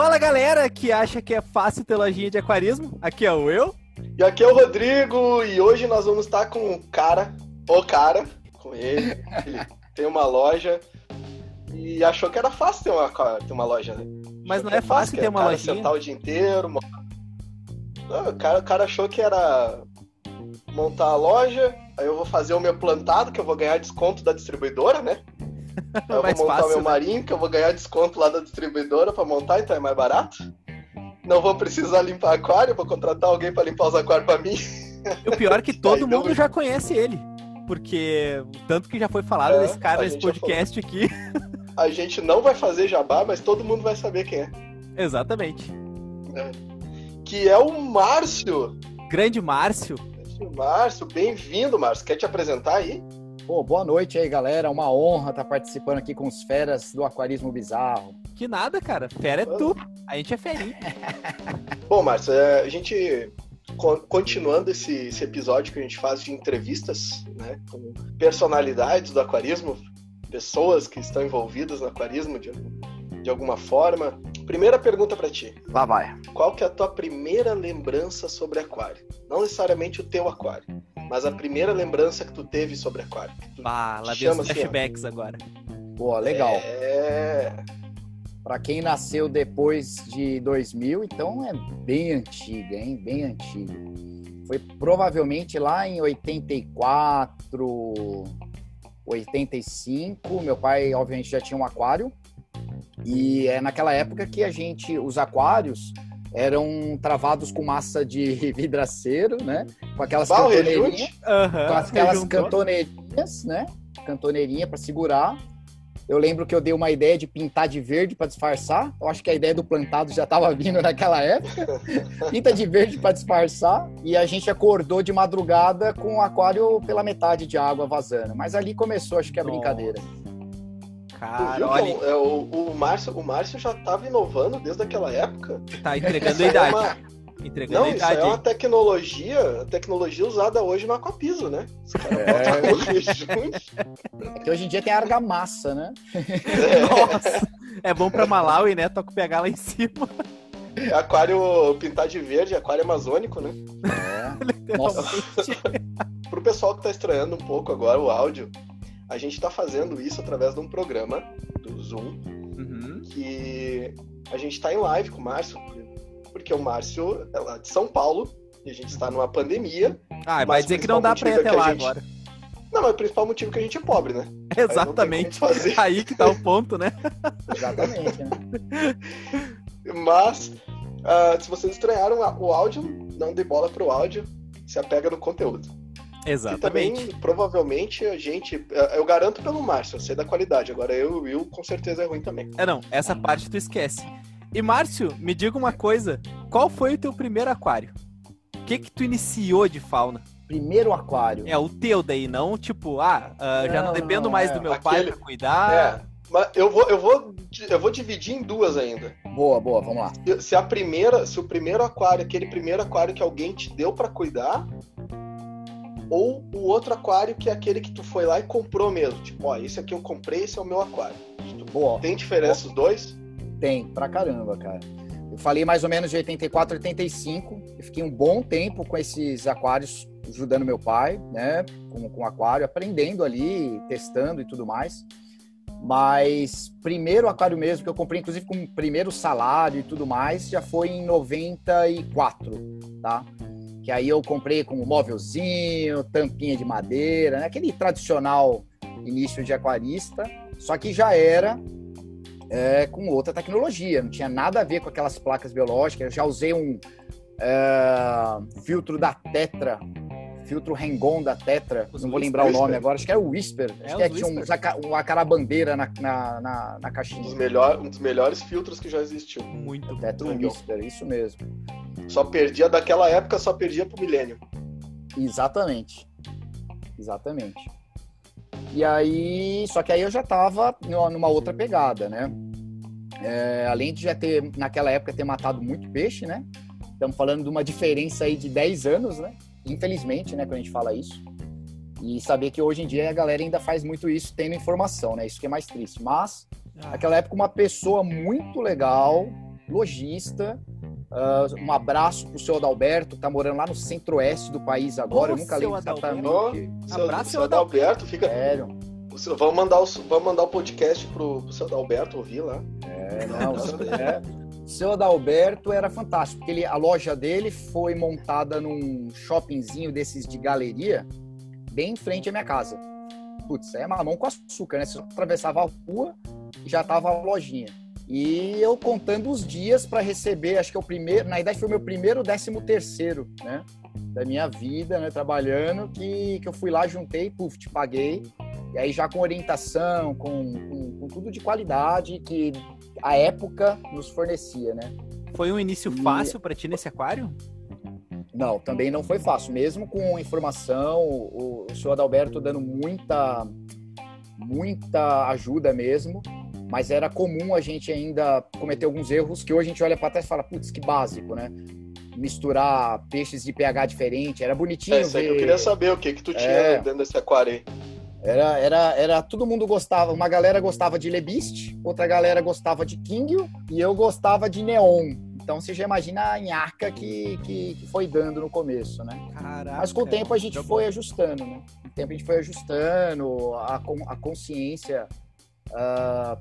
Fala galera que acha que é fácil ter lojinha de aquarismo. Aqui é o eu. E aqui é o Rodrigo e hoje nós vamos estar com o cara, o cara, com ele. Ele tem uma loja e achou que era fácil ter uma, ter uma loja, né? Mas não é fácil ter uma cara lojinha. sentar o dia inteiro. Não, o, cara, o cara achou que era montar a loja, aí eu vou fazer o meu plantado, que eu vou ganhar desconto da distribuidora, né? Eu Mais vou montar fácil, meu né? marinho, que eu vou ganhar desconto lá da distribuidora pra montar, então é mais barato. Não vou precisar limpar aquário, vou contratar alguém pra limpar os aquários pra mim. O pior é que todo mundo já conhece ele. Porque tanto que já foi falado É, desse cara nesse podcast aqui. A gente não vai fazer jabá, mas todo mundo vai saber quem é. Exatamente. Que é o Márcio. Grande Márcio. Márcio, bem-vindo, Márcio. Quer te apresentar aí? Pô, boa noite aí, galera. Uma honra estar participando aqui com os feras do Aquarismo Bizarro. Que nada, cara. Fera é tu. A gente é ferinha. Bom, Márcio, é, a gente co- continuando esse, esse episódio que a gente faz de entrevistas, né, com personalidades do aquarismo, pessoas que estão envolvidas no aquarismo de, de alguma forma. Primeira pergunta pra ti. Lá vai. Qual que é a tua primeira lembrança sobre aquário? Não necessariamente o teu aquário, mas a primeira lembrança que tu teve sobre aquário. Bah, lá vem Chama os assim, flashbacks agora. Pô, legal. É. Pra quem nasceu depois de 2000, então é bem antiga, hein? Bem antiga. Foi provavelmente lá em 84, 85. Meu pai, obviamente, já tinha um aquário. E é naquela época que a gente, os aquários eram travados com massa de vidraceiro, né? Com aquelas Bah, cantoneirinhas. Aham. com aquelas cantoneirinhas, né? Cantoneirinha para segurar. Eu lembro que eu dei uma ideia de pintar de verde para disfarçar. Eu acho que a ideia do plantado já estava vindo naquela época. Pinta de verde para disfarçar. E a gente acordou de madrugada com o aquário pela metade de água vazando. Mas ali começou, acho que a Nossa. brincadeira. Cara, que olha, é o, o, Márcio, o Márcio já estava inovando desde aquela época. tá entregando Isso a é idade. uma- Entregando Não, a isso aí idade. é uma tecnologia, tecnologia usada hoje no aquapiso, né? Os caras É. É que hoje em dia tem argamassa, né? Nossa. É bom pra Malawi, né? Toca o PH lá em cima. É aquário pintar de verde, aquário amazônico, né? É. Nossa. Pro pessoal que tá estranhando um pouco agora o áudio, a gente tá fazendo isso através de um programa do Zoom, Uhum. que a gente tá em live com o Márcio, porque o Márcio é lá de São Paulo, e a gente está numa pandemia. Ah, vai Mas dizer o que não dá pra ir principal até lá motivo é que a agora. Não, mas o principal motivo é que a gente é pobre, né? Exatamente. fazer. Aí que tá o ponto, né? Exatamente, né? Mas, ah, se vocês estranharam o áudio, não dê bola pro áudio, se apega no conteúdo. E também, Exatamente. provavelmente, a gente. Eu garanto pelo Márcio, eu sei da qualidade. Agora eu e o Will, com certeza é ruim também. É não, essa parte tu esquece. E Márcio, me diga uma coisa. Qual foi o teu primeiro aquário? O que que tu iniciou de fauna? Primeiro aquário. É o teu daí, não tipo, ah, ah, já não, Não, dependo não, mais é, do meu pai aquele- pra cuidar. É. Mas eu vou, eu, vou, eu vou dividir em duas ainda. Boa, boa, vamos lá. Se- a primeira, se o primeiro aquário, aquele primeiro aquário que alguém te deu pra cuidar, ou o outro aquário que é aquele que tu foi lá e comprou mesmo. Tipo, ó, esse aqui eu comprei, esse é o meu aquário. Boa. Tem diferença os dois? Tem, pra caramba, cara. Eu falei mais ou menos de 84, 85. Eu fiquei um bom tempo com esses aquários, ajudando meu pai, né? Com, com aquário, aprendendo ali, testando e tudo mais. Mas primeiro aquário mesmo, que eu comprei, inclusive com o primeiro salário e tudo mais, já foi em 94, tá? Que aí eu comprei com um móvelzinho, tampinha de madeira, né? aquele tradicional início de aquarista, só que já era é, com outra tecnologia, não tinha nada a ver com aquelas placas biológicas. Eu já usei um é, filtro da Tetra, filtro Rengon da Tetra, Os não vou Whisper? lembrar o nome Whisper? agora, acho que era o Whisper, É, acho que é, tinha um, Whisper. uma carabandeira na, na, na, na Um dos, caixinha. melhor, um dos melhores filtros que já existiu. Muito. Tetra. Whisper, isso mesmo. Só perdia daquela época, só perdia pro milênio. Exatamente. Exatamente. E aí, só que aí eu já tava numa outra pegada, né? É, além de já ter, naquela época, ter matado muito peixe, né? Estamos falando de uma diferença aí de 10 anos, né? Infelizmente, né, quando a gente fala isso. E saber que hoje em dia a galera ainda faz muito isso tendo informação, né? Isso que é mais triste. Mas, Ah, naquela época, uma pessoa muito legal lojista. Uh, um abraço pro seu Adalberto, tá morando lá no centro-oeste do país agora. Ô, eu nunca lembro exatamente. Ô, seu, Abraço, seu seu Adalberto, fica. Sério. seu- Vamos mandar, o, vamos mandar o podcast pro, pro seu Adalberto ouvir lá. É, não, é. O seu Adalberto era fantástico, porque ele, a loja dele foi montada num shoppingzinho desses de galeria, bem em frente à minha casa. Putz, é mamão com açúcar, né? Você só atravessava a rua e já tava a lojinha. E eu contando os dias para receber, acho que é o primeiro, na idade foi o meu primeiro, décimo terceiro, né? Da minha vida, né? Trabalhando, que, que eu fui lá, juntei, puf, te paguei. E aí já com orientação, com, com, com tudo de qualidade que a época nos fornecia, né? Foi um início E- fácil pra ti nesse aquário? Não, também não foi fácil. Mesmo com informação, o, o senhor Adalberto dando muita, muita ajuda mesmo, mas era comum a gente ainda cometer alguns erros que hoje a gente olha para trás e fala, putz, que básico, né? Misturar peixes de pH diferente, era bonitinho É, isso aí que eu ver- queria saber, o que que tu tinha É. dentro desse aquário aí. Era, era, era, todo mundo gostava. Uma galera gostava de Lebist, outra galera gostava de Kingyo e eu gostava de Neon. Então você já imagina a nhaca que, que, que foi dando no começo, né? Caraca. Mas com o tempo a gente foi ajustando, né? Com o tempo a gente foi ajustando a, a consciência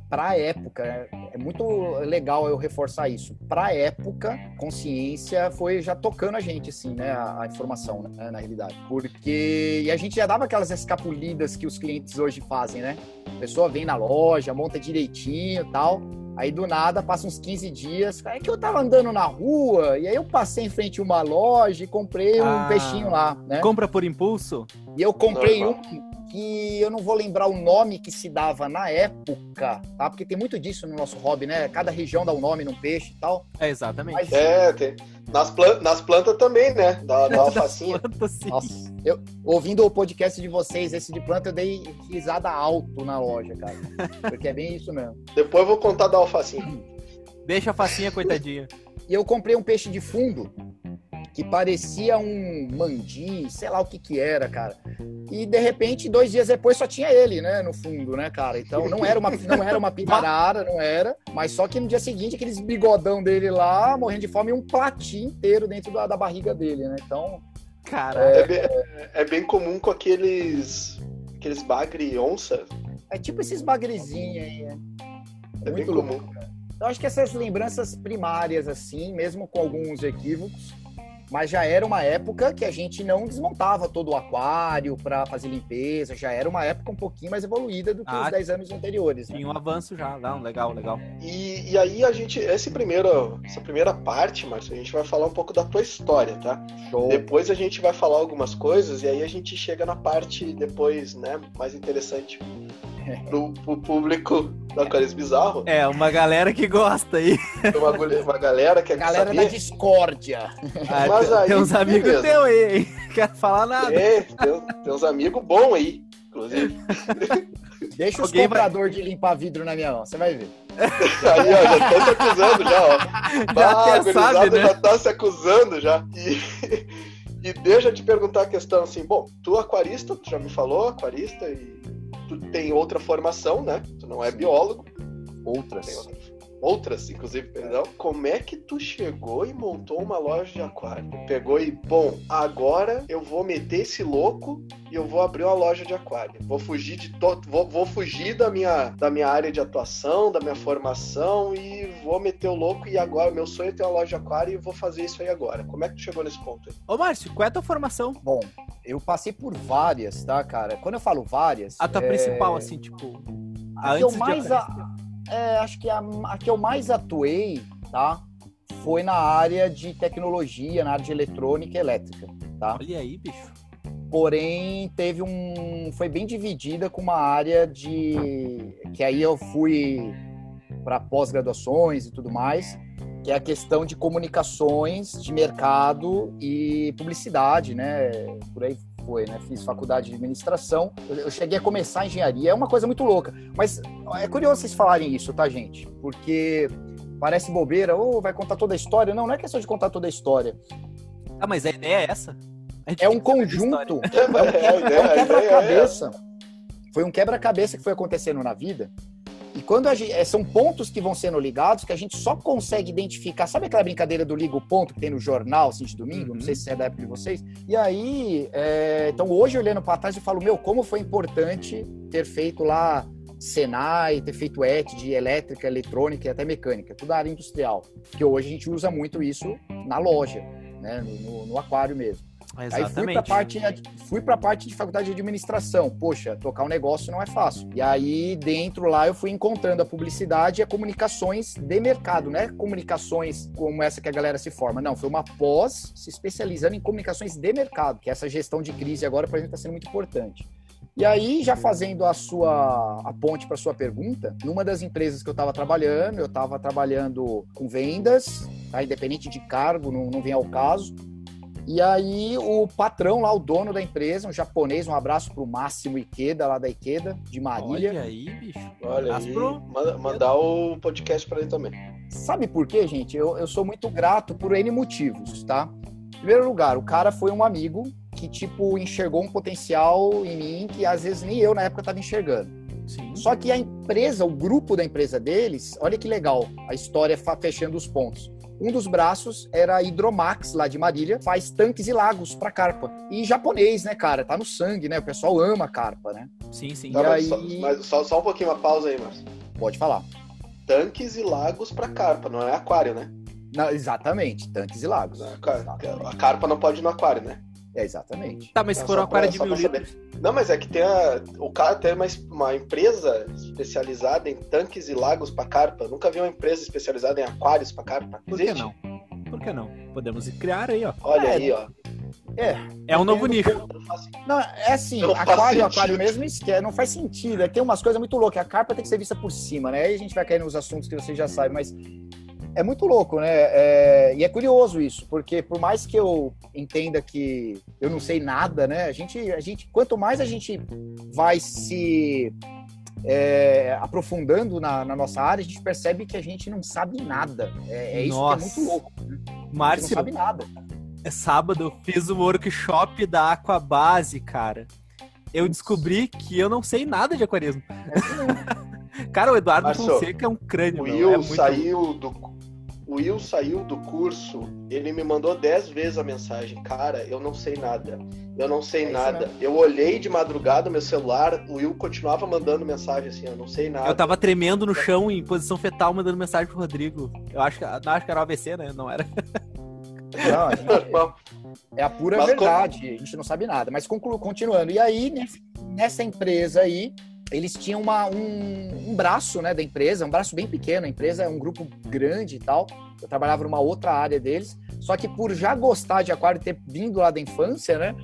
para a época. É muito legal eu reforçar isso. Para a época, consciência foi já tocando a gente, assim, né? A, a informação, né? na realidade. Porque e a gente já dava aquelas escapulidas que os clientes hoje fazem, né? A pessoa vem na loja, monta direitinho e tal. Aí do nada, passa uns 15 dias. É que eu tava andando na rua e aí eu passei em frente a uma loja e comprei um Ah. peixinho lá, né? Compra por impulso? E eu comprei Normal. um que eu não vou lembrar o nome que se dava na época, tá? Porque tem muito disso no nosso hobby, né? Cada região dá um nome num peixe e tal. É, exatamente. Mas, É, tem. Nas, plan nas plantas também, né? Da, da alfacinha. Planta, sim. nossa, eu, ouvindo o podcast de vocês, esse de planta, eu dei risada alto na loja, cara. Porque é bem isso mesmo. Depois eu vou contar da alfacinha. Deixa a facinha, coitadinha. E eu comprei um peixe de fundo que parecia um mandi, sei lá o que que era, cara. E de repente, dois dias depois só tinha ele, né, no fundo, né, cara? Então não era uma não era uma pirarara, não era, mas só que no dia seguinte aqueles bigodão dele lá, morrendo de fome, e um platinho inteiro dentro da, da barriga dele, né? Então, Caraca. É bem, é bem comum com aqueles. aqueles bagre onça. é tipo esses bagrezinhos aí, né? É bem Muito comum. louco. Eu acho que essas lembranças primárias, assim, mesmo com alguns equívocos, mas já era uma época que a gente não desmontava todo o aquário para fazer limpeza, já era uma época um pouquinho mais evoluída do que Ah, os 10 anos anteriores. Né? Tinha um avanço já. Não, legal, legal. E, e aí a gente. Esse primeiro, essa primeira parte, Márcio, a gente vai falar um pouco da tua história, tá? Show. Depois a gente vai falar algumas coisas e aí a gente chega na parte depois, né, mais interessante pro, pro público do Aquários Bizarro. É, uma galera que gosta aí. Uma, uma galera que A quer galera da saber. discórdia. Ah, Mas tem- aí, tem uns amigos teus aí, hein? Quero falar nada. É, tem, tem uns amigos bons aí, inclusive. Deixa os Alguém vai- de limpar vidro na minha mão, você vai ver. Aí, ó, já estão se acusando já, ó. Já Ah, até a gurizada sabe, né? já tá se acusando já. E, e deixa eu te perguntar a questão assim, bom, tu é aquarista, tu já me falou, aquarista, e tu tem outra formação, né? Tu não é biólogo, Outras. outra- outras, inclusive, perdão. Como é que tu chegou e montou uma loja de aquário? Pegou e, bom, agora eu vou meter esse louco e eu vou abrir uma loja de aquário. Vou fugir de todo, vou, vou fugir da minha, da minha área de atuação, da minha formação e vou meter o louco e agora meu sonho é ter uma loja de aquário e vou fazer isso aí agora. Como é que tu chegou nesse ponto? aí? Ô, Márcio, qual é a tua formação? Bom, eu passei por várias, tá, cara? Quando eu falo várias. A tua é, principal, assim, tipo. A que eu antes de mais aparecer. a- é, acho que a, a que eu mais atuei, tá? Foi na área de tecnologia, na área de eletrônica e elétrica, tá? Olha aí, bicho. Porém, teve um. Foi bem dividida com uma área de. Que aí eu fui para pós-graduações e tudo mais, que é a questão de comunicações de mercado e publicidade, né? Por aí foi, né? Fiz faculdade de administração. Eu cheguei a começar a engenharia, é uma coisa muito louca. Mas é curioso vocês falarem isso, tá, gente? Porque parece bobeira, ou vai contar toda a história. Não, não é questão de contar toda a história. Ah, mas a ideia é essa? É um conjunto, É, é um quebra- a ideia- é um a ideia é quebra-cabeça. Foi um quebra-cabeça que foi acontecendo na vida. Quando gente, é, são pontos que vão sendo ligados que a gente só consegue identificar. Sabe aquela brincadeira do liga o ponto que tem no jornal, assim, de domingo? Uhum. Não sei se é da época de vocês. E aí, é, então hoje olhando para trás, eu falo, meu, como foi importante ter feito lá Senai, ter feito ET de elétrica, eletrônica e até mecânica, tudo área industrial. Que hoje a gente usa muito isso na loja, né, no, no aquário mesmo. Exatamente. Aí fui para parte, fui para parte de faculdade de administração. Poxa, tocar um negócio não é fácil. E aí dentro lá eu fui encontrando a publicidade e a comunicações de mercado, né? Comunicações como essa que a galera se forma. Não, foi uma pós se especializando em comunicações de mercado, que essa gestão de crise agora para a gente está sendo muito importante. E aí, já fazendo a sua a ponte para sua pergunta, numa das empresas que eu estava trabalhando, eu estava trabalhando com vendas, tá? independente de cargo, não, não vem ao caso. E aí o patrão lá, o dono da empresa, um japonês, um abraço pro Máximo Ikeda, lá da Ikeda, de Marília. Olha aí, bicho. Olha aí, manda, mandar o podcast para ele também. Sabe por quê, gente? Eu, eu sou muito grato por N motivos, tá? Em primeiro lugar, o cara foi um amigo que, tipo, enxergou um potencial em mim que às vezes nem eu na época estava enxergando. Sim. Só que a empresa, o grupo da empresa deles, olha que legal, a história fechando os pontos. Um dos braços era a Hidromax, lá de Marília, faz tanques e lagos para carpa. E japonês, né, cara? Tá no sangue, né? O pessoal ama carpa, né? Sim, sim. Não, aí... só, mas só, só um pouquinho, uma pausa aí, Márcio. Pode falar. Tanques e lagos para carpa, não é aquário, né? Não, exatamente, tanques e lagos. A, a carpa não pode ir no aquário, né? É, exatamente. Tá, mas se for um aquário de mil litros. Não, mas é que tem a, o cara tem uma, uma empresa especializada em tanques e lagos para carpa. nunca vi uma empresa especializada em aquários para carpa. Por que não? Por que não? Podemos criar aí, ó. Olha é, aí, ó. É. É um novo nicho. Não, é assim, não aquário, aquário mesmo esquece, não faz sentido. É, tem umas coisas muito loucas. A carpa tem que ser vista por cima, né? Aí a gente vai cair nos assuntos que você já sabe, mas é muito louco, né? É, e é curioso isso, porque por mais que eu entenda que eu não sei nada, né? A gente, a gente quanto mais a gente vai se é, aprofundando na, na, nossa área, a gente percebe que a gente não sabe nada. É, é isso que é muito louco. Né? Márcio, não sabe nada. É sábado, eu fiz um workshop da Aquabase, cara. Eu descobri que eu não sei nada de aquarismo. É cara, o Eduardo Marcio, Fonseca é um crânio. O Will é muito... saiu do o Will saiu do curso, ele me mandou dez vezes a mensagem, cara, eu não sei nada, eu não sei é nada. Eu olhei de madrugada meu celular, o Will continuava mandando mensagem assim, eu não sei nada. Eu tava tremendo no chão em posição fetal mandando mensagem pro Rodrigo. Eu acho que, não, acho que era o AVC, né? Não era. Não, a gente, é a pura Mas verdade, como... a gente não sabe nada. Mas conclu, continuando, e aí, nessa empresa aí, eles tinham uma, um, um, braço né, da empresa, um braço bem pequeno, a empresa é um grupo grande e tal. Eu trabalhava numa outra área deles, só que por já gostar de aquário, ter vindo lá da infância, né?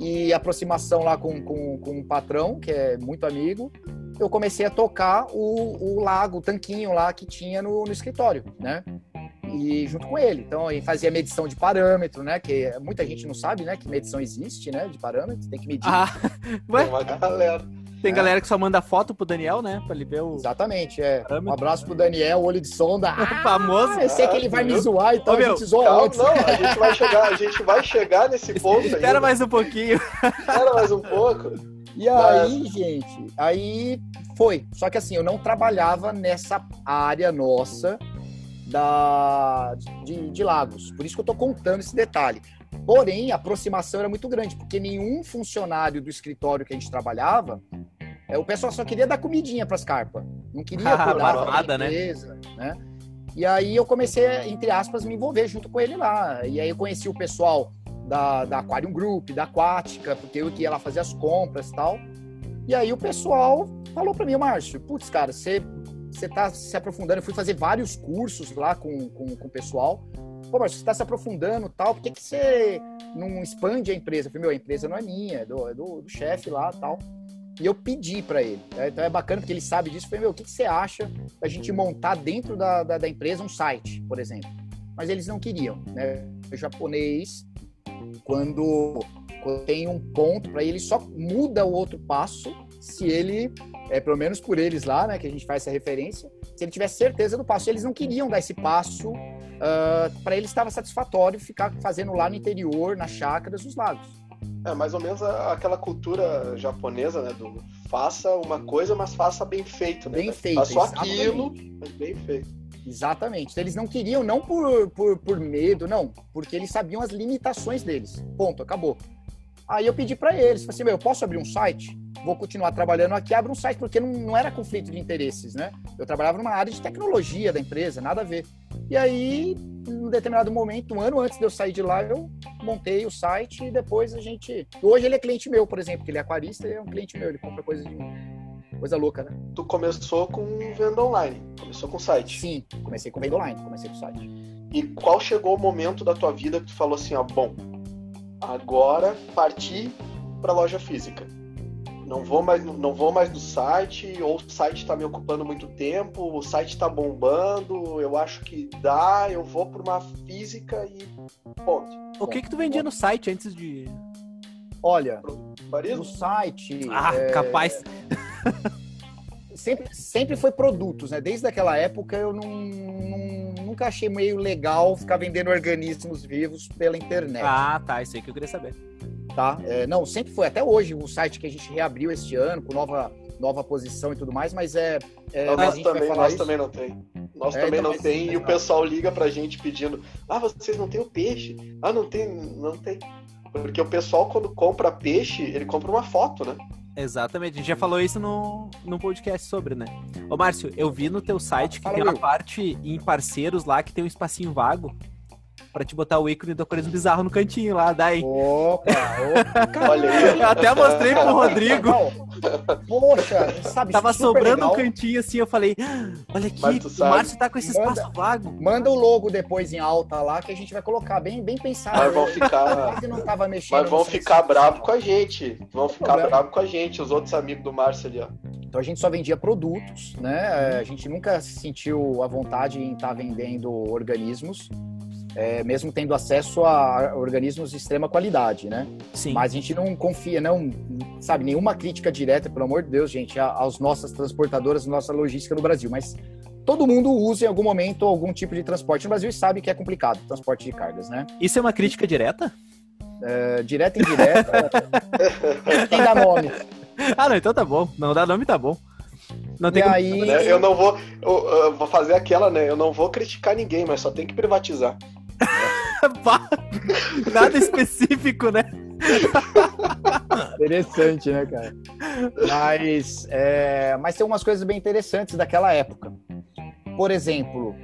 E aproximação lá com, com, com um patrão, que é muito amigo, eu comecei a tocar o, o lago, o tanquinho lá que tinha no, no escritório, né? e junto com ele. Então, ele fazia medição de parâmetro, né? Que muita gente não sabe, né? Que medição existe, né? De parâmetro, tem que medir. Ah, ué? Uma galera. Tem é. galera que só manda foto pro Daniel, né? Pra ele ver o. Exatamente, é. Um abraço pro Daniel, olho de sonda. Ah, famoso. Eu sei que ele vai me zoar, então Ô, meu, a gente zoa calma, antes. Não, a gente vai chegar, a gente vai chegar nesse ponto. Espera ainda. mais um pouquinho. Espera mais um pouco. E aí, Mas... gente, aí foi. Só que assim, eu não trabalhava nessa área nossa da, de, de lagos. Por isso que eu tô contando esse detalhe. Porém, a aproximação era muito grande, porque nenhum funcionário do escritório que a gente trabalhava o pessoal só queria dar comidinha para as carpas. Não queria ah, cuidar da né? empresa, né? né? E aí eu comecei, entre aspas, me envolver junto com ele lá. E aí eu conheci o pessoal da, da Aquarium Group, da Aquática, porque eu que ia lá fazer as compras e tal. E aí o pessoal falou para mim, Márcio, putz, cara, você você está se aprofundando. Eu fui fazer vários cursos lá com, com, com o pessoal. Pô, Márcio, você está se aprofundando tal, por que, que você não expande a empresa? Eu falei, meu, a empresa não é minha, é do, é do, do chefe lá tal. E eu pedi para ele. Né? Então é bacana porque ele sabe disso. Eu falei, meu, o que, que você acha da gente montar dentro da, da, da, empresa um site, por exemplo? Mas eles não queriam. Né? O japonês, quando, quando tem um ponto para ele, só muda o outro passo se ele, é, pelo menos por eles lá, né, que a gente faz essa referência, se ele tiver certeza do passo. Eles não queriam dar esse passo, uh, ah, para eles estava satisfatório ficar fazendo lá no interior, nas chácaras, os lagos. É mais ou menos aquela cultura japonesa, né, do Faça uma coisa, mas faça bem feito, né? Bem feito. Faça aquilo, mas bem feito. Exatamente. Então, eles não queriam, não por, por, por medo, não, porque eles sabiam as limitações deles. Ponto, acabou. Aí eu pedi para eles, falei assim, meu, eu posso abrir um site? Vou continuar trabalhando aqui, abre um site, porque não, não era conflito de interesses, né? Eu trabalhava numa área de tecnologia da empresa, nada a ver. E aí, em um determinado momento, um ano antes de eu sair de lá, eu montei o site e depois a gente. Hoje ele é cliente meu, por exemplo, que ele é aquarista, ele é um cliente meu, ele compra coisa de mim. Coisa louca, né? Tu começou com venda online, começou com site. Sim, comecei com venda online, comecei com site. E qual chegou o momento da tua vida que tu falou assim, ó, bom, agora parti para loja física? Não vou mais, não vou mais no site, ou o site está me ocupando muito tempo, o site está bombando, eu acho que dá, eu vou para uma física e ponto. O que que tu vendia no site antes de Olha, no site. Ah, é... capaz. sempre, sempre foi produtos, né? Desde aquela época eu não, não, nunca achei meio legal ficar vendendo organismos vivos pela internet. Ah, tá. Isso aí que eu queria saber tá? É, não, sempre foi, até hoje, um site que a gente reabriu este ano, com nova, nova posição e tudo mais, mas é. é não, nós também, nós isso. também não tem. Nós é, também então, não tem, e o pessoal liga pra gente pedindo: ah, vocês não tem o peixe? Ah, não tem, não tem. Porque o pessoal, quando compra peixe, ele compra uma foto, né? Exatamente, a gente já falou isso no, no podcast sobre, né? Ô, Márcio, eu vi no teu site que tem uma parte em parceiros lá que tem um espacinho vago pra te botar o ícone do Aquarismo Bizarro no cantinho lá, daí. Opa, opa. Olha aí. Eu até mostrei pro Rodrigo. Poxa, sabe? Tava sobrando legal. um cantinho assim, eu falei, ah, olha aqui, o Márcio tá com esse manda, espaço vago. Manda o logo depois em alta lá, que a gente vai colocar bem, bem pensado. Mas vão ficar... não tava mexendo Mas vão ficar bravos com a gente. Vão ficar bravos com a gente, os outros amigos do Márcio ali, ó. Então a gente só vendia produtos, né? A gente nunca sentiu a vontade em estar tá vendendo organismos é, mesmo tendo acesso a organismos de extrema qualidade, né? Sim. Mas a gente não confia, não, sabe, nenhuma crítica direta, pelo amor de Deus, gente, às nossas transportadoras, nossa logística no Brasil, mas todo mundo usa em algum momento algum tipo de transporte no Brasil e sabe que é complicado, transporte de cargas, né? Isso é uma crítica direta? É, direta e indireta, tem dar nome. Ah, não, então tá bom. Não dá nome, tá bom. Não tem e como... aí... Eu não vou. Eu, eu vou fazer aquela, né? Eu não vou criticar ninguém, mas só tem que privatizar. Nada específico, né? Interessante, né, cara? Mas, é, mas tem umas coisas bem interessantes daquela época. Por exemplo,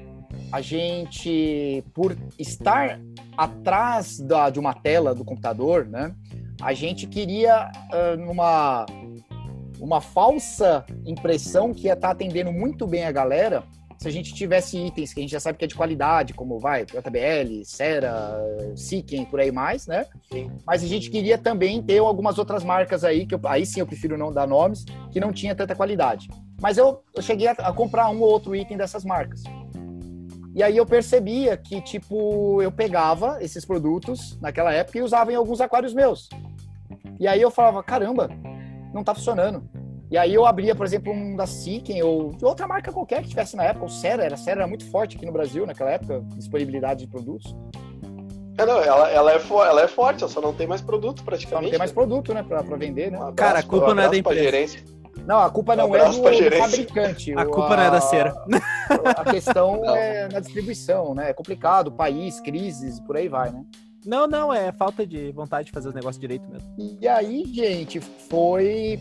a gente, por estar atrás da, de uma tela do computador, né? A gente queria uh, numa uma falsa impressão que ia estar tá atendendo muito bem a galera se a gente tivesse itens que a gente já sabe que é de qualidade, como vai, JBL, Cera, Siken, por aí mais, né? Sim. Mas a gente queria também ter algumas outras marcas aí, que eu, aí sim eu prefiro não dar nomes, que não tinha tanta qualidade. Mas eu, eu cheguei a, a comprar um ou outro item dessas marcas. E aí eu percebia que, tipo, eu pegava esses produtos naquela época e usava em alguns aquários meus. E aí eu falava, caramba, não tá funcionando. E aí eu abria, por exemplo, um da Siken ou de outra marca qualquer que tivesse na época. O Sera, era, Sera era muito forte aqui no Brasil naquela época, disponibilidade de produtos. É, não, ela, ela, é ela é forte, ela só não tem mais produto praticamente. Só não tem mais produto, né, pra, pra vender, né? Um abraço, Cara, a culpa um não é da empresa. Não, a culpa não um é do, do, fabricante. A culpa a, não é da cera. A questão é na distribuição, né? É complicado, país, crises, por aí vai, né? Não, não, é falta de vontade de fazer os negócios direito mesmo. E aí, gente, foi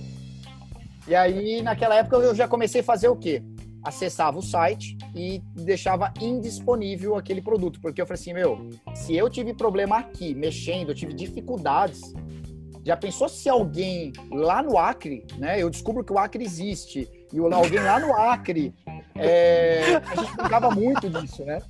e aí, naquela época, eu já comecei a fazer o quê? Acessava o site e deixava indisponível aquele produto, porque eu falei assim, meu, se eu tive problema aqui, mexendo, eu tive dificuldades, já pensou se alguém lá no Acre, né? Eu descubro que o Acre existe, e alguém lá no Acre, é, a gente brincava muito disso, né?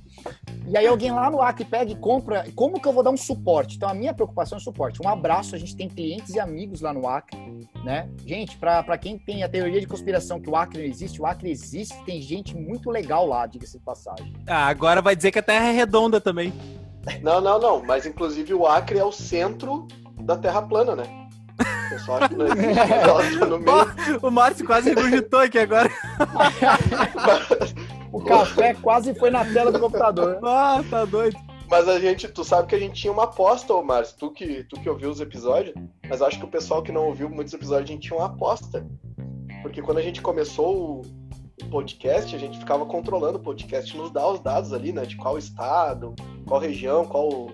E aí alguém lá no Acre pega e compra. Como que eu vou dar um suporte? Então a minha preocupação é suporte. Um abraço, a gente tem clientes e amigos lá no Acre, né? Gente, para quem tem a teoria de conspiração que o Acre não existe, o Acre existe, tem gente muito legal lá, diga-se de passagem. Ah, agora vai dizer que a Terra é redonda também. Não, não, não. Mas inclusive o Acre é o centro da Terra plana, né? O pessoal acha que não existe, tá no meio. O Márcio quase regurgitou aqui agora. O café quase foi na tela do computador. Ah, tá doido. Mas a gente, tu sabe que a gente tinha uma aposta, ô Márcio, tu que, tu que ouviu os episódios, mas acho que o pessoal que não ouviu muitos episódios, a gente tinha uma aposta. Porque quando a gente começou o podcast, a gente ficava controlando o podcast, nos dá os dados ali, né? De qual estado, qual região, qual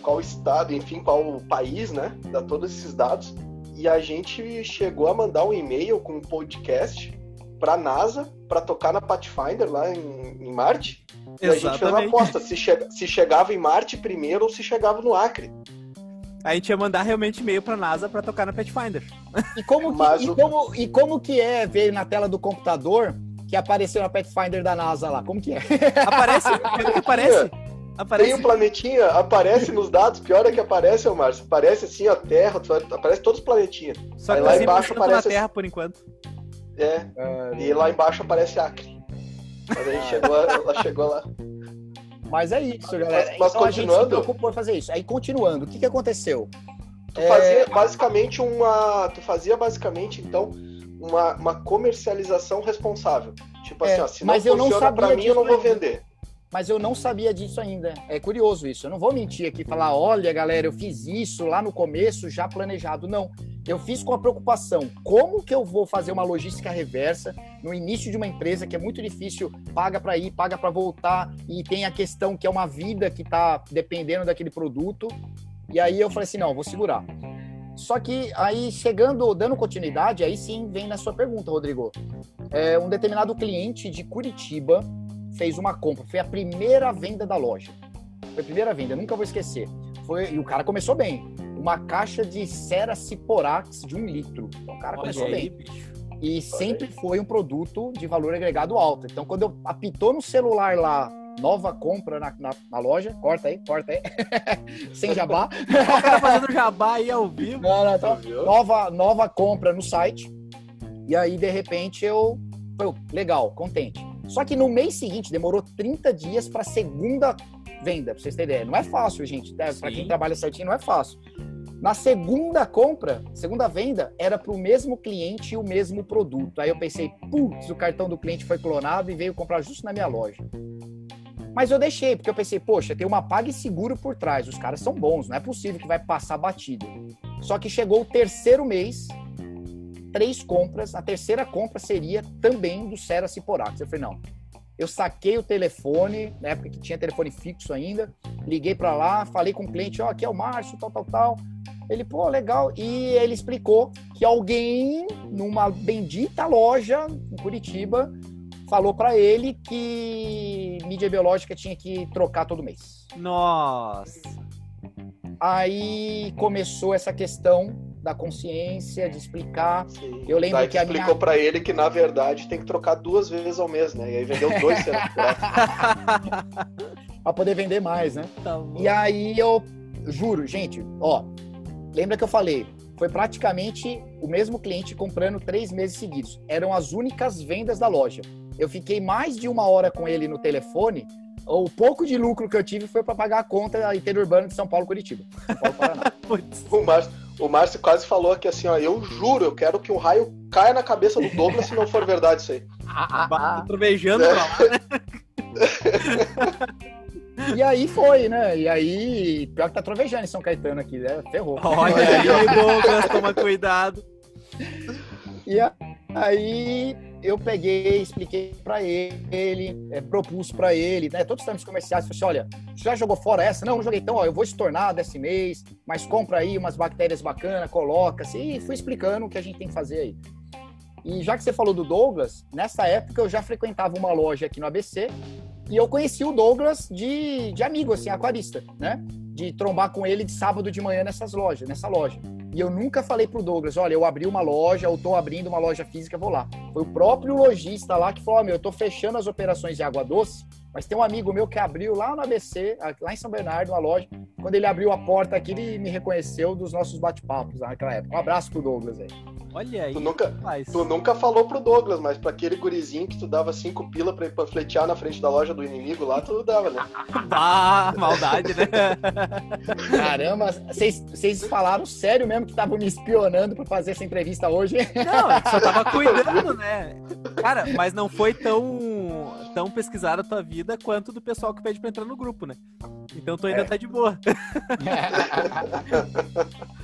qual estado, enfim, qual país, né? Dá todos esses dados. E a gente chegou a mandar um e-mail com um podcast para a NASA para tocar na Pathfinder lá em, em Marte. E Exatamente. a gente fez uma aposta se, che se chegava em Marte primeiro ou se chegava no Acre. A gente ia mandar realmente e-mail pra NASA para tocar na Pathfinder. E como, que, e, o... como, e como que é, veio na tela do computador que apareceu na Pathfinder da NASA lá? Como que é? Aparece? que aparece? Aparece... Tem um planetinha, aparece nos dados, pior é que aparece, ô Márcio. Aparece assim a Terra, aparece todos os planetinhas. Só que Aí, lá embaixo aparece. na Terra por enquanto. É. e lá embaixo aparece Acre. Mas a gente chegou, ela chegou lá. Mas é isso, galera. Mas, mas então continuando. A gente se preocupou em fazer isso. Aí continuando, o que, que aconteceu? Tu fazia é... basicamente uma. Tu fazia basicamente, então, uma, uma comercialização responsável. Tipo é, assim, ó, se não funciona para mim, eu não vou vender mas eu não sabia disso ainda. É curioso isso. Eu não vou mentir aqui e falar, olha, galera, eu fiz isso lá no começo já planejado. Não. Eu fiz com a preocupação, como que eu vou fazer uma logística reversa no início de uma empresa que é muito difícil, paga para ir, paga para voltar e tem a questão que é uma vida que está dependendo daquele produto. E aí eu falei assim, não, vou segurar. Só que aí chegando, dando continuidade, aí sim vem na sua pergunta, Rodrigo. É, um determinado cliente de Curitiba fez uma compra. Foi a primeira venda da loja. Foi a primeira venda, nunca vou esquecer. Foi, e o cara começou bem. Uma caixa de Cera Ciporax de um litro. Então, o cara Olha começou aí, bem. Bicho. E sempre foi um produto de valor agregado alto. Então, quando eu apitou no celular lá, nova compra na, na, na, loja. Corta aí, corta aí. Sem jabá. tá fazendo jabá aí ao vivo. Não, não, então, nova, nova compra no site. E aí, de repente, eu. Foi legal, contente. Só que no mês seguinte demorou 30 dias para a segunda venda, para vocês terem ideia. Não é fácil, gente. Né? Para quem trabalha certinho, não é fácil. Na segunda compra, segunda venda, era para o mesmo cliente e o mesmo produto. Aí eu pensei, putz, o cartão do cliente foi clonado e veio comprar justo na minha loja. Mas eu deixei, porque eu pensei, poxa, tem uma PagSeguro por trás, os caras são bons, não é possível que vai passar batido. Só que chegou o terceiro mês, três compras, a terceira compra seria também do Sera Ciporax. Eu falei, não. Eu saquei o telefone, na época que tinha telefone fixo ainda, liguei para lá, falei com o cliente, ó, oh, aqui é o Márcio, tal, tal, tal. Ele, pô, legal. E ele explicou que alguém numa bendita loja em Curitiba falou para ele que mídia biológica tinha que trocar todo mês. Nossa. Aí começou essa questão da consciência, de explicar. Sim. Eu lembro Daí que a explicou minha... para ele que na verdade tem que trocar duas vezes ao mês, né? E aí vendeu dois para poder vender mais, né? Tá e aí eu juro, gente, ó, lembra que eu falei? Foi praticamente o mesmo cliente comprando três meses seguidos. Eram as únicas vendas da loja. Eu fiquei mais de uma hora com ele no telefone o pouco de lucro que eu tive foi para pagar a conta interurbana de São Paulo Curitiba. São Paulo, Paraná. o, Márcio, o Márcio quase falou aqui assim, ó, eu juro, eu quero que um raio caia na cabeça do Douglas se não for verdade isso aí. Ah, Trovejando é. lá, né? E aí foi, né? E aí, pior que tá trovejando em São Caetano aqui, né? Ferrou. Olha aí, Douglas, toma cuidado. E aí eu peguei, expliquei para ele, é, propus para ele, né? Todos os termos comerciais, falei assim, olha, já jogou fora essa? Não, não joguei. Então, ó, eu vou estornar desse mês, mas compra aí umas bactérias bacanas, coloca, assim, e fui explicando o que a gente tem que fazer aí. E já que você falou do Douglas, nessa época eu já frequentava uma loja aqui no ABC e eu conheci o Douglas de, de amigo, assim, aquarista, né? De trombar com ele de sábado de manhã nessas lojas, nessa loja. E eu nunca falei pro Douglas, olha, eu abri uma loja, eu tô abrindo uma loja física, vou lá. Foi o próprio lojista lá que falou, oh, meu, eu tô fechando as operações de água doce, mas tem um amigo meu que abriu lá no ABC, lá em São Bernardo, uma loja. Quando ele abriu a porta aqui, ele me reconheceu dos nossos bate-papos naquela época. Um abraço pro Douglas aí. Olha aí. Tu nunca, tu nunca falou pro Douglas, mas pra aquele gurizinho que tu dava cinco pila pra ir panfletear na frente da loja do inimigo lá, tu dava, né? ah, maldade, né? Caramba, vocês falaram sério mesmo que estavam me espionando pra fazer essa entrevista hoje? Não, só tava cuidando, né? Cara, mas não foi tão tão pesquisada a tua vida quanto do pessoal que pede pra entrar no grupo, né? Então tu ainda é. tá de boa.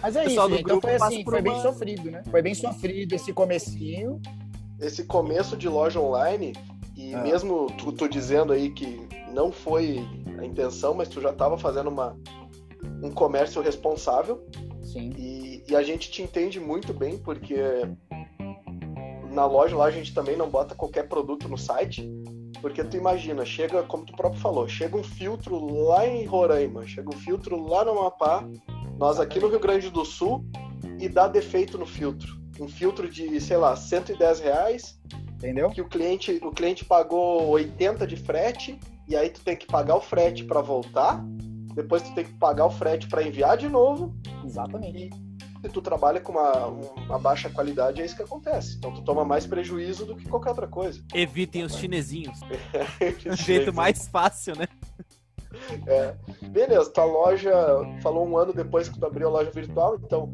Mas é isso, então foi assim, foi bem sofrido, né? Foi bem sofrido esse comecinho. Esse começo de loja online, e ah. mesmo tu, tu dizendo aí que não foi a intenção, mas tu já estava fazendo uma, um comércio responsável. Sim. E, e, a gente te entende muito bem, porque na loja lá a gente também não bota qualquer produto no site. Porque tu imagina, chega, como tu próprio falou, chega um filtro lá em Roraima, chega um filtro lá no Amapá, nós aqui no Rio Grande do Sul, e dá defeito no filtro. Um filtro de, sei lá, 110 reais. Entendeu? Que o cliente, o cliente pagou 80 de frete, e aí tu tem que pagar o frete para voltar, depois tu tem que pagar o frete para enviar de novo. Exatamente. E se tu trabalha com uma, uma baixa qualidade, é isso que acontece. Então tu toma mais prejuízo do que qualquer outra coisa. Evitem os chinesinhos. o jeito mais fácil, né? É. Beleza, tua loja falou um ano depois que tu abriu a loja virtual, então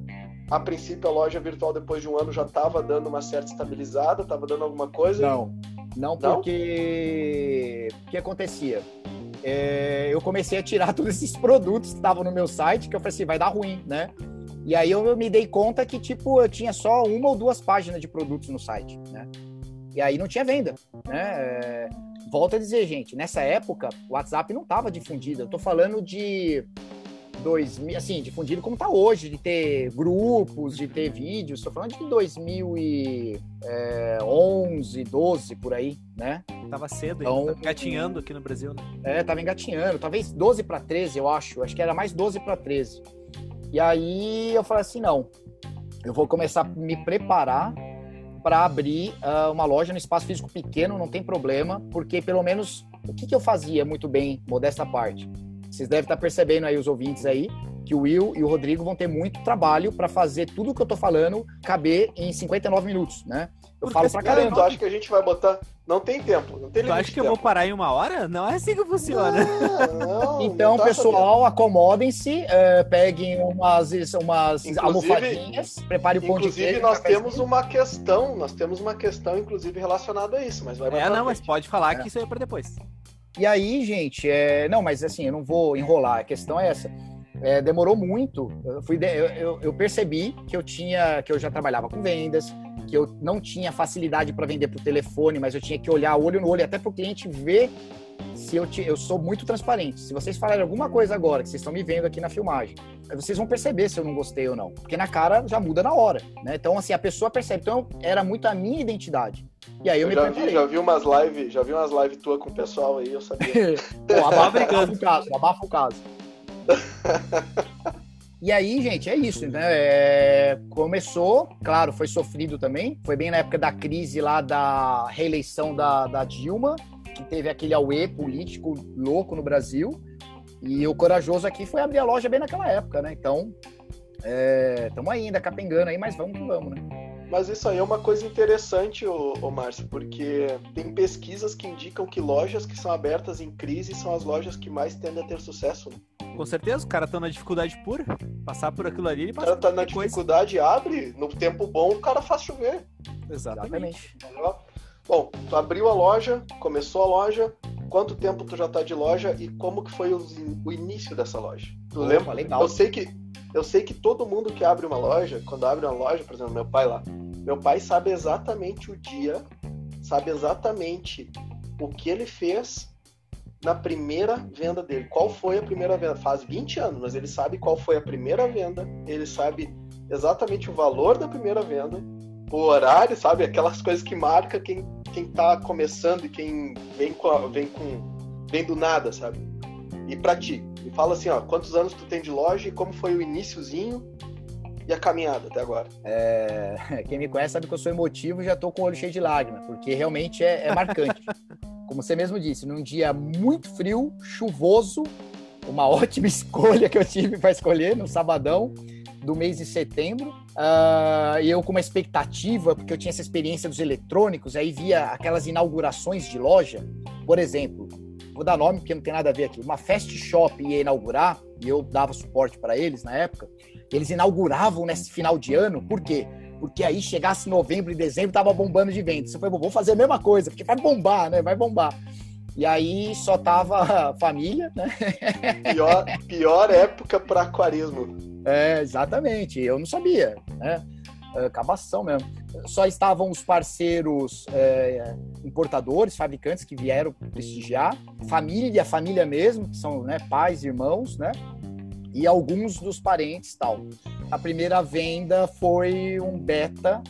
a princípio a loja virtual depois de um ano já estava dando uma certa estabilizada, estava dando alguma coisa? Não, não porque o que acontecia? É, eu comecei a tirar todos esses produtos que estavam no meu site, que eu falei assim, vai dar ruim, né? E aí eu me dei conta que, tipo, eu tinha só uma ou duas páginas de produtos no site, né? E aí não tinha venda, né? É... Volto a dizer, gente, nessa época o WhatsApp não estava difundido. Eu tô falando de 2000, assim, difundido como tá hoje, de ter grupos, de ter vídeos. Estou falando de 2011, 12 por aí, né? Tava cedo, então, tava engatinhando aqui no Brasil, né? É, tava engatinhando, talvez 12 para 13, eu acho. Acho que era mais 12 para 13. E aí eu falei assim, não, eu vou começar a me preparar para abrir uh, uma loja no espaço físico pequeno, não tem problema, porque pelo menos o que, que eu fazia muito bem, modesta parte. Vocês devem estar percebendo aí, os ouvintes aí, que o Will e o Rodrigo vão ter muito trabalho para fazer tudo o que eu tô falando caber em 59 minutos, né? Eu falo pra caramba. Tu acha que a gente vai botar. Não tem tempo, não tem Tu acha que eu vou parar em uma hora? Não é assim que funciona. Não, não, então, não pessoal, acomodem-se, uh, peguem umas, umas inclusive, almofadinhas, prepare o pão de queijo. Inclusive, nós temos uma questão, nós temos uma questão, inclusive, relacionada a isso, mas vai É, não, mas pode falar é. que isso aí é pra depois. E aí, gente, é... não, mas assim, eu não vou enrolar, a questão é essa é, demorou muito. Eu, fui de, eu, eu, percebi que eu tinha, que eu já trabalhava com vendas, que eu não tinha facilidade para vender por telefone, mas eu tinha que olhar olho no olho até para o cliente ver se eu, te, eu sou muito transparente. Se vocês falarem alguma coisa agora que vocês estão me vendo aqui na filmagem, vocês vão perceber se eu não gostei ou não, porque na cara já muda na hora, né? Então assim a pessoa percebe. Então era muito a minha identidade. E aí eu, eu me já preparei. vi, já vi umas lives, já vi umas lives tua com o pessoal aí, eu sabia. Pô, abafa o caso, abafa o caso. E aí, gente, é isso, né? É... Começou, claro, foi sofrido também. Foi bem na época da crise lá da reeleição da, da Dilma, que teve aquele auê político louco no Brasil. E o corajoso aqui foi abrir a loja bem naquela época, né? Então, estamos é... ainda capengando aí, mas vamos que vamos, né? Mas isso aí é uma coisa interessante, ô, ô Márcio, porque tem pesquisas que indicam que lojas que são abertas em crise são as lojas que mais tendem a ter sucesso. Né? Com certeza, o cara tá na dificuldade pura. Passar por aquilo ali, ele passa O cara tá na dificuldade, coisa. abre, no tempo bom o cara faz chover. Exatamente. Bom, tu abriu a loja, começou a loja, quanto tempo tu já tá de loja e como que foi o, o início dessa loja? Tu Opa, lembra? Legal. Eu sei que eu sei que todo mundo que abre uma loja, quando abre uma loja, por exemplo, meu pai lá, meu pai sabe exatamente o dia, sabe exatamente o que ele fez na primeira venda dele. Qual foi a primeira venda? Faz 20 anos, mas ele sabe qual foi a primeira venda, ele sabe exatamente o valor da primeira venda, o horário, sabe? Aquelas coisas que marca quem, quem tá começando e quem vem com, vem com vem do nada, sabe? E para ti, me fala assim, ó, quantos anos tu tem de loja e como foi o iníciozinho e a caminhada até agora? É... Quem me conhece sabe que eu sou emotivo e já tô com o olho cheio de lágrimas, porque realmente é, é marcante. como você mesmo disse, num dia muito frio, chuvoso, uma ótima escolha que eu tive para escolher no sabadão do mês de setembro. Uh, e eu com uma expectativa, porque eu tinha essa experiência dos eletrônicos, aí via aquelas inaugurações de loja. Por exemplo, vou dar nome porque não tem nada a ver aqui. Uma Fast Shop ia inaugurar, e eu dava suporte para eles na época. Eles inauguravam nesse final de ano, por quê? porque aí chegasse novembro e dezembro tava bombando de vendas. Você falou, vou fazer a mesma coisa, porque vai bombar, né? Vai bombar. E aí só tava família, né? Pior, pior época para aquarismo. É, exatamente. Eu não sabia, né? É, acabação mesmo. Só estavam os parceiros é, importadores, fabricantes que vieram prestigiar, família, família mesmo, que são né, pais, irmãos, né? E alguns dos parentes tal. A primeira venda foi um beta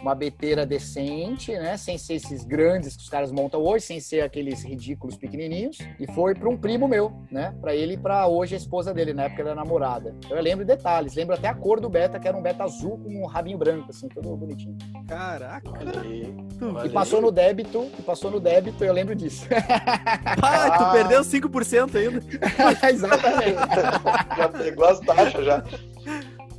uma beteira decente, né? Sem ser esses grandes que os caras montam hoje, sem ser aqueles ridículos pequenininhos. E foi para um primo meu, né? Para ele e para hoje a esposa dele, na época da namorada. Eu lembro detalhes, lembro até a cor do beta, que era um beta azul com um rabinho branco, assim, todo bonitinho. Caraca! E passou no débito, e passou no débito, eu lembro disso. Ah, tu perdeu 5% ainda. Exatamente. já pegou as taxas já.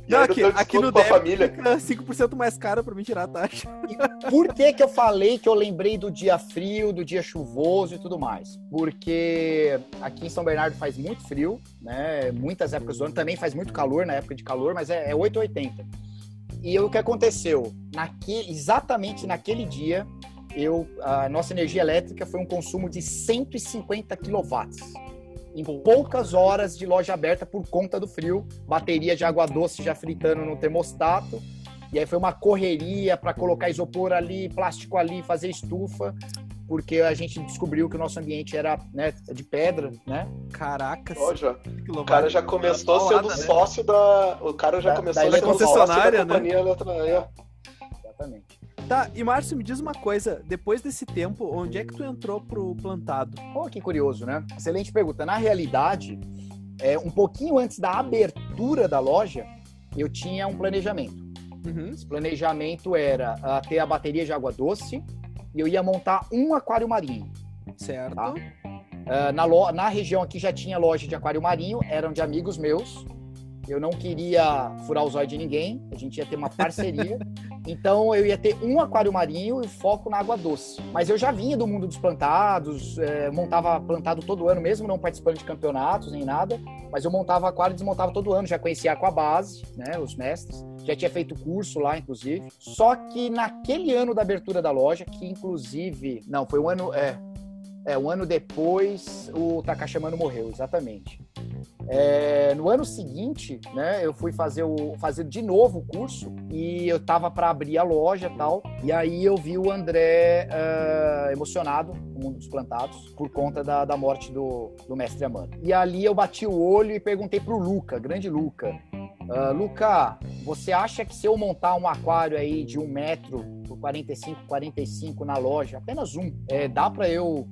Não, aqui, aqui no débito família. fica 5% mais caro para me tirar a taxa. E por que que eu falei que eu lembrei do dia frio, do dia chuvoso e tudo mais? Porque aqui em São Bernardo faz muito frio, né? Muitas épocas do ano também faz muito calor na época de calor, mas é, é 880. E o que aconteceu? Naque, exatamente naquele dia, eu, a nossa energia elétrica foi um consumo de 150 quilowatts em poucas horas de loja aberta por conta do frio, bateria de água doce já fritando no termostato. E aí foi uma correria para colocar isopor ali, plástico ali, fazer estufa, porque a gente descobriu que o nosso ambiente era né, de pedra, né? Caraca, o cara já começou sendo né? sócio da, o cara já da, começou da, sendo concessionária, sócio da né? companhia Exatamente. Tá, e Márcio, me diz uma coisa, depois desse tempo, onde é que tu entrou pro plantado? Pô, que curioso, né? Excelente pergunta. Na realidade, é, um pouquinho antes da abertura da loja, eu tinha um planejamento. Uhum. Esse planejamento era uh, ter a bateria de água doce e eu ia montar um aquário marinho. Certo. Tá? Uh, na, na região aqui já tinha loja de aquário marinho, eram de amigos meus. Eu não queria furar os olhos de ninguém, a gente ia ter uma parceria. então eu ia ter um aquário marinho e foco na água doce. Mas eu já vinha do mundo dos plantados, é, montava plantado todo ano, mesmo não participando de campeonatos nem nada. Mas eu montava aquário e desmontava todo ano, já conhecia a Aquabase, né, os mestres. Já tinha feito curso lá, inclusive. Só que naquele ano da abertura da loja, que inclusive. Não, foi um ano. É, é, um ano depois o Takashimano morreu, exatamente. É, no ano seguinte, né, eu fui fazer, o, fazer de novo o curso e eu tava para abrir a loja tal. E aí eu vi o André uh, emocionado mundo dos plantados por conta da, da morte do, do mestre Amano. E ali eu bati o olho e perguntei pro Luca, grande Luca. Uh, Luca, você acha que se eu montar um aquário aí de um metro por 45, 45 na loja, apenas um, é, dá para eu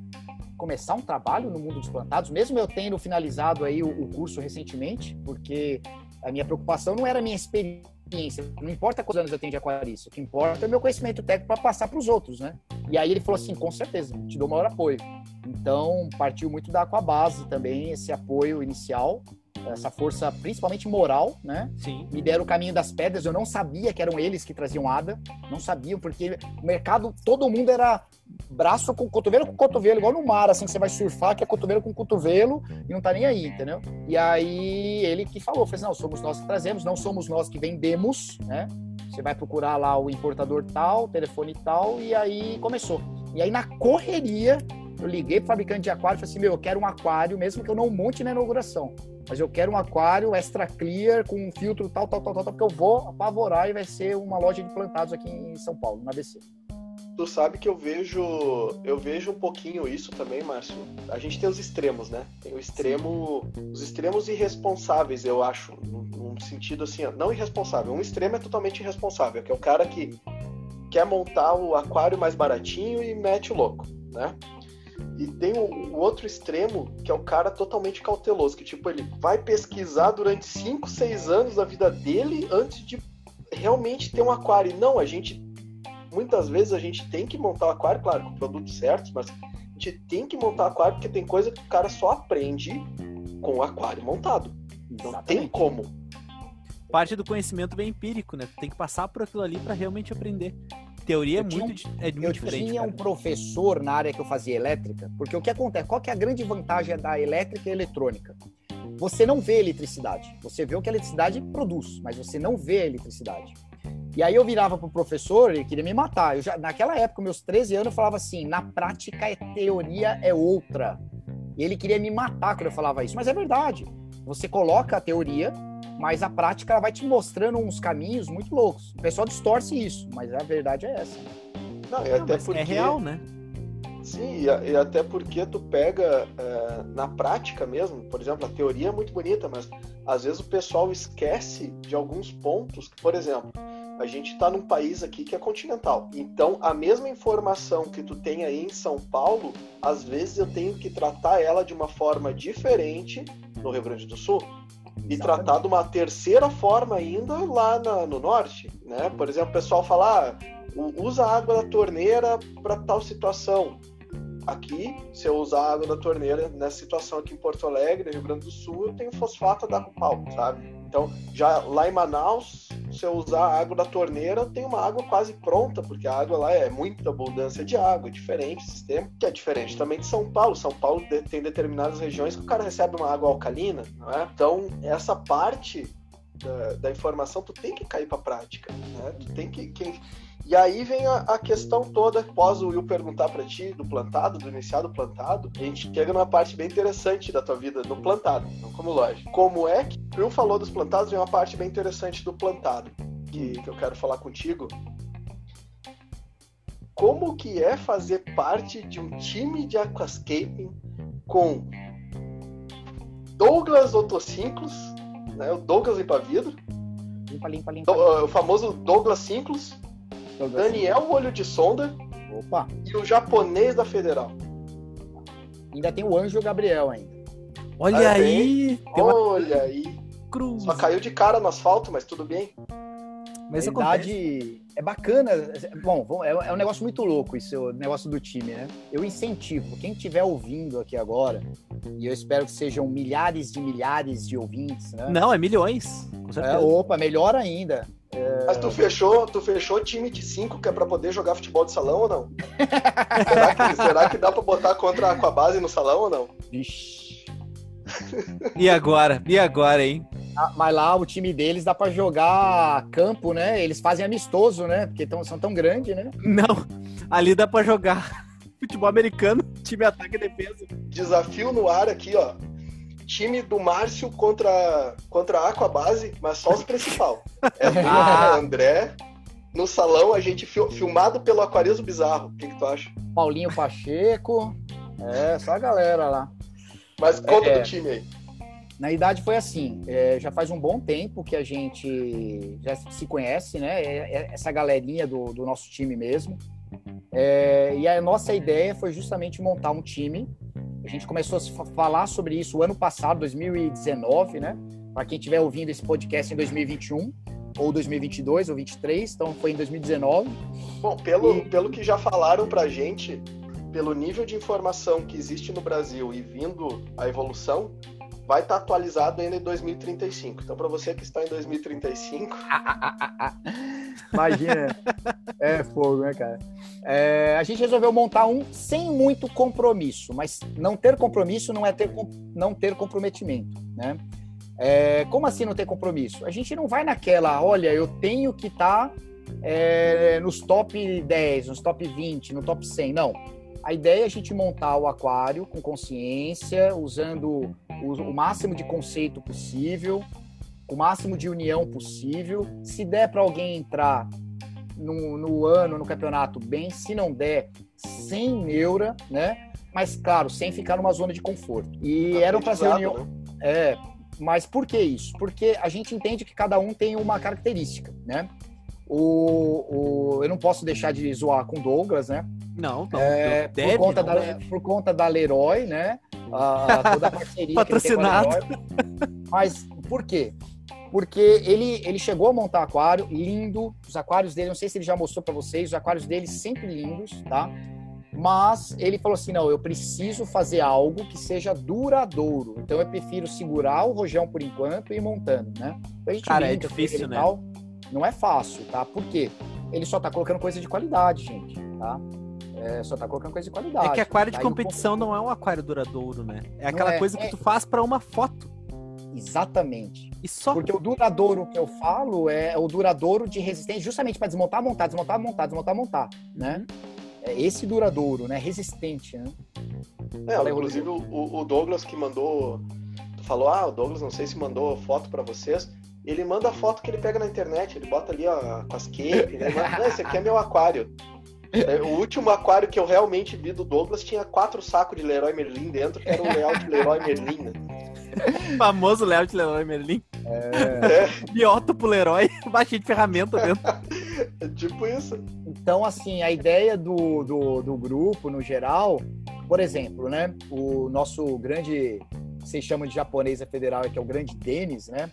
começar um trabalho no mundo dos plantados, mesmo eu tendo finalizado aí o, o curso recentemente, porque a minha preocupação não era a minha experiência, não importa quantos anos eu tenho de aquarista, o que importa é o meu conhecimento técnico para passar para os outros, né? E aí ele falou assim, com certeza, te dou maior apoio. Então, partiu muito da Aquabase também, esse apoio inicial, essa força principalmente moral, né? Sim. Me deram o caminho das pedras, eu não sabia que eram eles que traziam ADA, não sabiam, porque o mercado, todo mundo era braço com cotovelo com cotovelo, igual no mar, assim, que você vai surfar, que é cotovelo com cotovelo e não tá nem aí, entendeu? E aí ele que falou, fez, assim, não, somos nós que trazemos, não somos nós que vendemos, né? Você vai procurar lá o importador tal, telefone tal, e aí começou. E aí na correria, eu liguei pro fabricante de aquário e falei assim, meu, eu quero um aquário, mesmo que eu não monte na inauguração. Mas eu quero um aquário extra clear com um filtro tal, tal, tal, tal, porque eu vou apavorar e vai ser uma loja de plantados aqui em São Paulo, na ABC. Tu sabe que eu vejo, eu vejo um pouquinho isso também, Márcio. A gente tem os extremos, né? Tem o extremo, os extremos irresponsáveis, eu acho, num sentido assim, não irresponsável. Um extremo é totalmente irresponsável, que é o cara que quer montar o aquário mais baratinho e mete o louco, né? E tem o, o, outro extremo, que é o cara totalmente cauteloso, que tipo, ele vai pesquisar durante 5, 6 anos da vida dele antes de realmente ter um aquário. Não, a gente muitas vezes a gente tem que montar o aquário, claro, com produtos certos, mas a gente tem que montar o aquário porque tem coisa que o cara só aprende com o aquário montado. Não Exatamente. tem como. Parte do conhecimento vem empírico, né? tem que passar por aquilo ali para realmente aprender teoria é muito, é muito eu diferente. Eu tinha cara. um professor na área que eu fazia elétrica, porque o que acontece? Qual que é a grande vantagem da elétrica e eletrônica? Você não vê eletricidade. Você vê o que a eletricidade produz, mas você não vê a eletricidade. E aí eu virava pro professor, ele queria me matar. Eu já, naquela época, meus 13 anos, eu falava assim: na prática, a teoria é outra. E ele queria me matar quando eu falava isso. Mas é verdade. Você coloca a teoria, mas a prática ela vai te mostrando uns caminhos muito loucos. O pessoal distorce isso, mas a verdade é essa. Não, e até porque... É real, né? Sim, e, e, até porque tu pega é, na prática mesmo, por exemplo, a teoria é muito bonita, mas às vezes o pessoal esquece de alguns pontos. Que, por exemplo, a gente está num país aqui que é continental. Então, a mesma informação que tu tem aí em São Paulo, às vezes eu tenho que tratar ela de uma forma diferente no Rio Grande do Sul e tratar de uma terceira forma ainda lá na, no norte, né? Por exemplo, o pessoal fala, ah, usa a água da torneira para tal situação. Aqui, se eu usar água da torneira nessa situação aqui em Porto Alegre, Rio Grande do Sul, eu tenho fosfato da pau, sabe? Então, já lá em Manaus, se eu usar água da torneira, tenho uma água quase pronta, porque a água lá é muita abundância de água, diferente sistema, que é diferente também de São Paulo. São Paulo tem determinadas regiões que o cara recebe uma água alcalina, não é? Então, essa parte da, da informação, tu tem que cair para prática, né? Tu tem que, que e aí vem a, a questão toda, após o Will perguntar para ti do plantado, do iniciado plantado, a gente chega numa parte bem interessante da tua vida no plantado, não como loja. Como é que o Will falou dos plantados, vem uma parte bem interessante do plantado, que, que eu quero falar contigo. Como que é fazer parte de um time de aquascaping com Douglas Otocinclos, né, o Douglas Limpa Vidro, limpa, limpa, limpa, o famoso Douglas Cinclos, Daniel Olho de Sonda. Opa. E o japonês da Federal. Ainda tem o Anjo Gabriel ainda. Olha aí! Olha aí! Cruz. Só caiu de cara no asfalto, mas tudo bem. Mas a idade é bacana. Bom, é, é um negócio muito louco esse negócio do time, né? Eu incentivo quem estiver ouvindo aqui agora, e eu espero que sejam milhares de milhares de ouvintes, né? Não, é milhões. É, opa, melhor ainda. Mas tu fechou, tu fechou time de cinco que é pra poder jogar futebol de salão ou não? será, que, será, que, dá pra botar contra a base no salão ou não? Vixe. E agora? E agora, hein? Ah, mas lá o time deles dá pra jogar campo, né? Eles fazem amistoso, né? Porque tão, são tão grandes, né? Não, ali dá pra jogar futebol americano, time ataque e defesa. Desafio no ar aqui, ó time do Márcio contra, contra a Aquabase, mas só os principal. É ah. André, no salão, a gente fil, filmado pelo Aquarismo Bizarro. O que, que tu acha? Paulinho Pacheco, é, só a galera lá. Mas conta é, do time aí. Na idade foi assim, é, já faz um bom tempo que a gente já se conhece, né? É, é essa galerinha do, do nosso time mesmo. É, e a nossa ideia foi justamente montar um time a gente começou a falar sobre isso o ano passado, 2019, né? Para quem estiver ouvindo esse podcast em 2021 ou 2022 ou 2023, então foi em 2019. Bom, pelo, e... pelo que já falaram para a gente, pelo nível de informação que existe no Brasil e vindo a evolução, vai estar tá atualizado ainda em 2035. Então, para você que está em 2035. Imagina. é fogo, né, cara? É, a gente resolveu montar um sem muito compromisso, mas não ter compromisso não é ter, não ter comprometimento, né? É, como assim não ter compromisso? A gente não vai naquela, olha, eu tenho que estar tá, é, nos top 10, nos top 20, no top 100. Não a ideia é a gente montar o aquário com consciência, usando o, máximo de conceito possível, o máximo de união possível. Se der para alguém entrar no, no, ano, no campeonato, bem. Se não der, sem neura, né? Mas, claro, sem ficar numa zona de conforto. E tá eram para ser união. Né? É, mas por que isso? Porque a gente entende que cada um tem uma característica, né? O, o, eu não posso deixar de zoar com Douglas, né? Não, não. É, deve, por, conta não da, deve. por conta da Leroy, né? Toda a parceria Patrocinado. Mas por quê? Porque ele, ele chegou a montar aquário lindo. Os aquários dele, não sei se ele já mostrou para vocês, os aquários dele sempre lindos, tá? Mas ele falou assim: não, eu preciso fazer algo que seja duradouro. Então eu prefiro segurar o rojão por enquanto e ir montando, né? Então, Cara, é difícil, né? Tal, não é fácil, tá? Por quê? Ele só tá colocando coisa de qualidade, gente, tá? É, só tá colocando coisa de qualidade. É que aquário de competição não é um aquário duradouro, né? É aquela é, coisa que é... tu faz para uma foto. Exatamente. E só Porque o duradouro que eu falo é o duradouro de resistência, justamente para desmontar, montar, desmontar, montar, desmontar, montar, né? É esse duradouro, né? Resistente, né? É, Fala inclusive o, o, Douglas que mandou, falou, ah, o Douglas não sei se mandou foto para vocês. Ele manda a foto que ele pega na internet, ele bota ali ó, com as cape, né? Manda, não, esse aqui é meu aquário. É, o último aquário que eu realmente vi do Douglas tinha quatro sacos de Leroy Merlin dentro, que era o layout Leroy Merlin, né? O famoso layout Leroy Merlin. É. é. Biótopo Leroy, baixinho de ferramenta dentro. É tipo isso. Então, assim, a ideia do, do, do grupo, no geral, por exemplo, né? O nosso grande, vocês chamam de japonesa federal, que é o grande Denis, né?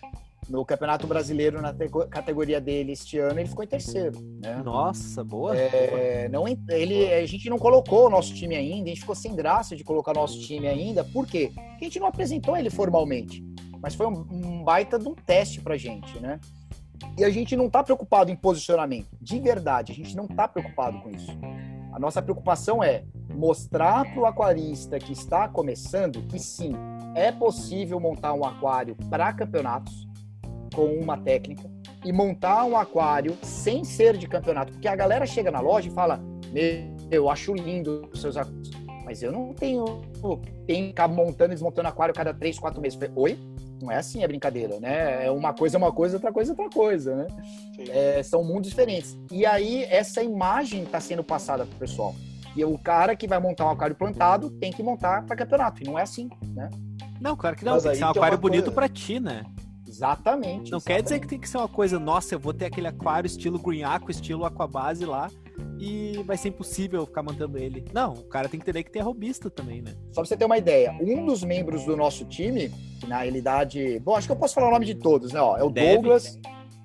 No Campeonato Brasileiro na categoria dele este ano ele ficou em terceiro né? nossa boa. É, não ele a gente não colocou o nosso time ainda a gente ficou sem graça de colocar nosso time ainda. Por quê? Porque a gente não apresentou ele formalmente mas foi um, um baita de um teste pra gente né? E a gente não está preocupado em posicionamento de verdade a gente não está preocupado com isso. A nossa preocupação é mostrar para o aquarista que está começando que sim é possível montar um aquário para campeonatos com uma técnica e montar um aquário sem ser de campeonato. Porque a galera chega na loja e fala: Meu, eu acho lindo os seus aquários. Mas eu não tenho. Tem que ficar montando e desmontando aquário cada três, quatro meses. Falei, Oi? Não é assim a brincadeira, né? É uma coisa é uma coisa, outra coisa é outra coisa, né? É, são mundos diferentes. E aí, essa imagem está sendo passada pro pessoal. E o cara que vai montar um aquário plantado tem que montar para campeonato. E não é assim, né? Não, claro que não. Mas tem que ser um aquário bonito coisa... para ti, né? Exatamente. Não exatamente. quer dizer que tem que ser uma coisa, nossa, eu vou ter aquele aquário estilo Green Aqua, estilo Aquabase lá, e vai ser impossível ficar mantendo ele. Não, o cara tem que entender que tem a robista também, né? Só pra você ter uma ideia, um dos membros do nosso time, que na realidade. Bom, acho que eu posso falar o nome de todos, né? Ó, é o Deve. Douglas,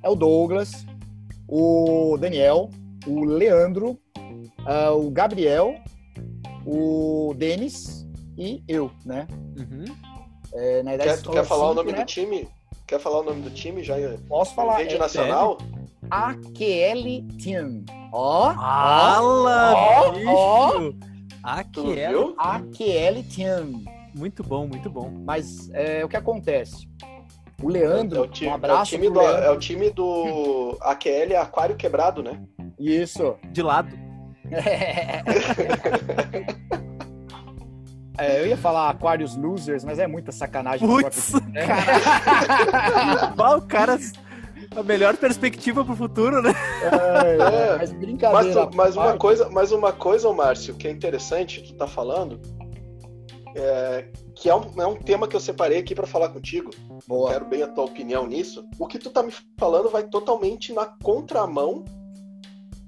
é o Douglas, o Daniel, o Leandro, uh, o Gabriel, o Denis e eu, né? Uhum. É, na idade quer, quer falar cinco, o nome né? do time? Quer falar o nome do time já? Posso falar. Rede é, nacional? AQL Team. Ó. Fala, ó, bicho. Ó. AQL. AQL Team. Muito bom, muito bom. Mas é, o que acontece? O Leandro, é o time, um abraço. É o time, do, é o time do AQL Aquário Quebrado, né? Isso. De lado. É, eu ia falar Aquarius Losers, mas é muita sacanagem. Putz, né? cara. o cara... A melhor perspectiva pro futuro, né? É, é. Mas brincadeira. Mas, mas uma coisa, mas uma coisa, Márcio, que é interessante, tu tá falando, é, que é um, é um tema que eu separei aqui para falar contigo. Boa. Quero bem a tua opinião nisso. O que tu tá me falando vai totalmente na contramão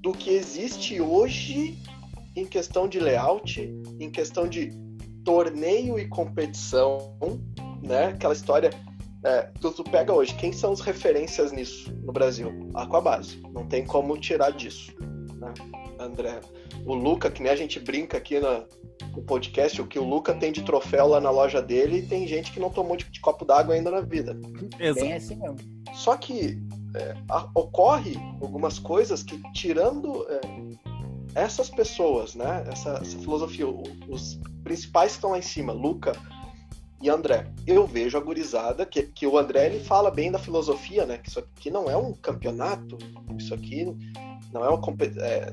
do que existe hoje em questão de layout, em questão de torneio e competição, né? Aquela história. É, tu, tu, pega hoje, quem são as referências nisso no Brasil? Aquabase. Não tem como tirar disso. Né? André. O Luca, que nem a gente brinca aqui na, no podcast, o que o Luca tem de troféu lá na loja dele, e tem gente que não tomou de, de copo d'água ainda na vida. Exato. É assim mesmo. Só que é, a, ocorre algumas coisas que, tirando é, essas pessoas, né, essa, essa filosofia, os principais que estão lá em cima, Luca e André, eu vejo a gurizada, que, que o André ele fala bem da filosofia, né, que isso aqui não é um campeonato, isso aqui não é uma, é,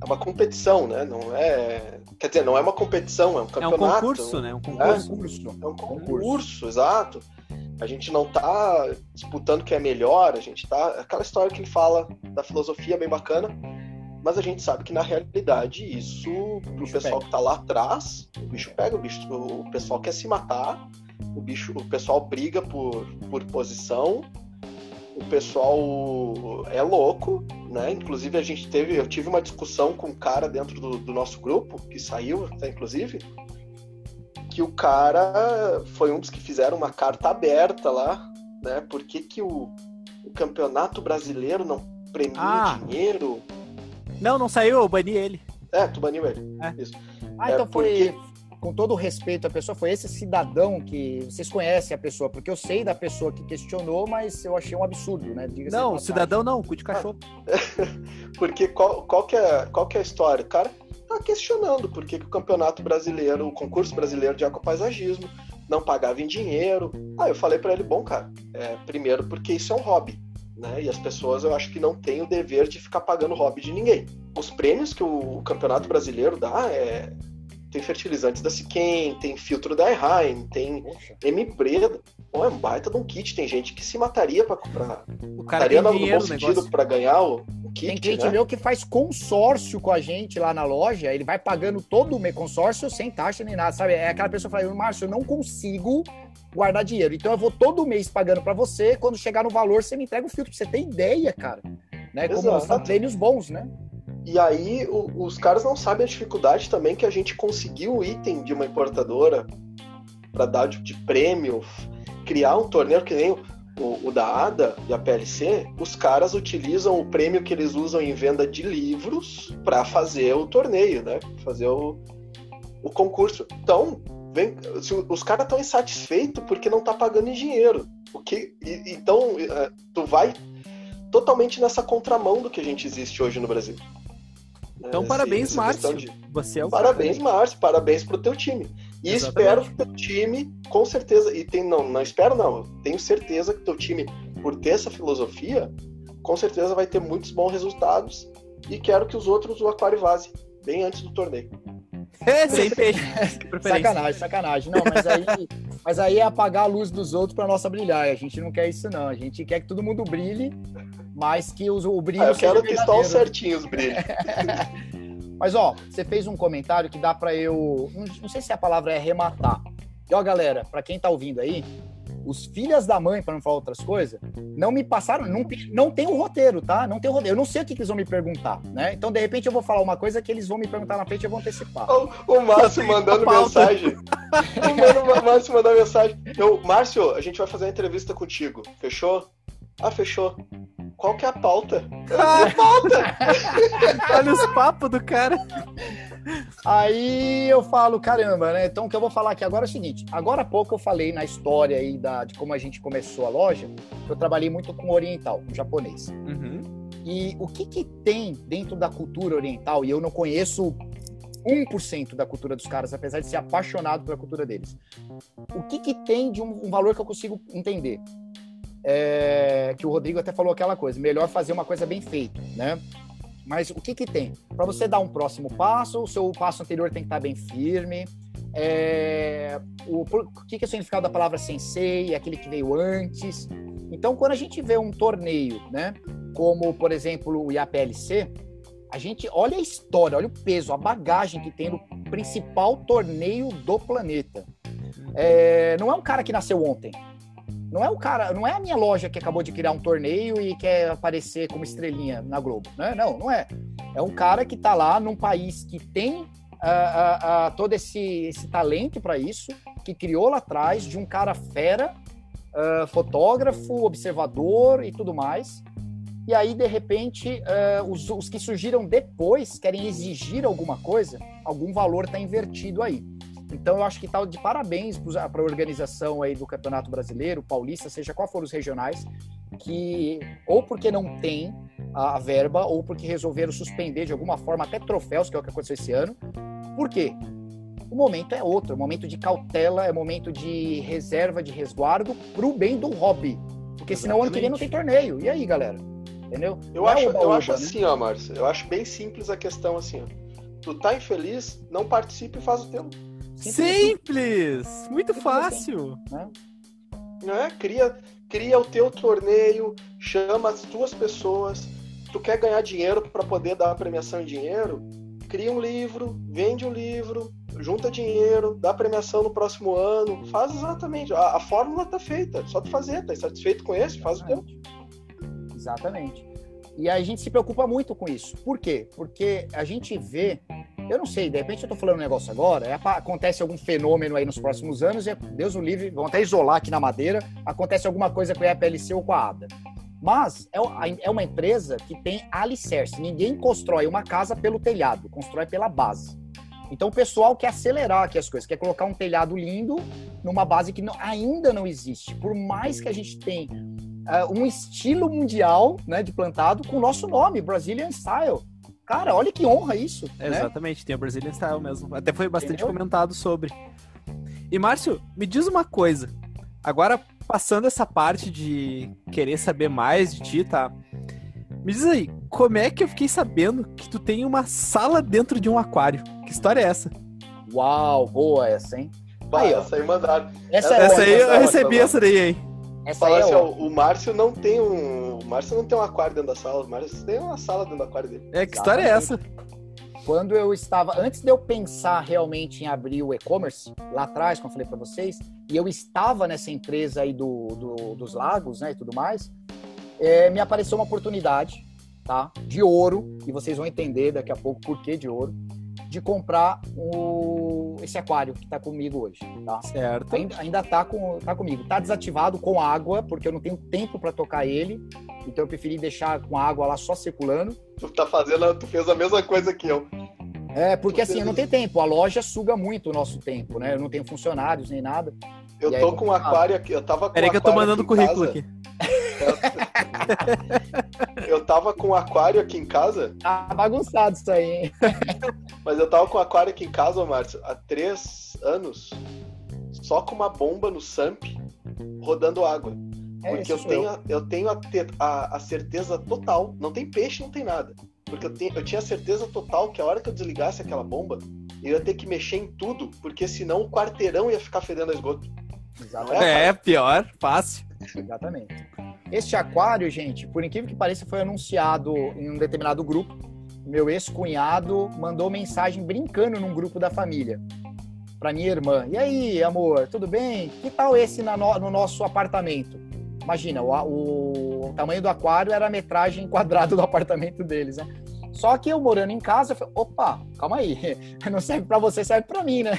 é uma competição, né, não é... Quer dizer, não é uma competição, é um campeonato. É um concurso, né? Um concurso. É, é um concurso, concurso, exato. A gente não tá disputando quem é melhor, a gente tá... Aquela história que ele fala da filosofia bem bacana, mas a gente sabe que na realidade isso, pro pessoal pega. que tá lá atrás, o bicho pega, o, bicho, o pessoal quer se matar, o bicho, o pessoal briga por, por posição, o pessoal é louco, né? Inclusive a gente teve, eu tive uma discussão com um cara dentro do, do nosso grupo, que saiu, até inclusive, que o cara foi um dos que fizeram uma carta aberta lá, né? Por que, que o, o campeonato brasileiro não premia ah. dinheiro? Não, não saiu, eu bani ele. É, tu baniu ele. É. Isso. Ah, então é, foi. Porque... Com todo o respeito à pessoa, foi esse cidadão que vocês conhecem a pessoa, porque eu sei da pessoa que questionou, mas eu achei um absurdo, né? não, cidadão não, cu de cachorro. porque qual, qual, que é, qual que é a história? O cara tá questionando por que, que o campeonato brasileiro, o concurso brasileiro de aquapaisagismo, não pagava em dinheiro. Aí eu falei para ele, bom, cara, é, primeiro porque isso é um hobby, né? E as pessoas eu acho que não têm o dever de ficar pagando hobby de ninguém. Os prêmios que o Campeonato Brasileiro dá é tem fertilizantes da Siquem, tem filtro da Eheim, tem M-Breda. Pô, é um baita de um kit. Tem gente que se mataria pra comprar. O cara tem dinheiro no sentido pra ganhar o, o kit, Tem cliente né? meu que faz consórcio com a gente lá na loja, ele vai pagando todo o meu consórcio sem taxa nem nada, sabe? É aquela pessoa que fala, Márcio, eu não consigo guardar dinheiro. Então eu vou todo mês pagando para você, quando chegar no valor, você me entrega o filtro. Você tem ideia, cara. Né? Como são prêmios bons, né? E aí o, os caras não sabem a dificuldade também que a gente conseguiu o item de uma importadora para dar de, de, prêmio, criar um torneio que nem o, o, da ADA e a PLC, os caras utilizam o prêmio que eles usam em venda de livros para fazer o torneio, né? Fazer o, o concurso. Então, vem, os caras estão insatisfeitos porque não tá pagando em dinheiro. O que, e, então, é, tu vai totalmente nessa contramão do que a gente existe hoje no Brasil. Então, é, parabéns, Márcio. De... Você é o Parabéns, cara. Márcio. Parabéns pro teu time. E Exatamente. espero que teu time, com certeza, e tem, não, não espero não, tenho certeza que teu time, por ter essa filosofia, com certeza vai ter muitos bons resultados e quero que os outros o aquário vaze bem antes do torneio. É, sem peixe. sacanagem, sacanagem. Não, mas aí, mas aí é apagar a luz dos outros para nossa brilhar. A gente não quer isso, não. A gente quer que todo mundo brilhe mas que os, o brilho. Ah, eu quero que estão certinhos os brilhos. mas ó, você fez um comentário que dá para eu, não, sei se a palavra é arrematar. E ó, galera, para quem tá ouvindo aí, os filhas da mãe, para não falar outras coisas, não me passaram, não, não tem o um roteiro, tá? Não tem o um roteiro. Eu não sei o que, que, eles vão me perguntar, né? Então, de repente, eu vou falar uma coisa que eles vão me perguntar na frente e eu vou antecipar. O, o Márcio mandando mensagem. o Márcio mandando mensagem. Eu, Márcio, a gente vai fazer uma entrevista contigo. Fechou? Ah, fechou qual que é a pauta? Eu a pauta! Olha os papos do cara. Aí eu falo, caramba, né? Então o que eu vou falar aqui agora é o seguinte: agora há pouco eu falei na história aí da, de como a gente começou a loja, eu trabalhei muito com oriental, com japonês. Uhum. E o que, que tem dentro da cultura oriental, e eu não conheço 1% da cultura dos caras, apesar de ser apaixonado pela cultura deles. O que, que tem de um, um valor que eu consigo entender? é, que o Rodrigo até falou aquela coisa, melhor fazer uma coisa bem feita, né? Mas o que que tem? Para você dar um próximo passo, o seu passo anterior tem que estar bem firme. É, o, que, que é o significado da palavra sensei, aquele que veio antes. Então, quando a gente vê um torneio, né, como, por exemplo, o IAPLC, a gente olha a história, olha o peso, a bagagem que tem no principal torneio do planeta. É, não é um cara que nasceu ontem, não é o cara, não é a minha loja que acabou de criar um torneio e quer aparecer como estrelinha na Globo. Né? Não, não é. É um cara que está lá num país que tem uh, uh, uh, todo esse, esse talento para isso, que criou lá atrás de um cara fera, fotógrafo, observador e tudo mais. E aí, de repente, os, os que surgiram depois querem exigir alguma coisa, algum valor está invertido aí. Então eu acho que está de parabéns para a organização aí do Campeonato Brasileiro, Paulista, seja qual for os regionais, que ou porque não tem a, verba ou porque resolveram suspender de alguma forma até troféus, que é o que aconteceu esse ano. Por quê? O momento é outro, é momento de cautela, é momento de reserva, de resguardo para o bem do hobby. Porque Exatamente. senão ano que vem não tem torneio. E aí, galera? Entendeu? Eu acho, eu acho né? assim, ó, Márcio. Eu acho bem simples a questão assim, ó. Tu tá infeliz, não participe e faz o teu. Simples! Muito fácil! Né? É, cria, cria o teu torneio, chama as tuas pessoas. Tu quer ganhar dinheiro para poder dar a premiação em dinheiro? Cria um livro, vende um livro, junta dinheiro, dá premiação no próximo ano. Faz exatamente. A, a fórmula tá feita, só tu fazer. Tá satisfeito com esse? Faz exatamente. o teu. Exatamente. E a gente se preocupa muito com isso. Por quê? Porque a gente vê eu não sei, de repente eu tô falando um negócio agora, é, acontece algum fenômeno aí nos próximos anos, e Deus o livre, vão até isolar aqui na madeira, acontece alguma coisa com a EPLC ou com a ADA. Mas é, é uma empresa que tem alicerce. Ninguém constrói uma casa pelo telhado, constrói pela base. Então o pessoal quer acelerar aqui as coisas, quer colocar um telhado lindo numa base que não, ainda não existe. Por mais que a gente tenha uh, um estilo mundial né, de plantado com o nosso nome, Brazilian Style. Cara, olha que honra isso. É, né? Exatamente, tem a Brazilian Style mesmo. Até foi bastante Entendeu? comentado sobre. E Márcio, me diz uma coisa. Agora, passando essa parte de querer saber mais de ti, tá? Me diz aí, como é que eu fiquei sabendo que tu tem uma sala dentro de um aquário? Que história é essa? Uau, boa essa, hein? Vai, aí, essa aí mandaram. Essa, essa, essa aí eu recebi essa daí, hein? Essa aí é assim, ó, o Márcio não tem um. O Márcio não tem um aquário dentro da sala, o Márcio tem uma sala dentro do aquário dele. É, que história é essa? Quando eu estava, antes de eu pensar realmente em abrir o e-commerce, lá atrás, como eu falei para vocês, e eu estava nessa empresa aí do, do dos lagos, né, e tudo mais, é, me apareceu uma oportunidade, tá, de ouro, e vocês vão entender daqui a pouco por que de ouro, de comprar o, esse aquário que está comigo hoje, tá? Certo. Ainda, ainda tá, com, tá comigo. Tá desativado com água, porque eu não tenho tempo para tocar ele, então eu preferi deixar com a água lá só circulando. Tu tá fazendo, tu fez a mesma coisa que eu. É, porque assim, eu não tenho tempo. A loja suga muito o nosso tempo, né? Eu não tenho funcionários nem nada. Eu tô com um aquário aqui, eu tava com Peraí que eu tô mandando currículo aqui. eu tava com um aquário aqui em casa. Tá bagunçado isso aí, hein? Mas eu tava com um aquário aqui em casa, Márcio, há três anos, só com uma bomba no SAMP rodando água. É, Porque eu tenho, eu. eu tenho a, a, a, certeza total, não tem peixe, não tem nada. Porque eu, tenho, eu tinha certeza total que a hora que eu desligasse aquela bomba, eu ia ter que mexer em tudo, porque senão o quarteirão ia ficar fedendo a esgoto. É, é, pior, fácil. Exatamente. Este aquário, gente, por incrível que pareça, foi anunciado em um determinado grupo. Meu ex-cunhado mandou mensagem brincando num grupo da família para minha irmã. E aí, amor, tudo bem? Que tal esse no, no nosso apartamento? Imagina, o, o, tamanho do aquário era a metragem quadrada do apartamento deles, né? Só que eu morando em casa, eu falei, opa, calma aí, não serve para você, serve para mim, né?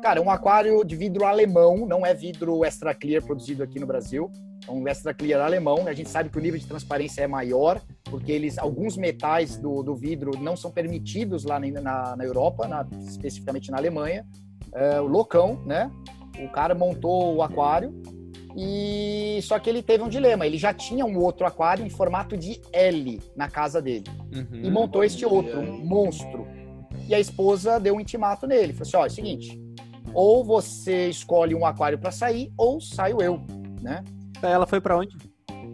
Cara, um aquário de vidro alemão, não é vidro extra clear produzido aqui no Brasil. É um extra clear alemão. A gente sabe que o nível de transparência é maior, porque eles alguns metais do, do vidro não são permitidos lá na, na Europa, na, especificamente na Alemanha. É, o loucão, né? O cara montou o aquário e só que ele teve um dilema. Ele já tinha um outro aquário em formato de L na casa dele uhum. e montou este outro, um monstro. E a esposa deu um intimato nele. Falou assim: ó, é o seguinte, ou você escolhe um aquário para sair, ou saio eu, né? Ela foi para onde?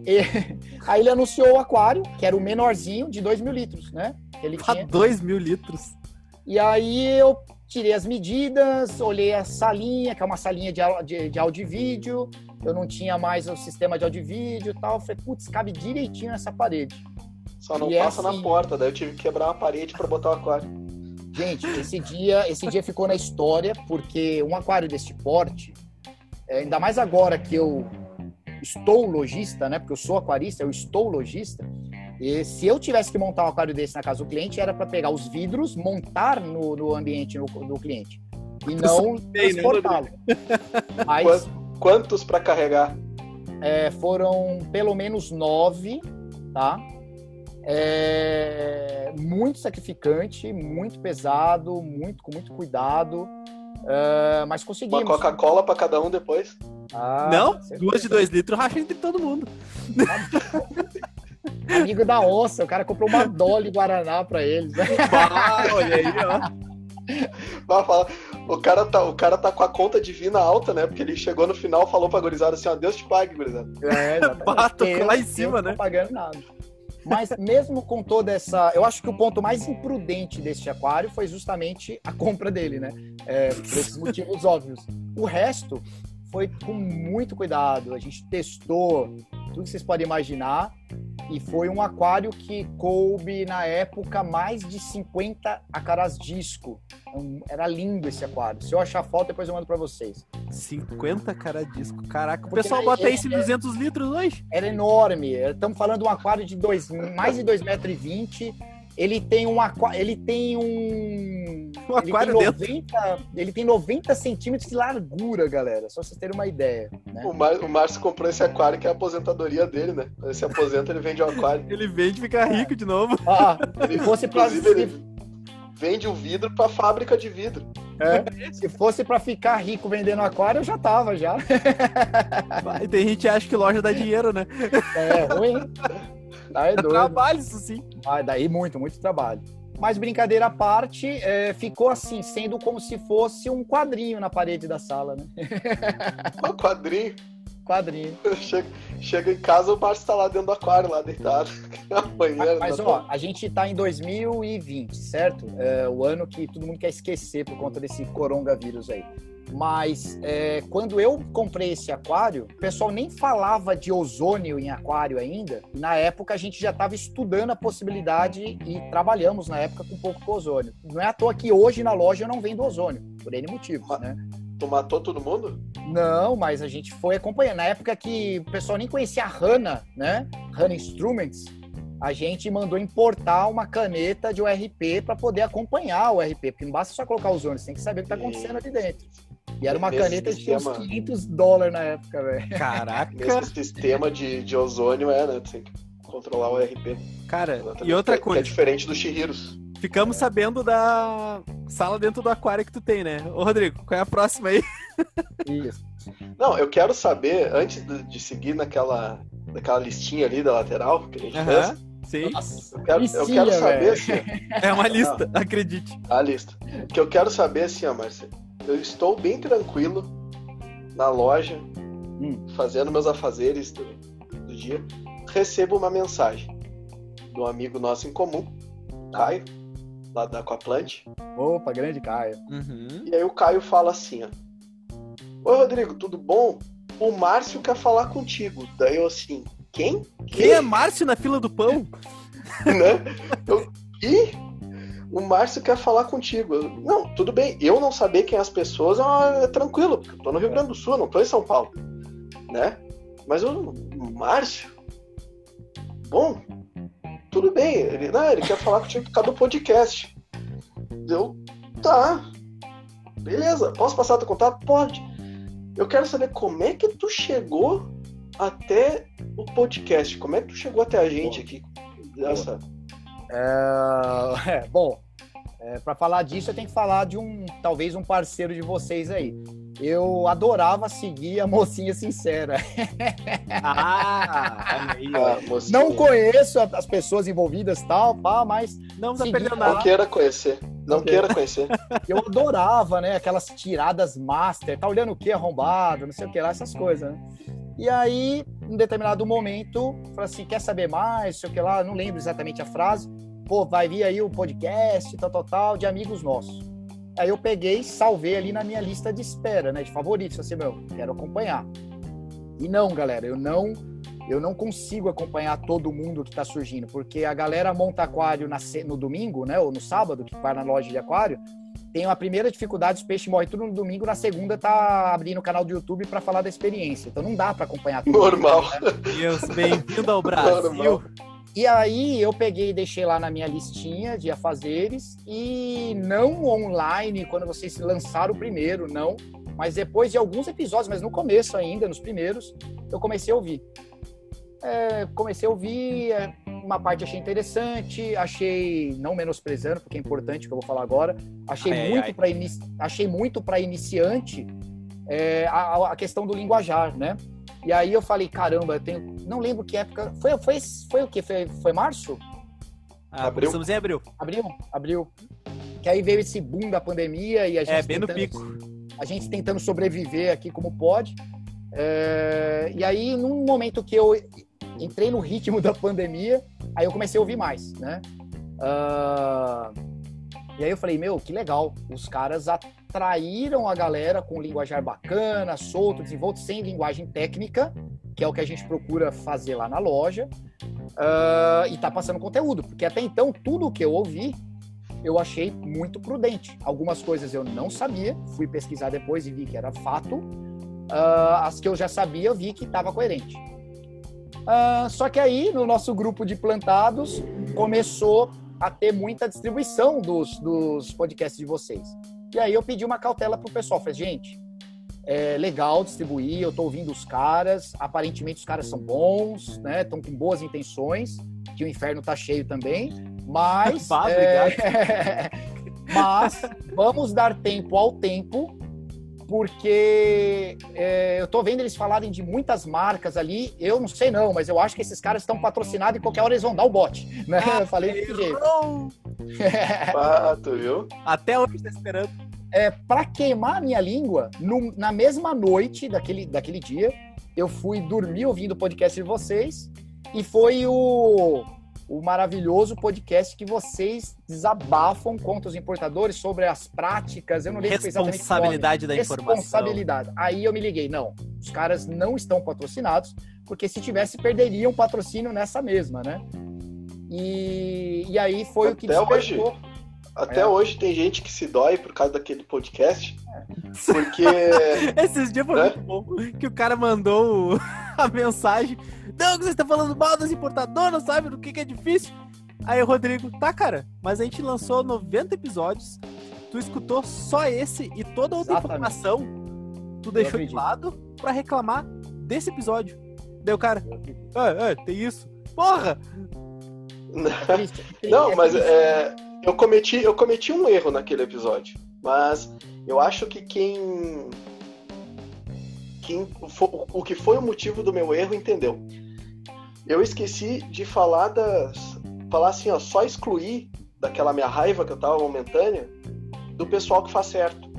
E, aí ele anunciou o aquário, que era o menorzinho, de 2 mil litros, né? Ele ah, tinha... 2 mil litros? E aí eu tirei as medidas, olhei a salinha, que é uma salinha de, de, de áudio e vídeo, eu não tinha mais o sistema de áudio e vídeo e tal, falei, putz, cabe direitinho nessa parede. Só não e é passa assim... na porta, daí eu tive que quebrar uma parede para botar o aquário. Gente, esse dia, esse dia ficou na história porque um aquário desse porte, é, ainda mais agora que eu estou lojista, né? Porque eu sou aquarista, eu estou lojista. E se eu tivesse que montar um aquário desse na casa do cliente, era para pegar os vidros, montar no, no ambiente do cliente e não né, transportá-lo. Mas quantos para carregar? É, foram pelo menos nove, tá? É muito sacrificante, muito pesado, muito com muito cuidado, uh, mas conseguimos. Uma Coca-Cola para cada um depois? Ah, Não, duas de dois litros racha entre todo mundo. Amigo da onça, o cara comprou uma Dolly Guaraná para eles. Ah, olha aí, ó. falar. O cara, tá, o cara tá com a conta divina alta, né? Porque ele chegou no final falou pra gurizada assim, ó, Deus te pague, gurizada. É, Bato lá em cima, né? Não tô pagando nada. Mas mesmo com toda essa. Eu acho que o ponto mais imprudente deste aquário foi justamente a compra dele, né? É, por esses motivos óbvios. O resto foi com muito cuidado. A gente testou tudo que vocês podem imaginar. E foi um aquário que coube, na época, mais de 50 acarás disco. Então, era lindo esse aquário. Se eu achar foto, depois eu mando para vocês. 50 cara disco. Caraca, o pessoal bota isso em 200 litros hoje? Era enorme. Estamos falando de um aquário de dois, mais de 2,20 m ele tem um ele tem um, um aquário ele tem 90, ele tem 90 centímetros de largura, galera. Só vocês terem uma ideia. Né? O, Mar, o Márcio comprou esse aquário que é a aposentadoria dele, né? Quando ele se aposenta, ele vende o aquário. ele vende e fica rico de novo. Ah, se fosse pra... ele vende o vidro para fábrica de vidro. É, se fosse para ficar rico vendendo aquário, eu já tava já. E tem gente que acha que loja dá dinheiro, né? É ruim. Tá é doido. Trabalho, isso sim. Ah, daí muito, muito trabalho. Mas brincadeira à parte, é, ficou assim, sendo como se fosse um quadrinho na parede da sala, né? Um quadrinho? quadrinho. Chega, chega, em casa, o Márcio tá lá dentro do aquário, lá deitado. Banheiro, mas, ó, a gente tá em 2020, certo? É o ano que todo mundo quer esquecer por conta desse coronavírus aí. Mas é, quando eu comprei esse aquário, o pessoal nem falava de ozônio em aquário ainda. Na época a gente já estava estudando a possibilidade e trabalhamos na época com um pouco com ozônio. Não é à toa que hoje na loja eu não vendo ozônio, por N motivos, mas, né? Tu matou todo mundo? Não, mas a gente foi acompanhando. Na época que o pessoal nem conhecia a HANA, né? HANA Instruments, a gente mandou importar uma caneta de URP para poder acompanhar o RP, porque não basta só colocar os ônibus, tem que saber o que está acontecendo ali dentro. E era uma caneta de uns 500 dólares na época, velho. Caraca! Esse sistema de, de ozônio é, né? Tem que controlar o RP. Cara, Exatamente. e outra que, coisa. Que é diferente dos Shihiros. Ficamos é. sabendo da sala dentro do aquário que tu tem, né? Ô, Rodrigo, qual é a próxima aí? Isso. Não, eu quero saber, antes de, seguir naquela, naquela listinha ali da lateral que a gente fez, Sim. Nossa, eu quero, eu quero saber assim. É uma lista, Não, acredite. A lista. O que eu quero saber assim, ó, Marcelo. Eu estou bem tranquilo na loja, hum. fazendo meus afazeres do, do, dia. Recebo uma mensagem do amigo nosso em comum, Caio, lá da Aquaplant. Opa, grande Caio. Uhum. E aí o Caio fala assim, ó. Oi, Rodrigo, tudo bom? O Márcio quer falar contigo. Daí eu assim, quem? Quem é Márcio na fila do pão? né? Eu, e o Márcio quer falar contigo. Eu, não, tudo bem. Eu não saber quem é as pessoas é, é tranquilo, porque eu tô no Rio Grande do Sul, não tô em São Paulo. Né? Mas o Márcio. Bom, tudo bem. Ele, não, ele quer falar contigo por causa do podcast. Eu, tá. Beleza, posso passar teu contato? Pode. Eu quero saber como é que tu chegou até o podcast. Como é que tu chegou até a gente aqui? Essa... É, é, bom, é, para falar disso, eu tenho que falar de um, talvez um parceiro de vocês aí. Eu adorava seguir a mocinha sincera. Ah, aí, não conheço as pessoas envolvidas tal, pá, mas não tá perdendo nada. Não queira conhecer. Não queira conhecer. Eu adorava, né? Aquelas tiradas master, tá olhando o que arrombado, não sei o que lá, essas coisas, né? E aí, em determinado momento, falei assim: quer saber mais? Sei o que lá, não lembro exatamente a frase. Pô, vai vir aí o podcast, tal, tal, tal, de amigos nossos. Aí eu peguei, salvei ali na minha lista de espera, né? De favoritos. Assim, meu, quero acompanhar. E não, galera, eu não eu não consigo acompanhar todo mundo que está surgindo, porque a galera monta aquário na, no domingo, né? Ou no sábado, que vai na loja de aquário, tem a primeira dificuldade, os peixes morrem tudo no domingo, na segunda tá abrindo o canal do YouTube para falar da experiência. Então não dá para acompanhar tudo. Normal. Né? Deus, bem-vindo ao Brasil. Normal. E aí eu peguei e deixei lá na minha listinha de afazeres e não online quando vocês lançaram o primeiro, não. Mas depois de alguns episódios, mas no começo ainda, nos primeiros, eu comecei a ouvir. É, comecei a ouvir, é, uma parte achei interessante, achei não menosprezando, porque é importante o que eu vou falar agora. Achei ai, muito para inici... achei muito para iniciante é, a, a, questão do linguajar, né? E aí eu falei, caramba, eu tenho, não lembro que época, foi foi foi o que foi, foi março? Ah, abril. Começamos em abril. Abril, abril. Que aí veio esse boom da pandemia e a gente É, bem tentando, no pico. A gente tentando sobreviver aqui como pode. É, e aí, num momento que eu entrei no ritmo da pandemia, aí eu comecei a ouvir mais, né? Uh, e aí eu falei, meu, que legal, os caras atraíram a galera com linguajar bacana, solto, desenvolto, sem linguagem técnica, que é o que a gente procura fazer lá na loja, uh, e tá passando conteúdo, porque até então tudo que eu ouvi eu achei muito prudente. Algumas coisas eu não sabia, fui pesquisar depois e vi que era fato. Uh, as que eu já sabia, eu vi que estava coerente. Uh, só que aí, no nosso grupo de plantados, começou a ter muita distribuição dos, dos podcasts de vocês. E aí eu pedi uma cautela pro pessoal. Falei, gente, é legal distribuir, eu tô ouvindo os caras, aparentemente os caras são bons, né? Estão com boas intenções, que o inferno tá cheio também, mas... é... mas vamos dar tempo ao tempo porque é, eu tô vendo eles falarem de muitas marcas ali. Eu não sei não, mas eu acho que esses caras estão patrocinados e qualquer hora eles vão dar o bote. Né? eu falei desse jeito. Fato, viu? Até hoje tá esperando. É, para queimar a minha língua, no, na mesma noite daquele, daquele dia, eu fui dormir ouvindo o podcast de vocês e foi o, o maravilhoso podcast que vocês desabafam contra os importadores sobre as práticas. Eu não lembro Responsabilidade da informação. Responsabilidade. Aí eu me liguei, não, os caras não estão patrocinados, porque se tivesse, perderiam patrocínio nessa mesma, né? E, e aí foi Até o que despertou. Hoje. Até é. hoje tem gente que se dói por causa daquele podcast. Porque. Esses dias foi né? muito bom. Que o cara mandou a mensagem. Não, você está falando mal das importadoras, sabe? Do que, que é difícil. Aí o Rodrigo, tá, cara, mas a gente lançou 90 episódios. Tu escutou só esse e toda outra Exatamente. informação tu deixou de lado para reclamar desse episódio. Deu, cara, é, é, tem isso. Porra! Não, mas é, eu cometi, eu cometi um erro naquele episódio, mas eu acho que quem, quem o que foi o motivo do meu erro entendeu. Eu esqueci de falar das, falar assim, ó, só excluir daquela minha raiva que eu tava momentânea do pessoal que faz certo,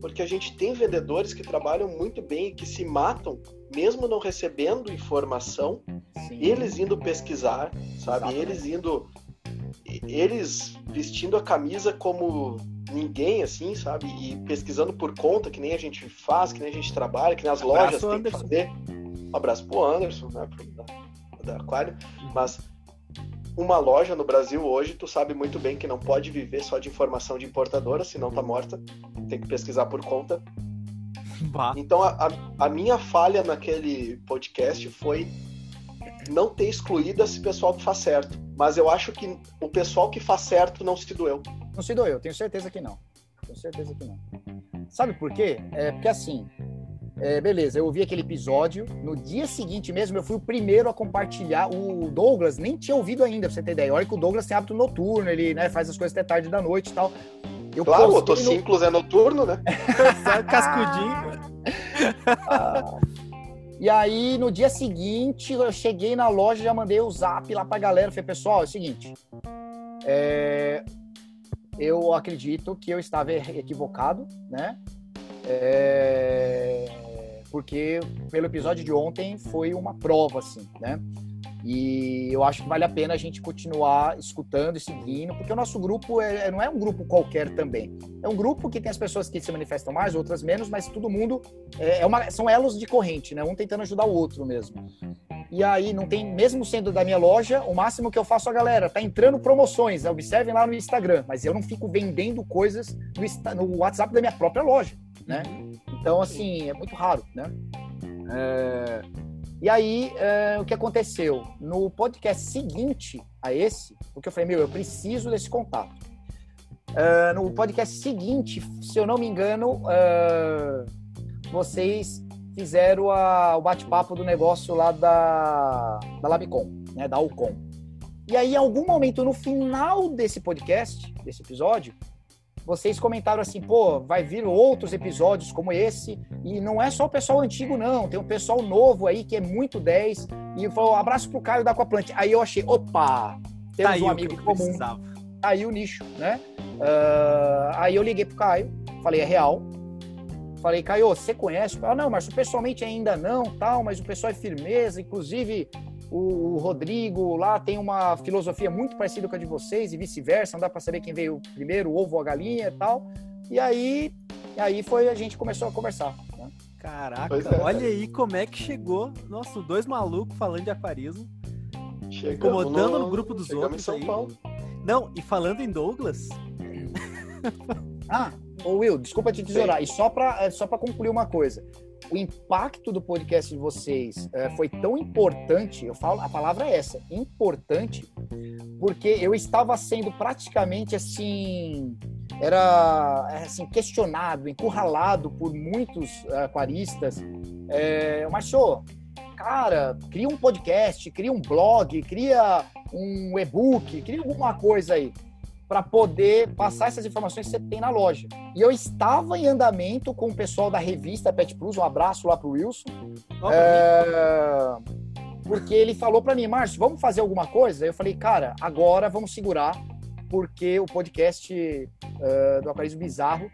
porque a gente tem vendedores que trabalham muito bem e que se matam mesmo não recebendo informação, Sim. eles indo pesquisar, sabe? Exatamente. Eles indo eles vestindo a camisa como ninguém, assim, sabe? E pesquisando por conta, que nem a gente faz, que nem a gente trabalha, que nem as lojas têm que fazer. Um abraço pro Anderson, né? Pro, da, da Aquário. Mas uma loja no Brasil hoje, tu sabe muito bem que não pode viver só de informação de importadora, senão tá morta. Tem que pesquisar por conta. Bah. Então a, a, a minha falha naquele podcast foi não ter excluído esse pessoal que faz certo. Mas eu acho que o pessoal que faz certo não se doeu. Não se doeu, tenho certeza que não. Tenho certeza que não. Sabe por quê? É porque assim, é, beleza, eu ouvi aquele episódio. No dia seguinte mesmo, eu fui o primeiro a compartilhar. O Douglas nem tinha ouvido ainda, pra você ter ideia. Olha que o Douglas tem hábito noturno, ele né, faz as coisas até tarde da noite e tal. Eu claro, o Motociclos no... é noturno, né? cascudinho. ah, e aí, no dia seguinte, eu cheguei na loja, já mandei o zap lá pra galera. Falei, pessoal, é o seguinte. É... Eu acredito que eu estava equivocado, né? É... Porque pelo episódio de ontem foi uma prova, assim, né? E eu acho que vale a pena a gente continuar escutando e seguindo, porque o nosso grupo é, é, não é um grupo qualquer também. É um grupo que tem as pessoas que se manifestam mais, outras menos, mas todo mundo é, é uma, são elos de corrente, né? Um tentando ajudar o outro mesmo. E aí não tem, mesmo sendo da minha loja, o máximo que eu faço a galera, tá entrando promoções, observem lá no Instagram, mas eu não fico vendendo coisas no, no WhatsApp da minha própria loja, né? Então, assim, é muito raro, né? É... E aí, uh, o que aconteceu? No podcast seguinte a esse, porque eu falei, meu, eu preciso desse contato. Uh, no podcast seguinte, se eu não me engano, uh, vocês fizeram a, o bate-papo do negócio lá da, da Labicom, né, da Alcom. E aí, em algum momento, no final desse podcast, desse episódio, vocês comentaram assim, pô, vai vir outros episódios como esse, e não é só o pessoal antigo, não, tem um pessoal novo aí que é muito 10, e falou, abraço pro Caio da Aquaplante. Aí eu achei, opa, temos tá um amigo comum. Precisava. Tá aí o nicho, né? Uh, aí eu liguei pro Caio, falei, é real. Falei, Caio, você conhece? Ah, não, mas pessoalmente ainda não, tal, mas o pessoal é firmeza, inclusive o, Rodrigo lá tem uma filosofia muito parecida com a de vocês e vice-versa, não dá para saber quem veio primeiro, o ovo ou a galinha e tal. E aí, e aí foi a gente começou a conversar. Né? Caraca, é. olha aí como é que chegou. Nossa, dois malucos falando de aquarismo. Chegamos incomodando no, no grupo dos outros aí. Paulo. Não, e falando em Douglas. ah, ô Will, desculpa te tesourar. E só para é, só pra concluir uma coisa o impacto do podcast de vocês é, foi tão importante, eu falo, a palavra é essa, importante, porque eu estava sendo praticamente assim, era assim, questionado, encurralado por muitos aquaristas. É, show, cara, cria um podcast, cria um blog, cria um e-book, cria alguma coisa aí para poder passar essas informações que você tem na loja. E eu estava em andamento com o pessoal da revista Pet Plus, um abraço lá pro Wilson. É... Porque ele falou para mim, Márcio, vamos fazer alguma coisa? Eu falei, cara, agora vamos segurar, porque o podcast uh, do Aquarismo Bizarro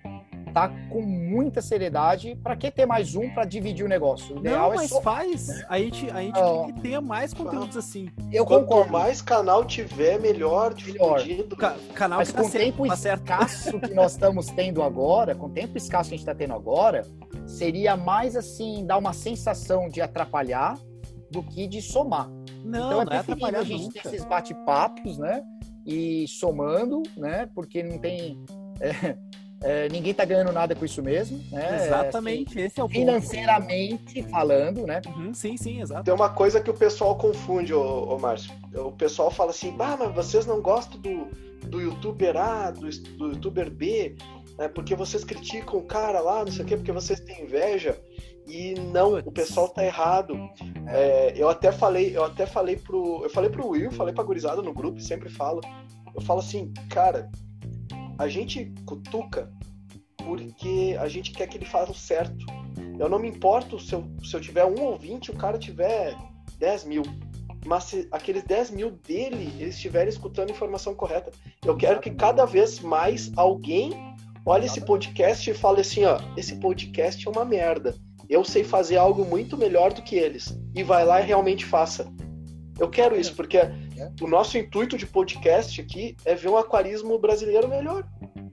tá com muita seriedade. Para que ter mais um para dividir o negócio? O ideal não, é mas só... faz. A gente, a gente tem que ter mais conteúdos assim. Eu Quanto concordo. mais canal tiver, melhor difundido. Ca canal mas com o tempo tá escasso que nós estamos tendo agora, com o tempo escasso que a gente está tendo agora, seria mais assim, dar uma sensação de atrapalhar do que de somar. Não, então é, não é preferível a gente nunca. ter esses bate-papos, né? E somando, né? Porque não tem. É, é, ninguém está ganhando nada com isso mesmo, né? Exatamente, assim, esse é o ponto. Financeiramente falando, né? Uhum, sim, sim, exato. Tem uma coisa que o pessoal confunde, ô, ô Márcio. O pessoal fala assim, bah, mas vocês não gostam do, do youtuber A, do, do youtuber B, né? Porque vocês criticam o cara lá, não sei o quê, porque vocês têm inveja. E não, o pessoal tá errado. É, eu até falei, eu até falei pro. Eu falei pro Will, falei pra gurizada no grupo, sempre falo. Eu falo assim, cara, a gente cutuca porque a gente quer que ele faça o certo. Eu não me importo se eu, se eu tiver um ou vinte, o cara tiver 10 mil. Mas se aqueles 10 mil dele, eles estiverem escutando a informação correta. Eu quero que cada vez mais alguém olhe esse podcast e fale assim, ó, esse podcast é uma merda. Eu sei fazer algo muito melhor do que eles. E vai lá e realmente faça. Eu quero isso, porque é. O nosso intuito de podcast aqui é ver um aquarismo brasileiro melhor.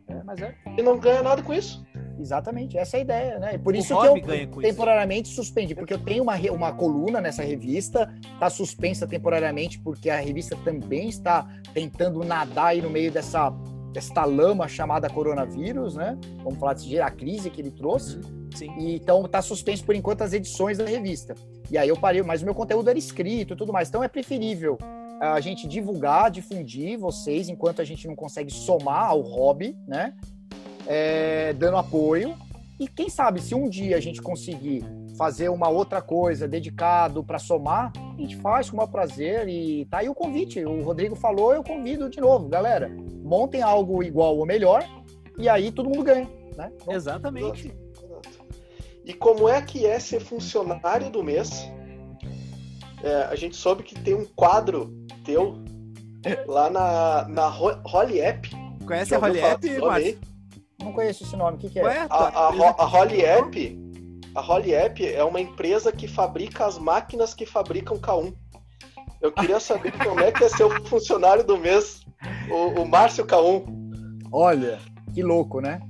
É, mas é. E não ganha nada com isso. Exatamente, essa é a ideia, né? Por isso que eu temporariamente isso. suspendi, porque eu tenho uma, uma coluna nessa revista, está suspensa temporariamente, porque a revista também está tentando nadar aí no meio dessa, dessa lama chamada coronavírus, né? Vamos falar de a crise que ele trouxe. Uhum. Sim. E, então está suspenso por enquanto as edições da revista. E aí eu parei, mas o meu conteúdo era escrito e tudo mais. Então é preferível a gente divulgar, difundir vocês, enquanto a gente não consegue somar ao hobby, né? É, dando apoio. E quem sabe, se um dia a gente conseguir fazer uma outra coisa dedicado para somar, a gente faz com o maior prazer. E tá aí o convite. O Rodrigo falou, eu convido de novo, galera. Montem algo igual ou melhor, e aí todo mundo ganha. Né? Exatamente. E como é que é ser funcionário do mês? É, a gente soube que tem um quadro teu lá na, na Holly App. Conhece a Holly App, Márcio? Não conheço esse nome, o que, que é? Ué, a, a, a, Holly App, a Holly App é uma empresa que fabrica as máquinas que fabricam K1. Eu queria saber como é que é ser o funcionário do mês, o, o Márcio K1. Olha, que louco, né?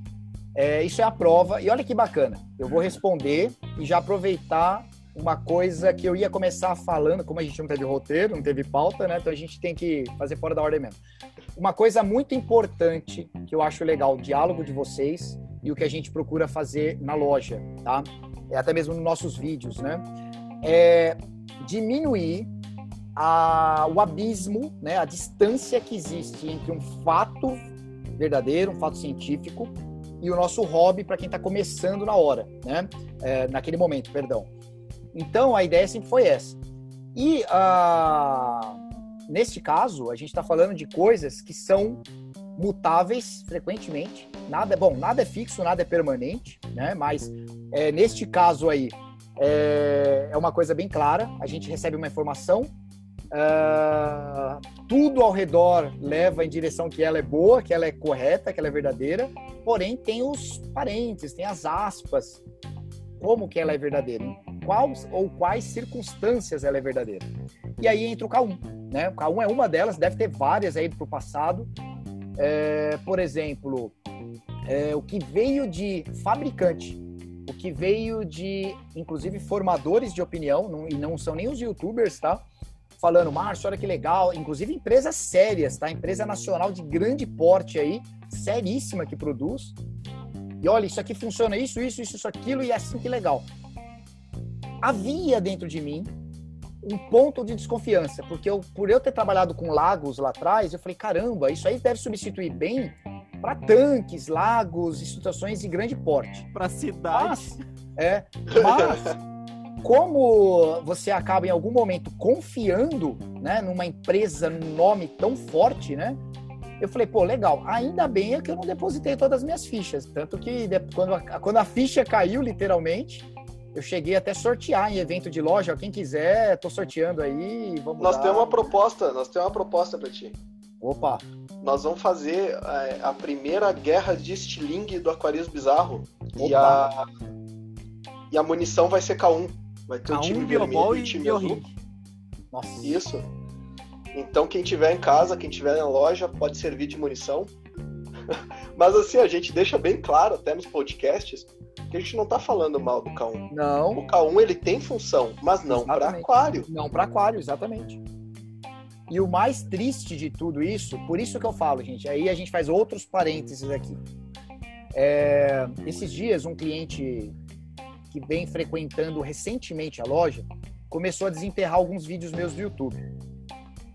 É, isso é a prova, e olha que bacana. Eu vou responder e já aproveitar uma coisa que eu ia começar falando, como a gente não teve roteiro, não teve pauta, né? Então a gente tem que fazer fora da ordem mesmo. Uma coisa muito importante que eu acho legal, o diálogo de vocês e o que a gente procura fazer na loja, tá? É até mesmo nos nossos vídeos, né? É diminuir a, o abismo, né? A distância que existe entre um fato verdadeiro, um fato científico, e o nosso hobby para quem está começando na hora, né? É, naquele momento, perdão. Então, a ideia sempre foi essa. E, uh, neste caso, a gente está falando de coisas que são mutáveis frequentemente. Nada, bom, nada é fixo, nada é permanente, né? Mas é, neste caso aí é, é, uma coisa bem clara. A gente recebe uma informação, uh, tudo ao redor leva em direção que ela é boa, que ela é correta, que ela é verdadeira. Porém, tem os parentes, tem as aspas, como que ela é verdadeira, em quais ou quais circunstâncias ela é verdadeira. E aí entra o K1, né? O K1 é uma delas, deve ter várias aí para o passado. É, por exemplo, é, o que veio de fabricante, o que veio de, inclusive, formadores de opinião, não, e não são nem os youtubers, tá? Falando, Márcio, olha que legal, inclusive empresas sérias, tá? Empresa nacional de grande porte aí, seríssima que produz, e olha, isso aqui funciona isso, isso, isso, isso, aquilo, e é assim que legal. Havia dentro de mim um ponto de desconfiança, porque eu, por eu ter trabalhado com lagos lá atrás, eu falei, caramba, isso aí deve substituir bem para tanques, lagos situações de grande porte. Para cidades. é, mas como você acaba em algum momento confiando, né, numa empresa, num nome tão forte, né? Eu falei, pô, legal. Ainda bem é que eu não depositei todas as minhas fichas. Tanto que quando a, quando a ficha caiu, literalmente, eu cheguei até sortear em evento de loja. Quem quiser, tô sorteando aí. Vamos nós temos uma proposta, nós temos uma proposta para ti. Opa, nós vamos fazer a, é, a primeira guerra de estilingue do Aquarismo Bizarro. E a, e a munição vai ser K1. Vai ter o um time vermelho e o time azul. Nossa. Isso. Então quem tiver em casa, quem tiver na loja, pode servir de munição. Mas assim, a gente deixa bem claro até nos podcasts que a gente não tá falando mal do K1. Não. O K1 ele tem função, mas não para aquário. Não para aquário, exatamente. E o mais triste de tudo isso, por isso que eu falo, gente, aí a gente faz outros parênteses aqui. É, esses dias, um cliente que vem frequentando recentemente a loja começou a desenterrar alguns vídeos meus do YouTube.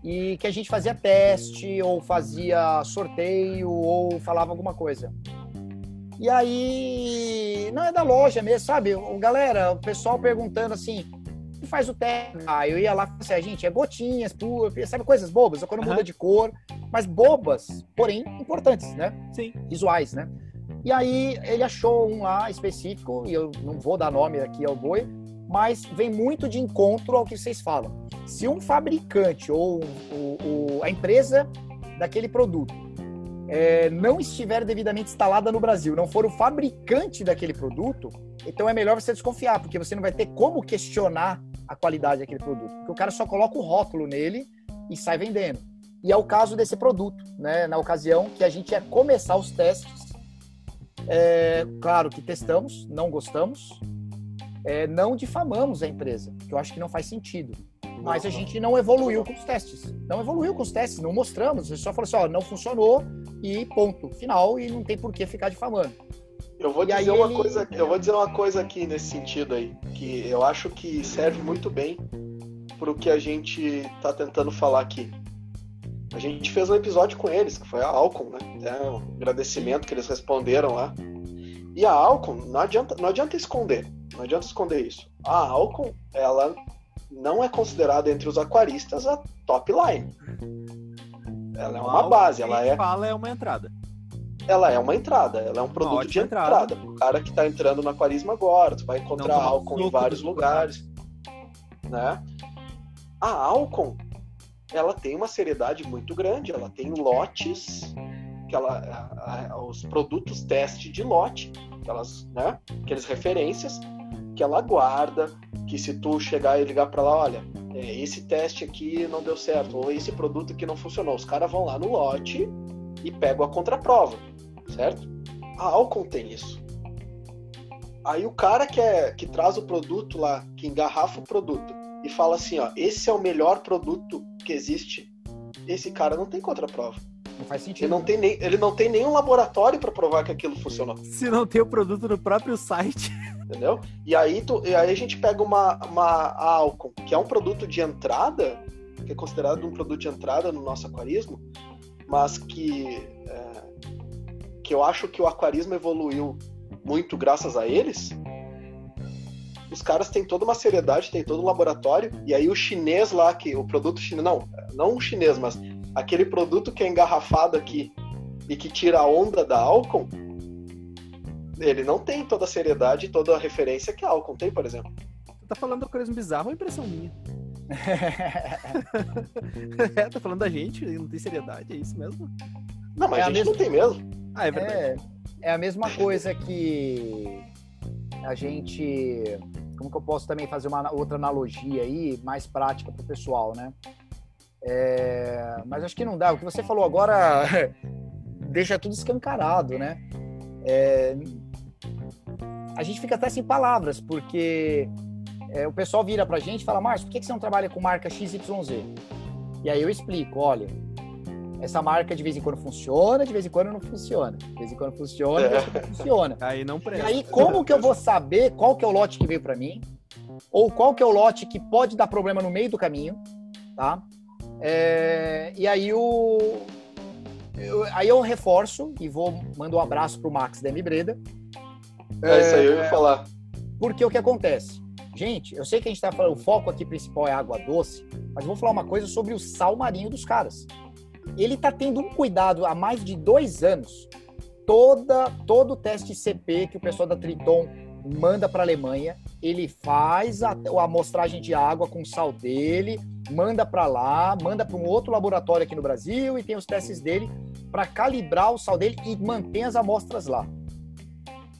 E que a gente fazia teste, ou fazia sorteio, ou falava alguma coisa. E aí, não é da loja mesmo, sabe? O, galera, o pessoal perguntando assim, faz o teste. Ah, eu ia lá e assim, gente, é gotinhas, pura, sabe, coisas bobas, quando uhum. muda de cor, mas bobas, porém importantes, né? Sim. Visuais, né? E aí ele achou um lá específico, e eu não vou dar nome aqui ao boi, mas vem muito de encontro ao que vocês falam. Se um fabricante ou o, o, a empresa daquele produto é, não estiver devidamente instalada no Brasil, não for o fabricante daquele produto, então é melhor você desconfiar, porque você não vai ter como questionar a qualidade daquele produto. Porque o cara só coloca o rótulo nele e sai vendendo. E é o caso desse produto, né? Na ocasião que a gente ia começar os testes. É, claro que testamos, não gostamos, é, não difamamos a empresa, que eu acho que não faz sentido. Mas a gente não evoluiu com os testes. Não evoluiu com os testes, não mostramos. A gente só falou assim: ó, não funcionou e ponto. Final, e não tem por que ficar difamando. Eu vou dizer uma ele... coisa, eu vou dizer uma coisa aqui nesse sentido aí, que eu acho que serve muito bem para o que a gente está tentando falar aqui. A gente fez um episódio com eles, que foi a Alcon, né? É um agradecimento que eles responderam lá. E a Alcon, não adianta, não adianta esconder, não adianta esconder isso. A Alcon, ela não é considerada entre os aquaristas a top line. Ela é uma base, ela é. fala é uma entrada ela é uma entrada, ela é um produto de entrada. entrada. O cara que está entrando no aquarismo agora, tu vai encontrar Não, Alcon em vários lugares, né? A Alcon, ela tem uma seriedade muito grande, ela tem lotes, que ela, a, a, os produtos teste de lote, aquelas, né, aquelas referências que ela guarda, que se tu chegar e ligar para lá, olha, é, esse teste aqui não deu certo, ou esse produto aqui não funcionou, os caras vão lá no lote e pegam a contraprova certo? A Alcon tem isso. Aí o cara que, é, que traz o produto lá, que engarrafa o produto e fala assim, ó, esse é o melhor produto que existe, esse cara não tem contraprova. Não faz sentido. Ele não, tem, nem, ele não tem nenhum laboratório para provar que aquilo funcionou. Se não tem o produto no próprio site. Entendeu? E aí, tu, e aí a gente pega uma, uma Alcon, que é um produto de entrada, que é considerado um produto de entrada no nosso aquarismo, mas que é, que eu acho que o aquarismo evoluiu muito graças a eles, os caras têm toda uma seriedade, tem todo um laboratório, e aí o chinês lá, que o produto chinês, não, não o chinês, mas aquele produto que é engarrafado aqui e que tira a onda da Alcon, ele não tem toda a seriedade e toda a referência que a Alcon tem, por exemplo. Você tá falando do aquarismo bizarro ou impressão minha? é, tá falando da gente, não tem seriedade, é isso mesmo? Não, mas é a, a gente mesma... não tem mesmo. Ah, é verdade. É, é a mesma coisa que a gente. Como que eu posso também fazer uma outra analogia aí, mais prática para o pessoal, né? É, mas acho que não dá. O que você falou agora deixa tudo escancarado, né? É, a gente fica até sem palavras, porque é, o pessoal vira pra gente e fala, Márcio, por que, que você não trabalha com marca XYZ? E aí eu explico, olha, essa marca de vez em quando funciona, de vez em quando não funciona. De vez em quando funciona, de vez em quando não funciona. Aí não presta. E aí, como que eu vou saber qual que é o lote que veio para mim? Ou qual que é o lote que pode dar problema no meio do caminho, tá? É, e aí o... Eu, aí eu reforço e vou mando um abraço pro Max Demi Breda. É, isso aí eu ia é, falar. Porque o que acontece? Gente, eu sei que a gente tá falando, o foco aqui principal é água doce, mas vou falar uma coisa sobre o sal marinho dos caras ele está tendo um cuidado há mais de dois anos. Toda, todo o teste CP que o pessoal da Triton manda para a Alemanha, ele faz a, a amostragem de água com sal dele, manda para lá, manda para um outro laboratório aqui no Brasil e tem os testes dele. para calibrar o sal dele e manter as amostras lá.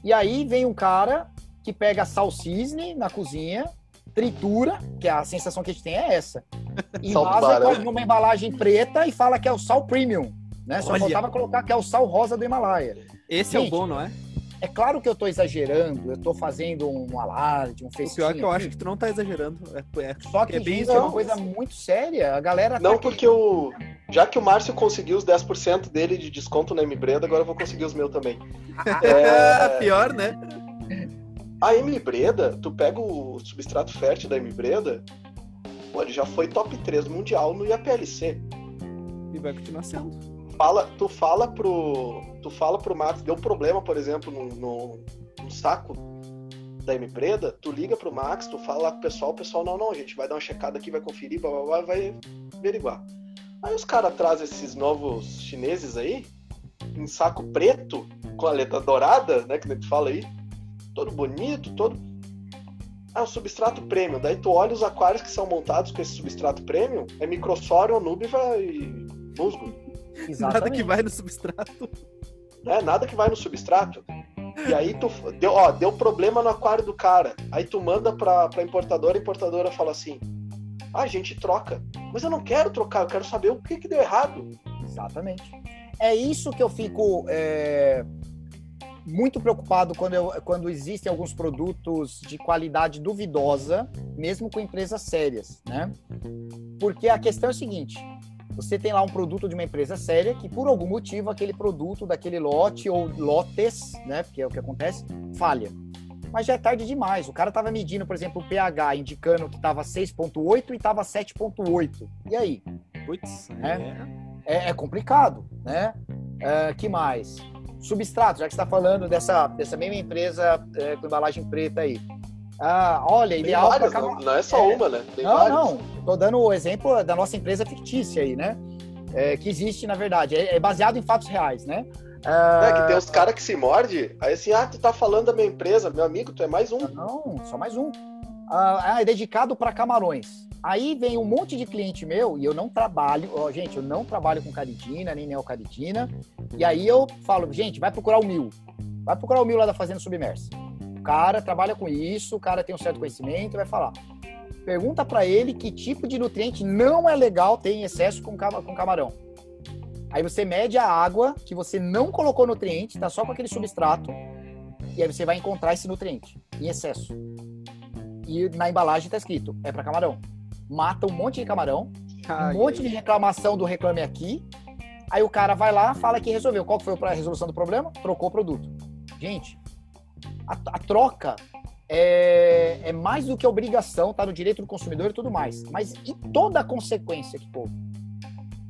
E aí vem um cara que pega sal cisne na cozinha, tritura, que a sensação que a gente tem é essa, e vaza numa embalagem preta e fala que é o sal premium, né? Só Olha. faltava colocar que é o sal rosa do Himalaia. Esse gente, é o bom, não é? É claro que eu estou exagerando, eu estou fazendo um alarde, um festim. O pior é que eu acho que tu não está exagerando. É, é, Só que, é bem isso é uma coisa muito séria. A galera. Não, tá porque o. Já que o Márcio conseguiu os 10% dele de desconto na M-Breda, agora eu vou conseguir os meus também. é... Pior, né? A M-Breda, tu pega o substrato fértil da M-Breda, pô, ele já foi top 3 mundial no IAPLC. E vai continuar sendo fala, tu fala pro. Tu fala pro Max, deu problema, por exemplo, no, no, no saco da M-Preda, tu liga pro Max, tu fala pro pessoal, o pessoal, não, não, a gente vai dar uma checada aqui, vai conferir, blá, blá, blá, vai averiguar. Aí os caras trazem esses novos chineses aí, em saco preto, com a letra dourada, né, que tu fala aí, todo bonito, todo. Ah, o substrato premium. Daí tu olha os aquários que são montados com esse substrato premium, é microsório, nubiva e musgo. Exatamente. Nada que vai no substrato. É, nada que vai no substrato. E aí tu deu, ó, deu problema no aquário do cara. Aí tu manda pra, pra importadora, a importadora fala assim: ah, a gente troca. Mas eu não quero trocar, eu quero saber o que, que deu errado. Exatamente. É isso que eu fico é, muito preocupado quando, eu, quando existem alguns produtos de qualidade duvidosa, mesmo com empresas sérias, né? Porque a questão é a seguinte: você tem lá um produto de uma empresa séria que, por algum motivo, aquele produto daquele lote ou lotes, né, porque é o que acontece, falha. Mas já é tarde demais. O cara estava medindo, por exemplo, o pH, indicando que estava 6,8 e estava 7,8. E aí? Putz, é, é, é complicado, né? É, que mais? Substrato, já que está falando dessa, dessa mesma empresa é, com embalagem preta aí. Ah, olha, Tem ideal várias, não, não, é só é, uma, né? Tem não, não. Tô dando o exemplo da nossa empresa fictícia aí, né? É, que existe, na verdade. É, é, baseado em fatos reais, né? Ah, é, que tem os caras que se morde, aí assim, ah, tu tá falando da minha empresa, meu amigo, tu é mais um. Não, só mais um. Ah, é dedicado para camarões. Aí vem um monte de cliente meu e eu não trabalho, ó, gente, eu não trabalho com caridina, nem neocaridina. E aí eu falo, gente, vai procurar o mil. Vai procurar o mil lá da Fazenda Submersa cara trabalha com isso, o cara tem um certo conhecimento, vai falar. Pergunta para ele que tipo de nutriente não é legal ter em excesso com, com camarão. Aí você mede a água que você não colocou nutriente, tá só com aquele substrato, e aí você vai encontrar esse nutriente em excesso. E na embalagem tá escrito, é para camarão. Mata um monte de camarão, Ai, um monte de reclamação do Reclame Aqui. Aí o cara vai lá, fala que resolveu. Qual foi a resolução do problema? Trocou o produto. Gente, a, a troca é, é, mais do que obrigação, tá no direito do consumidor e tudo mais. Mas e toda a consequência que pô?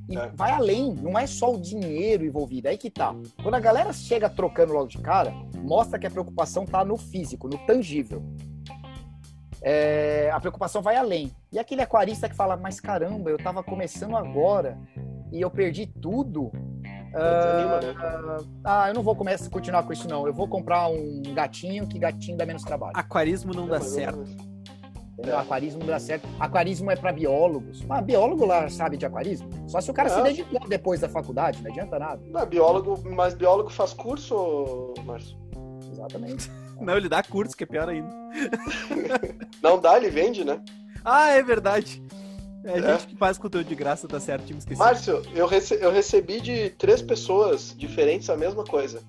E é. vai além, não é só o dinheiro envolvido, é aí que tá. Quando a galera chega trocando logo de cara, mostra que a preocupação tá no físico, no tangível. É, a preocupação vai além. E aquele aquarista que fala, mas caramba, eu tava começando agora e eu perdi tudo. Desanima, né? Ah, ah, eu não vou começar, continuar com isso, não. Eu vou comprar um gatinho, que gatinho dá menos trabalho. Aquarismo não, dá certo. Aquarismo não dá certo. Aquarismo é para biólogos. Mas biólogo lá sabe de aquarismo? Só se o cara é. se dedicou depois da faculdade, não adianta nada. Não, biólogo, mas biólogo faz curso, Márcio? Exatamente. Não, ele dá curso, que é pior ainda. não dá, ele vende, né? Ah, é verdade. É a gente é. que faz conteúdo de graça, tá certo, time esqueci. Márcio, eu, rece eu recebi de três pessoas diferentes a mesma coisa.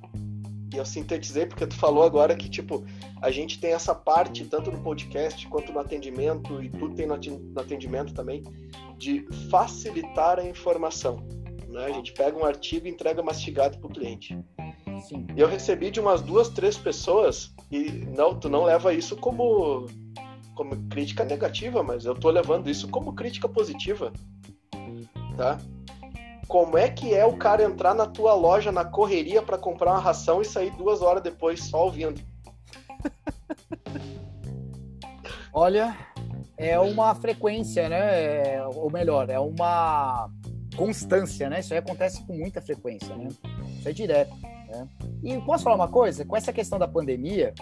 E eu sintetizei porque tu falou agora que, tipo, a gente tem essa parte, tanto no podcast quanto no atendimento, e tu tem no atendimento também, de facilitar a informação. Né? A gente pega um artigo e entrega mastigado para o cliente. Sim. E eu recebi de umas duas, três pessoas, e não, tu não leva isso como como crítica negativa, mas eu tô levando isso como crítica positiva, tá? Como é que é o cara entrar na tua loja na correria para comprar uma ração e sair duas horas depois só ouvindo? Olha, é uma frequência, né? É, ou melhor, é uma constância, né? Isso aí acontece com muita frequência, né? Isso é direto. Né? E posso falar uma coisa? Com essa questão da pandemia,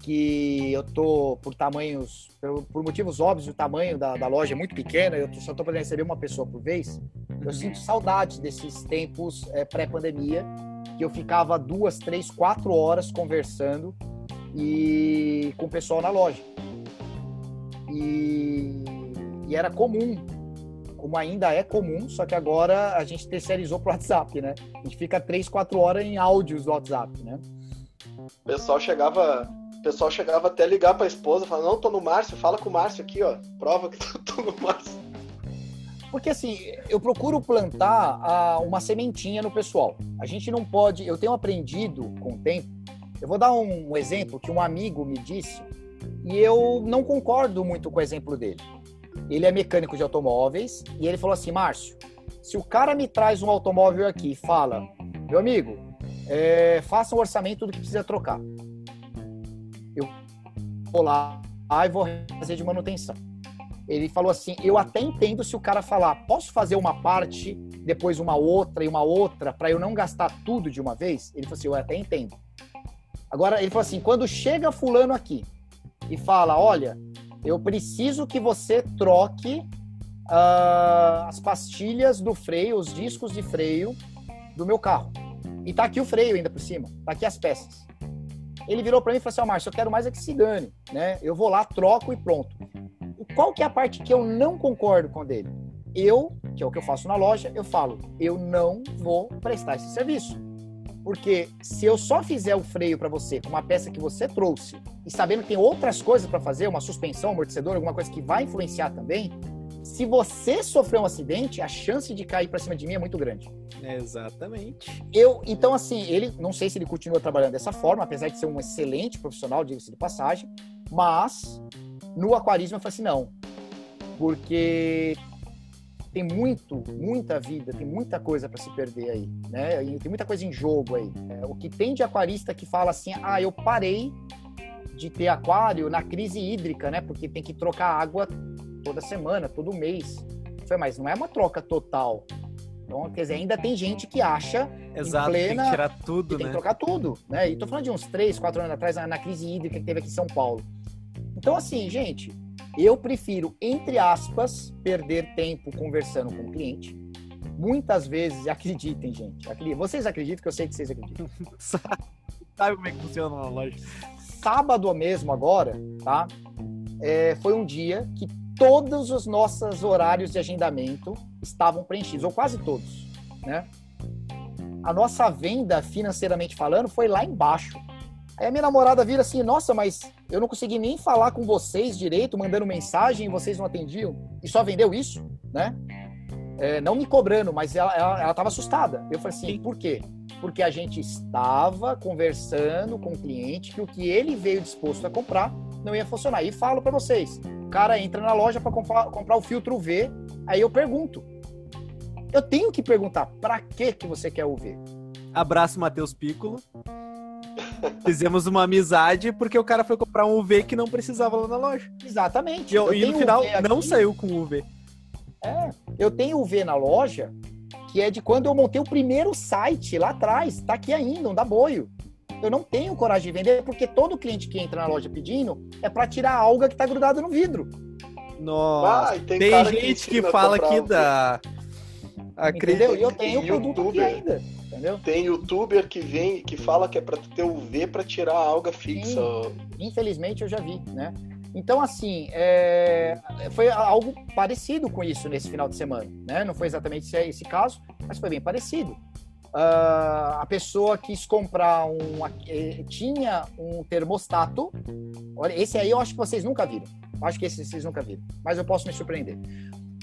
que eu tô por tamanhos, por, motivos óbvios, o tamanho da, da, loja é muito pequeno, eu só tô podendo receber uma pessoa por vez. Eu sinto saudade desses tempos é, pré-pandemia, que eu ficava duas, três, quatro horas conversando e com o pessoal na loja. E, e era comum, como ainda é comum, só que agora a gente terceirizou pro WhatsApp, né? A gente fica três, quatro horas em áudios do WhatsApp, né? O pessoal chegava, o pessoal chegava até ligar para a esposa, falando: "Não, tô no Márcio, fala com o Márcio aqui, ó. Prova que tô no Márcio". Porque assim, eu procuro plantar ah, uma sementinha no pessoal. A gente não pode. Eu tenho aprendido com o tempo. Eu vou dar um exemplo que um amigo me disse e eu não concordo muito com o exemplo dele. Ele é mecânico de automóveis e ele falou assim: Márcio, se o cara me traz um automóvel aqui e fala, meu amigo, é, faça um orçamento do que precisa trocar. Eu vou lá e vou fazer de manutenção. Ele falou assim: eu até entendo se o cara falar, posso fazer uma parte, depois uma outra e uma outra, para eu não gastar tudo de uma vez? Ele falou assim: eu até entendo. Agora, ele falou assim: quando chega Fulano aqui e fala, olha, eu preciso que você troque uh, as pastilhas do freio, os discos de freio do meu carro. E tá aqui o freio ainda por cima, tá aqui as peças. Ele virou para mim e falou assim: Ó, oh, Márcio, eu quero mais é que se dane, né? Eu vou lá, troco e pronto. Qual que é a parte que eu não concordo com ele? Eu, que é o que eu faço na loja, eu falo, eu não vou prestar esse serviço. Porque se eu só fizer o freio para você com uma peça que você trouxe e sabendo que tem outras coisas para fazer, uma suspensão, amortecedor, alguma coisa que vai influenciar também, se você sofrer um acidente, a chance de cair para cima de mim é muito grande. Exatamente. Eu, então assim, ele, não sei se ele continua trabalhando dessa forma, apesar de ser um excelente profissional, diga-se de passagem, mas no aquarismo eu falei assim, não, porque tem muito, muita vida, tem muita coisa para se perder aí, né? E tem muita coisa em jogo aí. É, o que tem de aquarista que fala assim, ah, eu parei de ter aquário na crise hídrica, né? Porque tem que trocar água toda semana, todo mês. Foi, mas não é uma troca total. Então, quer dizer, ainda tem gente que acha Exato, plena, tem que tirar tudo, que né? Tem que trocar tudo, né? E tô falando de uns três, quatro anos atrás, na, na crise hídrica que teve aqui em São Paulo. Então, assim, gente, eu prefiro, entre aspas, perder tempo conversando com o cliente. Muitas vezes, acreditem, gente. Vocês acreditam que eu sei que vocês acreditam. Sabe como é que funciona na loja? Sábado mesmo, agora, tá? É, foi um dia que todos os nossos horários de agendamento estavam preenchidos, ou quase todos, né? A nossa venda, financeiramente falando, foi lá embaixo. Aí minha namorada vira assim, nossa, mas eu não consegui nem falar com vocês direito, mandando mensagem e vocês não atendiam. E só vendeu isso, né? É, não me cobrando, mas ela, ela, ela tava assustada. Eu falei assim, por quê? Porque a gente estava conversando com o cliente que o que ele veio disposto a comprar não ia funcionar. E falo para vocês, o cara entra na loja para comprar, comprar o filtro UV, aí eu pergunto. Eu tenho que perguntar, para que que você quer o UV? Abraço, Matheus Piccolo. Fizemos uma amizade porque o cara foi comprar um UV que não precisava lá na loja. Exatamente. E, eu, e no final não saiu com o UV. É, eu tenho UV na loja que é de quando eu montei o primeiro site lá atrás. Tá aqui ainda, um da boio. Eu não tenho coragem de vender porque todo cliente que entra na loja pedindo é para tirar a alga que tá grudada no vidro. Nossa, ah, tem, tem gente que, que fala que dá. Entendeu? E eu tenho o produto aqui ainda entendeu? Tem youtuber que vem, que fala que é para ter UV para tirar a alga fixa. Sim, infelizmente eu já vi, né? Então, assim, é... foi algo parecido com isso nesse final de semana, né? Não foi exatamente esse caso, mas foi bem parecido. Uh, a pessoa quis comprar um. Eh, tinha um termostato. Olha, esse aí eu acho que vocês nunca viram. Acho que esse vocês nunca viram. Mas eu posso me surpreender.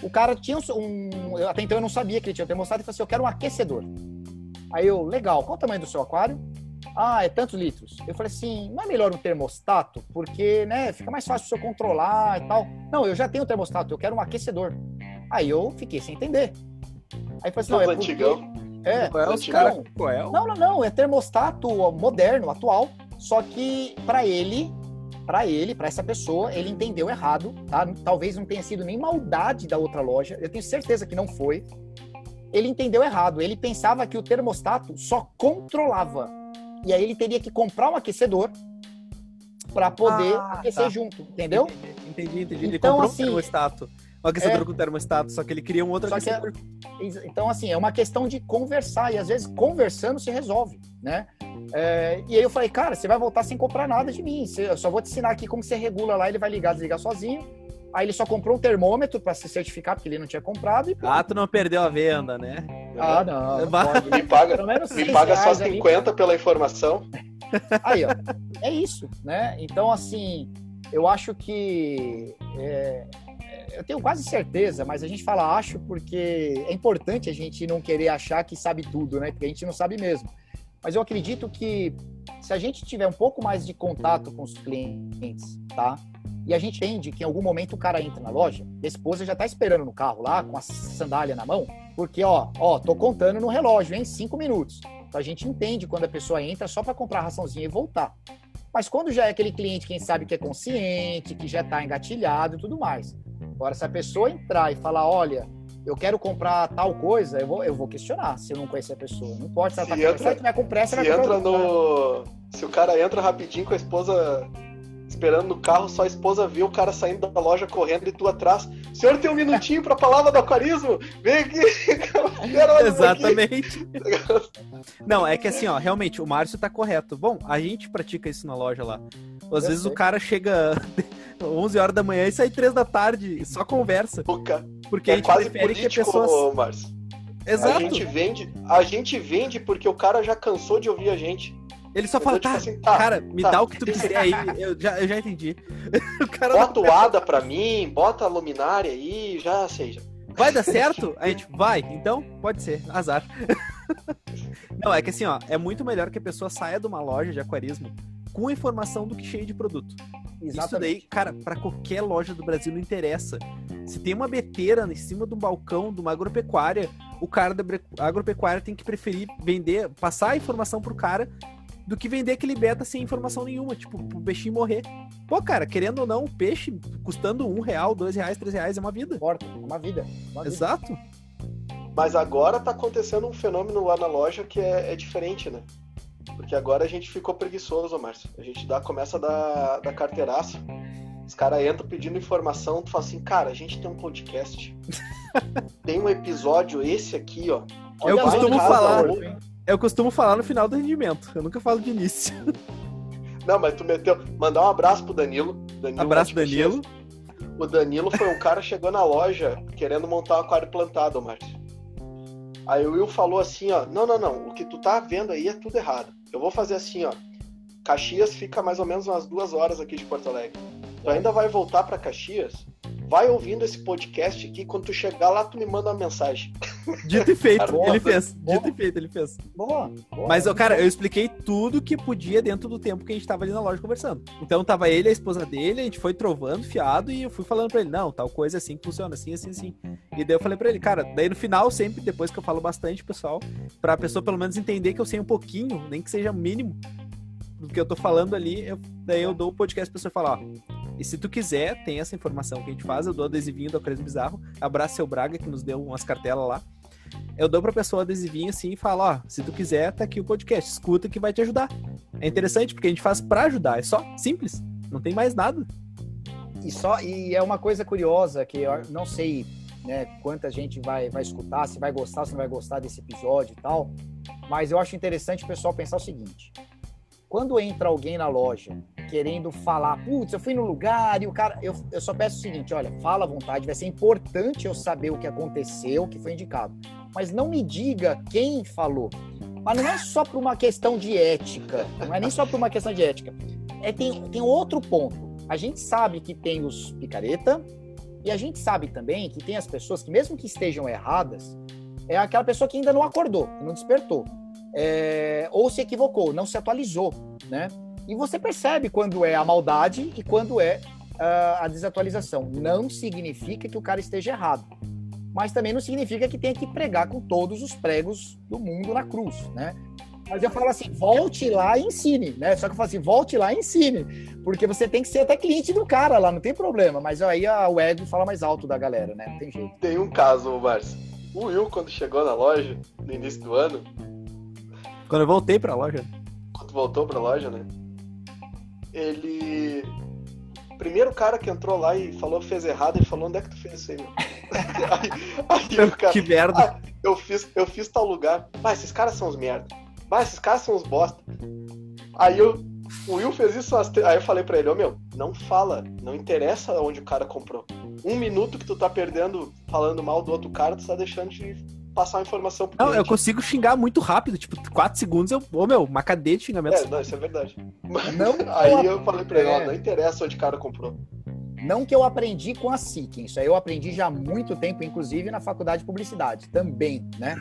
O cara tinha um. Até então eu não sabia que ele tinha um termostato e falou assim: eu quero um aquecedor. Aí eu, legal, qual o tamanho do seu aquário? Ah, é tantos litros. Eu falei assim, não é melhor um termostato? Porque, né, fica mais fácil o senhor controlar e tal. Não, eu já tenho um termostato, eu quero um aquecedor. Aí eu fiquei sem entender. Aí falei assim, não, é porque... É, Coel, os cara, Coel? Não, não, não, é termostato moderno, atual, só que para ele, para ele, para essa pessoa, ele entendeu errado, tá? Talvez não tenha sido nem maldade da outra loja, eu tenho certeza que não foi ele entendeu errado. Ele pensava que o termostato só controlava. E aí ele teria que comprar um aquecedor para poder ah, aquecer tá. junto, entendeu? Entendi, entendi. Ele então, comprou assim, um termostato. o aquecedor é. com termostato, só que ele cria um outro só aquecedor. É, então, assim, é uma questão de conversar, e às vezes conversando se resolve, né? É, e aí eu falei, cara, você vai voltar sem comprar nada de mim, eu só vou te ensinar aqui como você regula lá, ele vai ligar, desligar sozinho. Aí ele só comprou um termômetro para se certificar, porque ele não tinha comprado. E, ah, tu não perdeu a venda, né? Ah, não. não. Me paga, me paga só 50 ali. pela informação. Aí, ó. É isso, né? Então, assim, eu acho que. É, eu tenho quase certeza, mas a gente fala acho porque é importante a gente não querer achar que sabe tudo, né? Porque a gente não sabe mesmo. Mas eu acredito que se a gente tiver um pouco mais de contato com os clientes, tá? E a gente entende que em algum momento o cara entra na loja, a esposa já tá esperando no carro lá, com a sandália na mão, porque, ó, ó, tô contando no relógio, hein? Cinco minutos. Então a gente entende quando a pessoa entra só para comprar a raçãozinha e voltar. Mas quando já é aquele cliente, quem sabe que é consciente, que já está engatilhado e tudo mais. Agora, se a pessoa entrar e falar, olha, eu quero comprar tal coisa, eu vou, eu vou questionar se eu não conhecer a pessoa. Não pode se ela tá entra, com, com pressa, se vai entra no... Se o cara entra rapidinho com a esposa esperando no carro, só a esposa viu o cara saindo da loja correndo e tu atrás. O senhor tem um minutinho para a palavra do aquarismo? Vem aqui. Exatamente. Não, é que assim, ó, realmente, o Márcio tá correto. Bom, a gente pratica isso na loja lá. Às Eu vezes sei. o cara chega 11 horas da manhã e sai 3 da tarde, só conversa. Porque é a gente quase prefere político, que pessoa. Márcio. Exato. A gente vende, a gente vende porque o cara já cansou de ouvir a gente. Ele só fala, tipo tá, assim, tá, cara, me tá. dá o que tu quiser aí. Eu já, eu já entendi. o cara bota o ADA pra mim, bota a luminária aí, já seja. Vai dar certo? A gente vai, então pode ser, azar. Não, é que assim, ó, é muito melhor que a pessoa saia de uma loja de aquarismo com informação do que cheio de produto. Exatamente. Isso daí, cara, para qualquer loja do Brasil não interessa. Se tem uma beteira em cima de um balcão de uma agropecuária, o cara da agropecuária tem que preferir vender, passar a informação pro cara do que vender aquele beta sem informação nenhuma, tipo, pro peixinho morrer. Pô, cara, querendo ou não, o peixe custando um real, dois reais, três reais é uma vida. Importa, é uma vida. Uma vida. Exato. Mas agora tá acontecendo um fenômeno lá na loja que é, é diferente, né? Porque agora a gente ficou preguiçoso, Márcio. A gente dá, começa a dar, dar carteiraço. Os caras entram pedindo informação, tu fala assim, cara, a gente tem um podcast. tem um episódio, esse aqui, ó. Eu costumo falar. Eu costumo falar no final do rendimento. Eu nunca falo de início. Não, mas tu meteu. Mandar um abraço pro Danilo. Danilo abraço, Danilo. O Danilo foi um cara chegou na loja querendo montar um aquário plantado, Márcio. Aí o Will falou assim, ó, não, não, não, o que tu tá vendo aí é tudo errado. Eu vou fazer assim, ó. Caxias fica mais ou menos umas duas horas aqui de Porto Alegre. Tu ainda vai voltar para Caxias vai ouvindo esse podcast aqui, quando tu chegar lá, tu me manda uma mensagem. Dito e feito, cara, ele fez. Boa. Dito e feito, ele fez. Boa. boa Mas, cara, eu expliquei tudo que podia dentro do tempo que a gente tava ali na loja conversando. Então tava ele, a esposa dele, a gente foi trovando, fiado, e eu fui falando pra ele, não, tal coisa assim que funciona, assim, assim, assim. E daí eu falei pra ele, cara, daí no final, sempre, depois que eu falo bastante, pessoal, pra pessoa pelo menos entender que eu sei um pouquinho, nem que seja mínimo, do que eu tô falando ali, eu, daí eu dou o podcast pra pessoa falar, ó e se tu quiser, tem essa informação que a gente faz. Eu dou adesivinho do Acresmo Bizarro. Abraço seu Braga, que nos deu umas cartelas lá. Eu dou pra pessoa adesivinho assim e falo: ó, se tu quiser, tá aqui o podcast. Escuta que vai te ajudar. É interessante porque a gente faz pra ajudar. É só simples. Não tem mais nada. E, só, e é uma coisa curiosa que eu não sei né, quanta gente vai, vai escutar, se vai gostar, se não vai gostar desse episódio e tal. Mas eu acho interessante o pessoal pensar o seguinte: quando entra alguém na loja querendo falar, putz, eu fui no lugar e o cara. Eu, eu só peço o seguinte: olha, fala à vontade, vai ser importante eu saber o que aconteceu, o que foi indicado. Mas não me diga quem falou. Mas não é só por uma questão de ética, não é nem só por uma questão de ética. É, tem, tem outro ponto. A gente sabe que tem os picareta, e a gente sabe também que tem as pessoas que, mesmo que estejam erradas, é aquela pessoa que ainda não acordou, não despertou. É, ou se equivocou, não se atualizou, né? E você percebe quando é a maldade e quando é uh, a desatualização. Não significa que o cara esteja errado, mas também não significa que tenha que pregar com todos os pregos do mundo na cruz, né? Mas eu falo assim, volte lá e ensine, né? Só que eu falo assim, volte lá e ensine, porque você tem que ser até cliente do cara lá, não tem problema. Mas aí a, o ego fala mais alto da galera, né? Não tem jeito. Tem um caso, Márcio. O Will, quando chegou na loja, no início do ano... Quando eu voltei pra loja. Quando voltou pra loja, né? Ele primeiro cara que entrou lá e falou fez errado, ele falou, onde é que tu fez isso aí, meu? aí, aí cara, que merda. Ah, eu, fiz, eu fiz tal lugar. Vai, esses caras são os merda. Vai, esses caras são os bosta. Aí eu, o Will fez isso, aí eu falei pra ele, ô oh, meu, não fala, não interessa onde o cara comprou. Um minuto que tu tá perdendo falando mal do outro cara, tu tá deixando de passar a informação pro Não, cliente. eu consigo xingar muito rápido, tipo, 4 segundos eu, ô meu, uma cadeia de xingamentos. É, não, isso é verdade. Não, aí eu falei pra ele, ó, é... não interessa onde o cara comprou. Não que eu aprendi com a Seeking, isso aí eu aprendi já há muito tempo, inclusive na faculdade de publicidade também, né?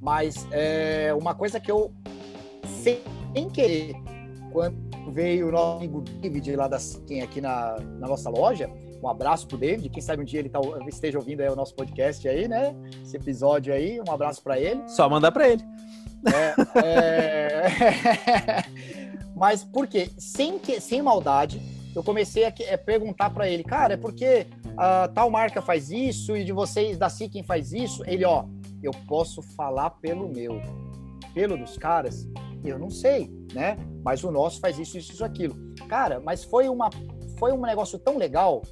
Mas é uma coisa que eu, sem querer, quando veio o nosso amigo David lá da Seeking aqui na, na nossa loja, um abraço pro David, quem sabe um dia ele tá, esteja ouvindo aí o nosso podcast aí, né? Esse episódio aí, um abraço para ele. Só mandar para ele. É, é... Mas por quê? Sem, que, sem maldade, eu comecei a, a é, perguntar para ele, cara, é porque a tal marca faz isso e de vocês da Seeking faz isso? Ele, ó, eu posso falar pelo meu. Pelo dos caras, eu não sei, né? Mas o nosso faz isso, isso, isso, aquilo. Cara, mas foi uma foi um negócio tão legal.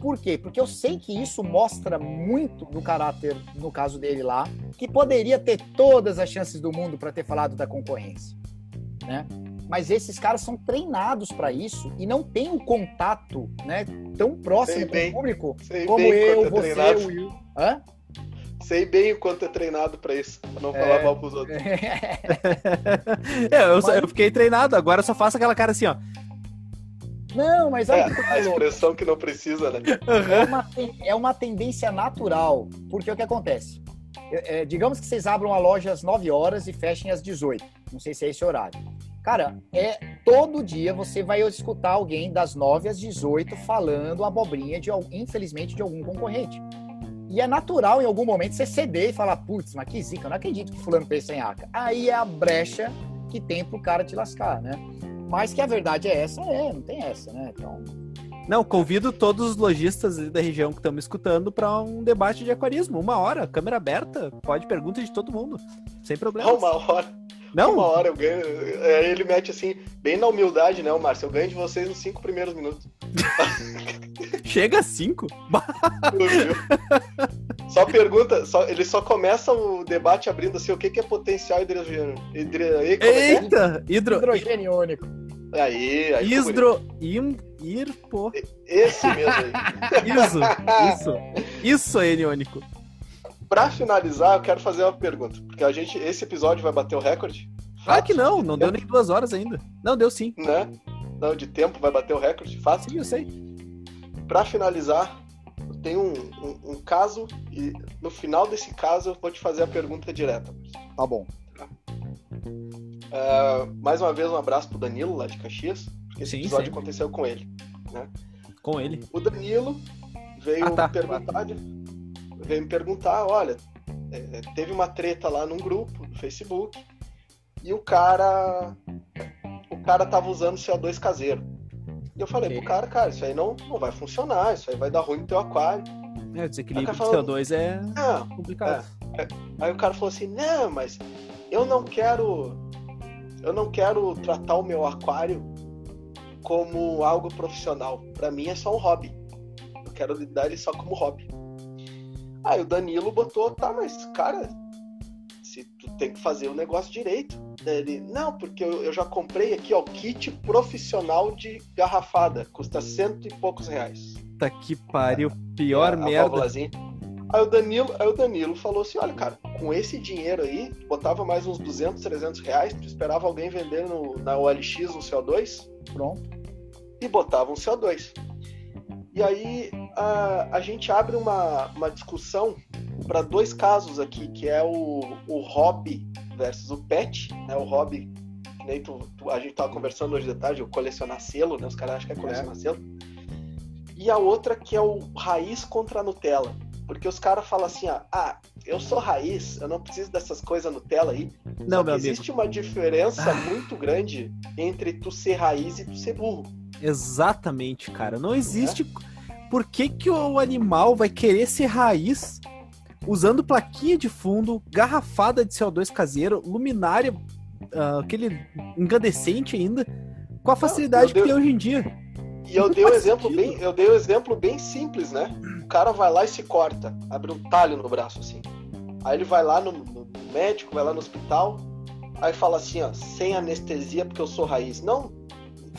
Por quê? Porque eu sei que isso mostra muito do caráter, no caso dele lá, que poderia ter todas as chances do mundo para ter falado da concorrência, né? Mas esses caras são treinados para isso e não tem um contato, né, tão próximo com o público como eu, é você, treinado. o Will. Hã? Sei bem o quanto é treinado para isso, pra não falar é... mal pros outros. é, eu, mas... eu fiquei treinado, agora eu só faço aquela cara assim, ó. Não, mas é, a expressão que não precisa, né? É, uma, é uma tendência natural, porque o que acontece? É, é, digamos que vocês abram a loja às 9 horas e fechem às 18. Não sei se é esse horário. Cara, é todo dia você vai escutar alguém das 9 às 18 falando abobrinha de infelizmente de algum concorrente. E é natural em algum momento você ceder e falar, putz, mas que zica, eu não acredito que fulano pensa em aca. Aí é a brecha que tem pro cara te lascar, né? Mas que a verdade é essa, é, não tem essa, né? Então. Não, convido todos os lojistas da região que estão me escutando para um debate de aquarismo. Uma hora, câmera aberta, pode pergunta de todo mundo, sem problema. Uma hora. Não? Uma hora eu ganho. Aí ele mete assim, bem na humildade, né, Márcio? Eu ganho de vocês nos cinco primeiros minutos. Chega a cinco? só pergunta, só, ele só começa o debate abrindo assim, o que, que é potencial hidrogênio? Hidro, é é? Eita! Hidro... Hidrogênio único. Aí, aí. Isdro. Im, ir, pô. Esse mesmo aí. Isso, isso. Isso é eniônico. Pra finalizar, eu quero fazer uma pergunta. Porque a gente, esse episódio vai bater o recorde? Ah, que não, não deu nem duas horas ainda. Não, deu sim. Né? Não, de tempo vai bater o recorde, fácil. Sim, eu sei. Pra finalizar, tenho um, um, um, caso e no final desse caso eu vou te fazer a pergunta direta. Tá bom. Tá? Uh, mais uma vez um abraço pro Danilo lá de Caxias, porque esse sim, episódio sim. aconteceu com ele. Né? Com ele? O Danilo veio ah, tá. perguntar veio me perguntar, olha, é, teve uma treta lá num grupo do Facebook e o cara o cara tava usando CO2 caseiro. E eu falei okay. pro cara, cara, isso aí não, não vai funcionar, isso aí vai dar ruim no teu aquário. É, o desequilíbrio de CO2 é não, complicado. É, é. Aí o cara falou assim, não, mas eu não quero eu não quero tratar o meu aquário como algo profissional. Para mim é só um hobby. Eu quero lidar ele só como hobby. Aí o Danilo botou, tá, mas cara, se tu tem que fazer o negócio direito. Ele, não, porque eu, eu já comprei aqui, ó, kit profissional de garrafada, custa cento e poucos reais. Tá que pariu, pior é, merda. Aí o Danilo, aí o Danilo falou assim, olha, cara, com esse dinheiro aí, botava mais uns 200, 300 reais, tu esperava alguém vender no, na OLX um CO2, pronto, e botava um CO2. E aí a, a gente abre uma, uma discussão para dois casos aqui, que é o, o hobby versus o pet, né? O hobby, que nem tu, tu, a gente tava conversando hoje de tarde, o colecionar selo, né? Os caras acham que é colecionar é. selo. E a outra que é o raiz contra a Nutella. Porque os caras falam assim, ah, ah, eu sou raiz, eu não preciso dessas coisas Nutella aí. Não, meu existe amigo. uma diferença ah. muito grande entre tu ser raiz e tu ser burro. Exatamente, cara. Não existe. É? Por que, que o animal vai querer ser raiz usando plaquinha de fundo, garrafada de CO2 caseiro, luminária, uh, aquele incandescente ainda, com a facilidade que tem hoje em dia? E eu dei um exemplo bem, eu dei um exemplo bem simples, né? O cara vai lá e se corta, abre um talho no braço assim. Aí ele vai lá no, no médico, vai lá no hospital, aí fala assim, ó, sem anestesia porque eu sou raiz. Não,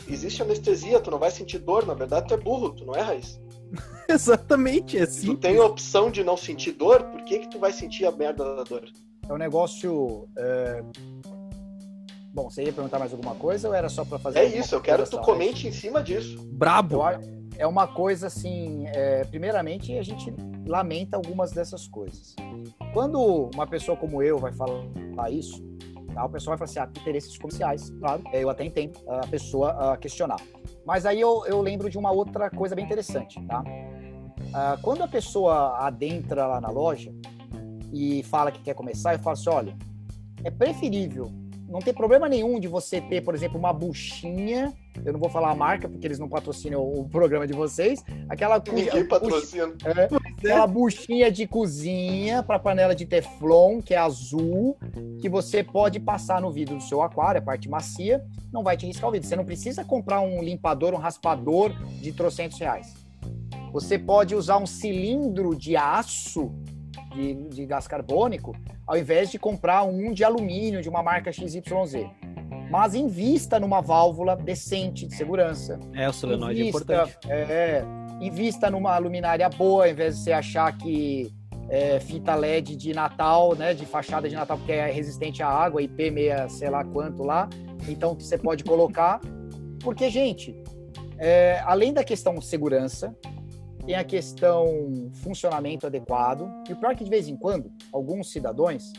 existe anestesia, tu não vai sentir dor, na verdade tu é burro, tu não é raiz. Exatamente, é tu tem a opção de não sentir dor, por que que tu vai sentir a merda da dor? É um negócio é, Bom, você ia perguntar mais alguma coisa ou era só para fazer? É isso, eu quero que tu comente em cima disso. Brabo! É uma coisa assim, é, primeiramente a gente lamenta algumas dessas coisas. Quando uma pessoa como eu vai falar isso, tá, o pessoal vai falar assim, ah, interesses comerciais, claro, eu até entendo a pessoa a questionar. Mas aí eu, eu lembro de uma outra coisa bem interessante, tá? Ah, quando a pessoa adentra lá na loja e fala que quer começar, eu falo assim, olha, é preferível não tem problema nenhum de você ter, por exemplo, uma buchinha. Eu não vou falar a marca, porque eles não patrocinam o programa de vocês. Aquela Ninguém patrocina. É, aquela buchinha de cozinha para panela de Teflon, que é azul, que você pode passar no vidro do seu aquário, a parte macia, não vai te riscar o vidro. Você não precisa comprar um limpador, um raspador de trocentos reais. Você pode usar um cilindro de aço de, de gás carbônico ao invés de comprar um de alumínio de uma marca XYZ. Mas invista numa válvula decente de segurança. É, o solenoide é invista, é importante. É, invista numa luminária boa, ao invés de você achar que é, fita LED de Natal, né, de fachada de Natal, porque é resistente à água, IP6, sei lá quanto lá. Então, você pode colocar. Porque, gente, é, além da questão segurança, tem a questão funcionamento adequado, e o pior é que de vez em quando, alguns cidadãos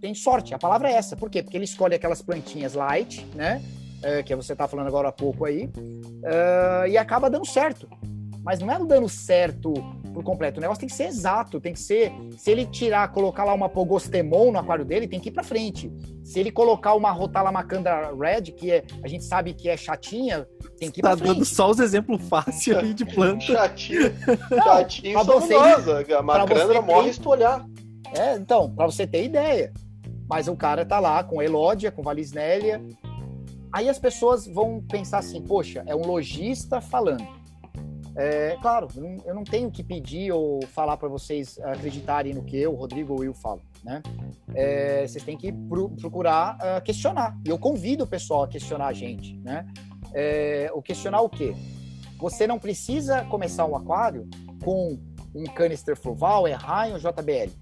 têm sorte, a palavra é essa. Por quê? Porque ele escolhe aquelas plantinhas light, né? É, que você está falando agora há pouco aí, uh, e acaba dando certo. Mas não é dando certo por completo. O negócio tem que ser exato, tem que ser. Se ele tirar, colocar lá uma Pogostemon no aquário dele, tem que ir para frente. Se ele colocar uma Rotalamacandra Red, que é, a gente sabe que é chatinha, tem que ir tá pra frente. dando só os exemplos fáceis aí de planta. Chatinho. Chatinho fabulosa. A macandra morre se tu olhar. É, então, para você ter ideia. Mas o cara tá lá com Elódia, com Valisnélia. Aí as pessoas vão pensar assim, poxa, é um lojista falando. É, claro, eu não tenho que pedir ou falar para vocês acreditarem no que eu, Rodrigo ou eu falo, né? É, vocês têm que procurar uh, questionar. E eu convido o pessoal a questionar a gente, né? É, o questionar o quê? Você não precisa começar um aquário com um canister fluval, é Ryan JBL.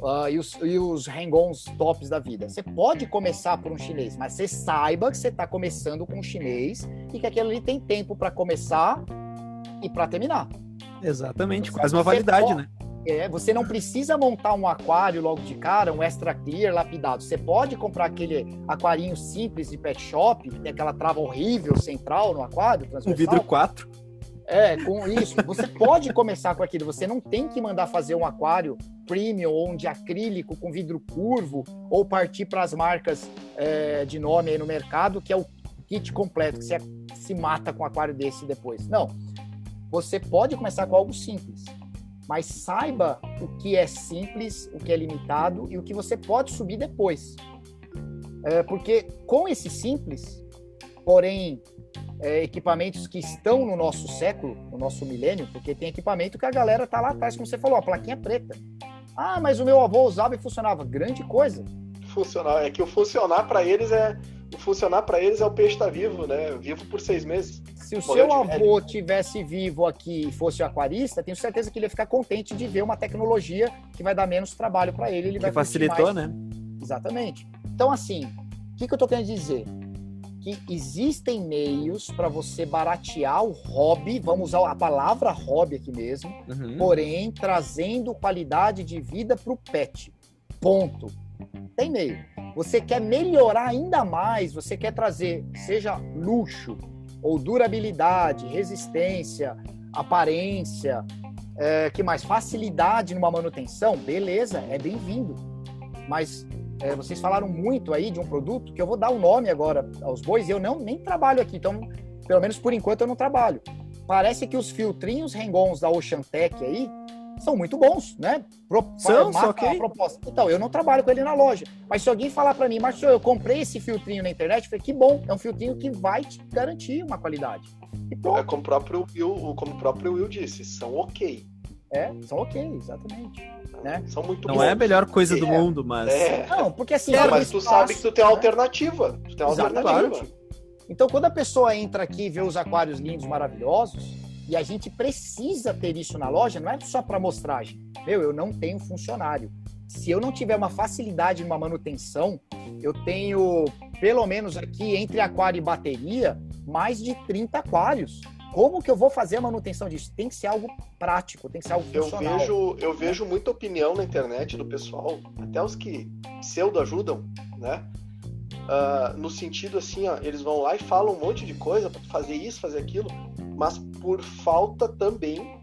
Uh, e os, e os hang-ons tops da vida. Você pode começar por um chinês, mas você saiba que você está começando com um chinês e que aquele ali tem tempo para começar e para terminar. Exatamente, quase uma validade, né? É, você não precisa montar um aquário logo de cara, um extra clear lapidado. Você pode comprar aquele aquarinho simples de pet shop, que tem aquela trava horrível central no aquário, Um vidro 4. É, com isso. Você pode começar com aquilo. Você não tem que mandar fazer um aquário premium ou um de acrílico com vidro curvo ou partir para as marcas é, de nome aí no mercado, que é o kit completo, que você se mata com um aquário desse depois. Não. Você pode começar com algo simples, mas saiba o que é simples, o que é limitado e o que você pode subir depois. É, porque com esse simples, porém é, equipamentos que estão no nosso século, no nosso milênio, porque tem equipamento que a galera tá lá atrás, como você falou, a plaquinha preta. Ah, mas o meu avô usava e funcionava. Grande coisa. Funcionar. É que o funcionar para eles é o funcionar para eles é o peixe estar tá vivo, né? Vivo por seis meses. Se o seu avô tivesse vivo aqui e fosse aquarista, tenho certeza que ele ia ficar contente de ver uma tecnologia que vai dar menos trabalho para ele. ele que facilitou, né? Exatamente. Então, assim, o que, que eu estou querendo dizer? Que existem meios para você baratear o hobby, vamos usar a palavra hobby aqui mesmo, uhum. porém trazendo qualidade de vida para o pet. Ponto. Tem meio. Você quer melhorar ainda mais, você quer trazer, seja luxo ou durabilidade, resistência, aparência, é, que mais? Facilidade numa manutenção, beleza, é bem-vindo. Mas é, vocês falaram muito aí de um produto que eu vou dar o um nome agora aos bois e eu não nem trabalho aqui, então pelo menos por enquanto eu não trabalho. Parece que os filtrinhos Rengons da Ocean Tech aí são muito bons, né? Pro, são, só que... proposta. Então, eu não trabalho com ele na loja. Mas se alguém falar para mim, Marcio, eu comprei esse filtrinho na internet, eu falei, que bom, é um filtrinho que vai te garantir uma qualidade. É como o próprio Will, como o próprio Will disse, são ok. É, são ok, exatamente. Né? São muito Não bons. é a melhor coisa do é. mundo, mas. É. Não, porque assim. É, mas tu sabe que tu tem uma alternativa. Tu tem uma alternativa. Então, quando a pessoa entra aqui e vê os aquários lindos, maravilhosos, e a gente precisa ter isso na loja, não é só para mostragem. Meu, eu não tenho funcionário. Se eu não tiver uma facilidade numa manutenção, eu tenho, pelo menos aqui, entre aquário e bateria, mais de 30 aquários. Como que eu vou fazer a manutenção disso? Tem que ser algo prático, tem que ser algo funcional. Eu vejo, eu vejo muita opinião na internet do pessoal, até os que pseudo ajudam, né? Uh, no sentido assim, ó, eles vão lá e falam um monte de coisa para fazer isso, fazer aquilo, mas por falta também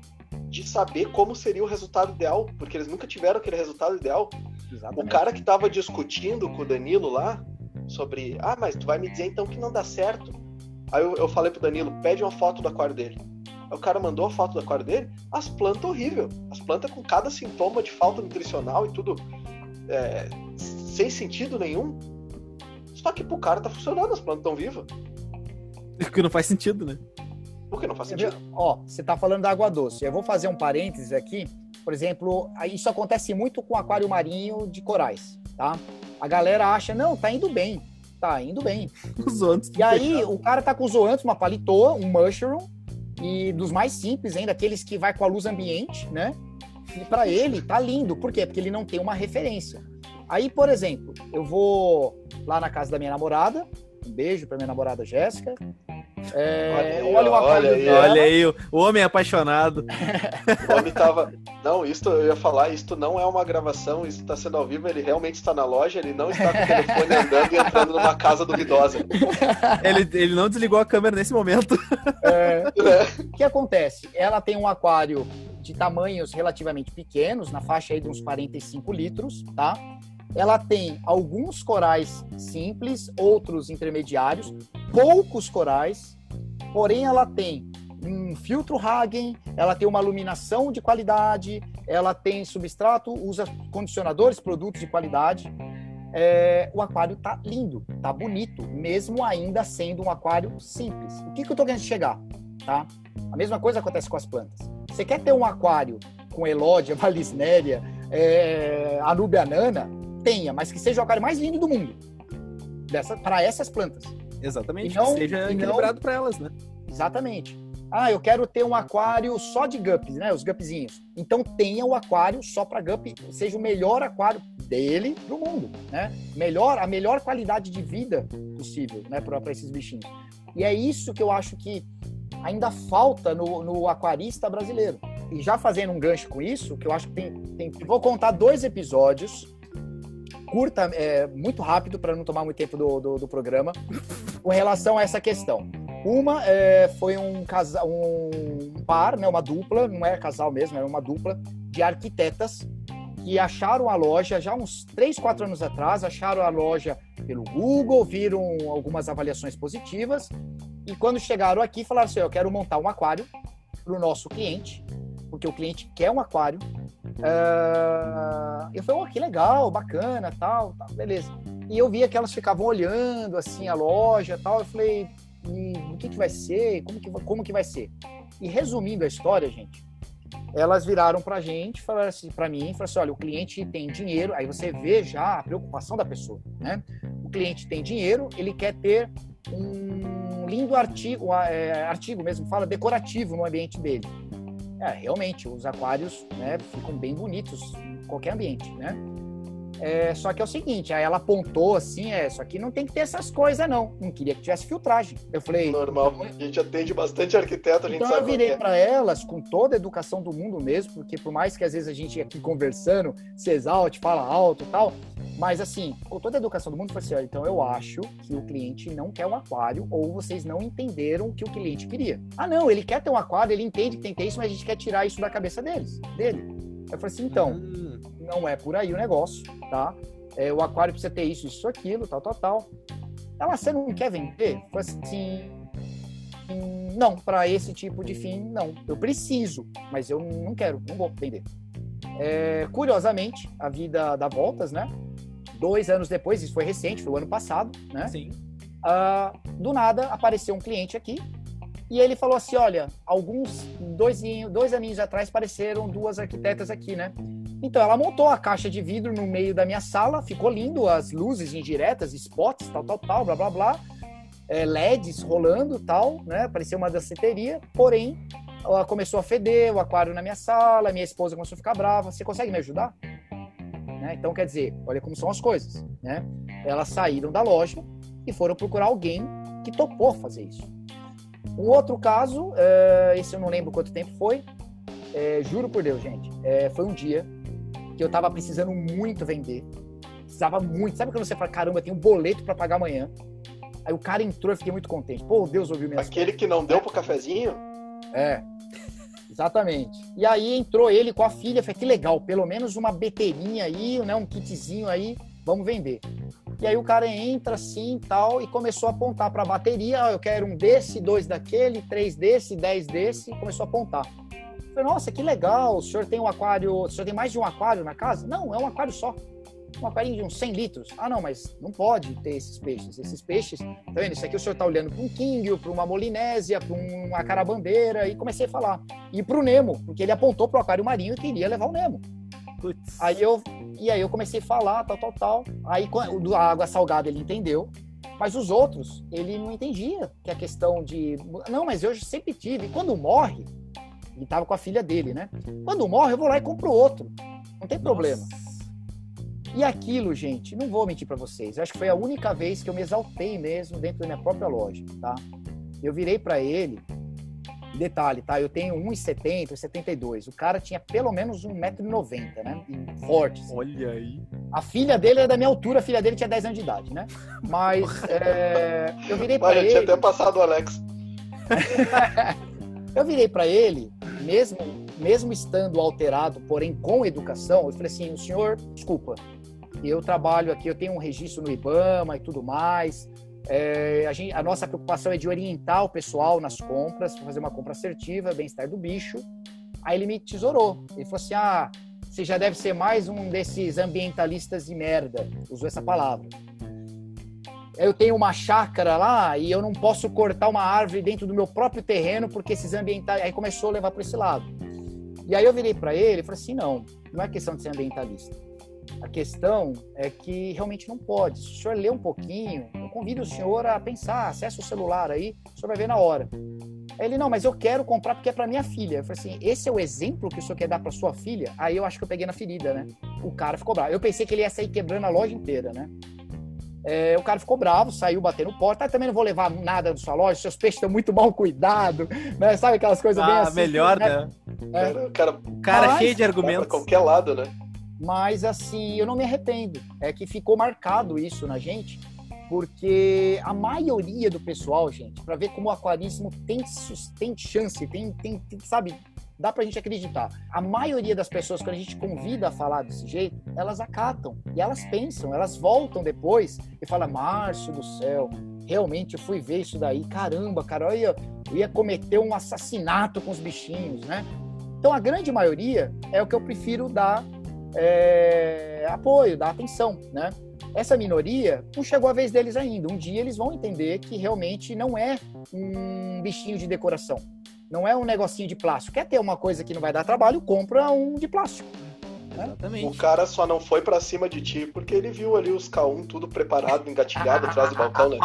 de saber como seria o resultado ideal, porque eles nunca tiveram aquele resultado ideal. Exatamente. O cara que estava discutindo com o Danilo lá sobre, ah, mas tu vai me dizer então que não dá certo. Aí eu, eu falei pro Danilo, pede uma foto do aquário dele. Aí o cara mandou a foto do aquário dele, as plantas horrível. As plantas com cada sintoma de falta nutricional e tudo é, sem sentido nenhum. Só que pro cara tá funcionando, as plantas estão vivas. O que não faz sentido, né? O que não faz sentido. Ó, você tá falando da água doce. Eu vou fazer um parênteses aqui. Por exemplo, isso acontece muito com aquário marinho de corais, tá? A galera acha, não, tá indo bem tá indo bem. Os zoantes. E aí, o cara tá com os zoantes, uma paletô, um mushroom, e dos mais simples ainda, aqueles que vai com a luz ambiente, né? E para ele tá lindo. Por quê? Porque ele não tem uma referência. Aí, por exemplo, eu vou lá na casa da minha namorada, um beijo para minha namorada Jéssica. É, olha, aí, olha, o olha, aí, olha aí, o homem apaixonado. o homem tava. Não, isso eu ia falar, isto não é uma gravação, isso está sendo ao vivo, ele realmente está na loja, ele não está com o telefone andando e entrando numa casa duvidosa. Ele, ele não desligou a câmera nesse momento. É, é. O que acontece? Ela tem um aquário de tamanhos relativamente pequenos, na faixa aí de uns 45 litros, tá? Ela tem alguns corais simples, outros intermediários, poucos corais, porém ela tem um filtro Hagen, ela tem uma iluminação de qualidade, ela tem substrato, usa condicionadores, produtos de qualidade. É, o aquário tá lindo, tá bonito, mesmo ainda sendo um aquário simples. O que, que eu tô querendo chegar? Tá? A mesma coisa acontece com as plantas. Você quer ter um aquário com Elódia, Valisnéria, é, Anúbia Nana? Tenha, mas que seja o aquário mais lindo do mundo para essas plantas. Exatamente, não, que seja equilibrado para elas, né? Exatamente. Ah, eu quero ter um aquário só de guppies, né? Os guppyzinhos. Então tenha o aquário só para guppy, seja o melhor aquário dele do mundo, né? Melhor, a melhor qualidade de vida possível, né, para esses bichinhos. E é isso que eu acho que ainda falta no, no aquarista brasileiro. E já fazendo um gancho com isso, que eu acho que tem, tem vou contar dois episódios curta, é, muito rápido, para não tomar muito tempo do, do, do, programa, com relação a essa questão. Uma é, foi um casal, um par, né, uma dupla, não é casal mesmo, era uma dupla de arquitetas que acharam a loja já uns 3, 4 anos atrás, acharam a loja pelo Google, viram algumas avaliações positivas e quando chegaram aqui falaram assim, eu quero montar um aquário para o nosso cliente, porque o cliente quer um aquário Uh, eu falei, oh, que legal, bacana, tal, tal, beleza. E eu via que elas ficavam olhando assim a loja, tal. Eu falei, o que que vai ser? Como que como que vai ser? E resumindo a história, gente, elas viraram pra gente, falaram assim, pra mim, falaram assim, olha, o cliente tem dinheiro, aí você vê já a preocupação da pessoa, né? O cliente tem dinheiro, ele quer ter um lindo artigo, é, artigo mesmo, fala decorativo no ambiente dele. É, realmente, os aquários né, ficam bem bonitos em qualquer ambiente, né? É, só que é o seguinte, aí ela apontou assim, é, isso aqui não tem que ter essas coisas, não. Não queria que tivesse filtragem. Eu falei. Normal, a gente atende bastante arquiteto, a gente então sabe. eu virei é. para elas com toda a educação do mundo mesmo, porque por mais que às vezes a gente aqui conversando, se exalte, fala alto e tal, mas assim, com toda a educação do mundo, foi assim, ó, então eu acho que o cliente não quer um aquário ou vocês não entenderam o que o cliente queria. Ah, não, ele quer ter um aquário, ele entende que tem que ter isso, mas a gente quer tirar isso da cabeça deles, dele. Eu falei assim, então, hum. não é por aí o negócio, tá? É, o aquário precisa ter isso, isso, aquilo, tal, tal, tal. Ela, você não quer vender? Foi assim, não, para esse tipo de fim, não. Eu preciso, mas eu não quero, não vou vender. É, curiosamente, a vida dá voltas, né? Dois anos depois, isso foi recente, foi o ano passado, né? Sim. Uh, do nada apareceu um cliente aqui e ele falou assim: Olha, alguns, dois, dois aninhos atrás, apareceram duas arquitetas aqui, né? Então ela montou a caixa de vidro no meio da minha sala, ficou lindo, as luzes indiretas, spots, tal, tal, tal, blá, blá, blá, é, LEDs rolando, tal, né? Parecia uma danceteria, porém ela começou a feder o aquário na minha sala, minha esposa começou a ficar brava. Você consegue me ajudar? Né? Então, quer dizer, olha como são as coisas, né? Elas saíram da loja e foram procurar alguém que topou fazer isso. Um outro caso, uh, esse eu não lembro quanto tempo foi, é, juro por Deus, gente, é, foi um dia que eu tava precisando muito vender, precisava muito. Sabe quando você fala, caramba, tem um boleto para pagar amanhã? Aí o cara entrou e fiquei muito contente. Pô, Deus ouviu minha Aquele que não deu pro cafezinho? É. Exatamente. E aí entrou ele com a filha, falei, que legal, pelo menos uma beteirinha aí, né, um kitzinho aí, vamos vender. E aí o cara entra assim tal e começou a apontar para a bateria, oh, eu quero um desse, dois daquele, três desse, dez desse, e começou a apontar. Eu falei, nossa, que legal, o senhor tem um aquário, o senhor tem mais de um aquário na casa? Não, é um aquário só um aquário de uns 100 litros. Ah, não, mas não pode ter esses peixes. Esses peixes, tá vendo? Isso aqui o senhor está olhando para um king, para uma molinésia, para uma carabandeira, e comecei a falar. E para o Nemo, porque ele apontou para o aquário marinho e queria levar o Nemo. Aí eu, e aí eu comecei a falar, tal, tal, tal. Aí a água salgada ele entendeu, mas os outros ele não entendia que a questão de, não, mas eu sempre tive. E quando morre, ele estava com a filha dele, né? Quando morre, eu vou lá e compro outro. Não tem Nossa. problema. E aquilo, gente, não vou mentir para vocês, acho que foi a única vez que eu me exaltei mesmo dentro da minha própria loja, tá? Eu virei para ele, detalhe, tá? Eu tenho 1,70, 1,72. O cara tinha pelo menos 1,90m, né? E forte. Assim. Olha aí. A filha dele é da minha altura, a filha dele tinha 10 anos de idade, né? Mas é, eu virei para ele. tinha até passado o Alex. eu virei para ele, mesmo mesmo estando alterado, porém com educação, eu falei assim: o senhor, desculpa, eu trabalho aqui, eu tenho um registro no IBAMA e tudo mais. É, a, gente, a, nossa preocupação é de orientar o pessoal nas compras, fazer uma compra assertiva, bem-estar do bicho. Aí ele me tesourou. Ele falou assim: ah, você já deve ser mais um desses ambientalistas de merda. Usou essa palavra. Eu tenho uma chácara lá e eu não posso cortar uma árvore dentro do meu próprio terreno porque esses ambientalistas. Aí começou a levar para esse lado. E aí eu virei para ele e falei assim: não, não é questão de ser ambientalista. A questão é que realmente não pode. Se o senhor ler um pouquinho, eu convido o senhor a pensar, acessa o celular aí, o senhor vai ver na hora. Aí ele, não, mas eu quero comprar porque é para minha filha. Eu falei assim, esse é o exemplo que o senhor quer dar para sua filha? Aí eu acho que eu peguei na ferida, né? O cara ficou bravo. Eu pensei que ele ia sair quebrando a loja inteira, né? É, o cara ficou bravo, saiu batendo porta. Ah, também não vou levar nada da sua loja, seus peixes estão muito mal cuidados, né? Sabe aquelas coisas ah, bem assim? melhor, né? né? É. Cara, cara mas, cheio de argumentos. Pra qualquer lado, né? Mas assim, eu não me arrependo. É que ficou marcado isso na gente, porque a maioria do pessoal, gente, para ver como o aquarismo tem, tem chance, tem, tem, tem, sabe, dá pra gente acreditar. A maioria das pessoas, quando a gente convida a falar desse jeito, elas acatam e elas pensam, elas voltam depois e falam: Márcio do céu, realmente eu fui ver isso daí, caramba, cara, eu ia, eu ia cometer um assassinato com os bichinhos, né? Então a grande maioria é o que eu prefiro dar é, apoio, dar atenção, né? Essa minoria não chegou a vez deles ainda. Um dia eles vão entender que realmente não é um bichinho de decoração, não é um negocinho de plástico. Quer ter uma coisa que não vai dar trabalho, compra um de plástico. Né? Exatamente. O cara só não foi para cima de ti porque ele viu ali os K1 tudo preparado, engatilhado atrás do balcão, né?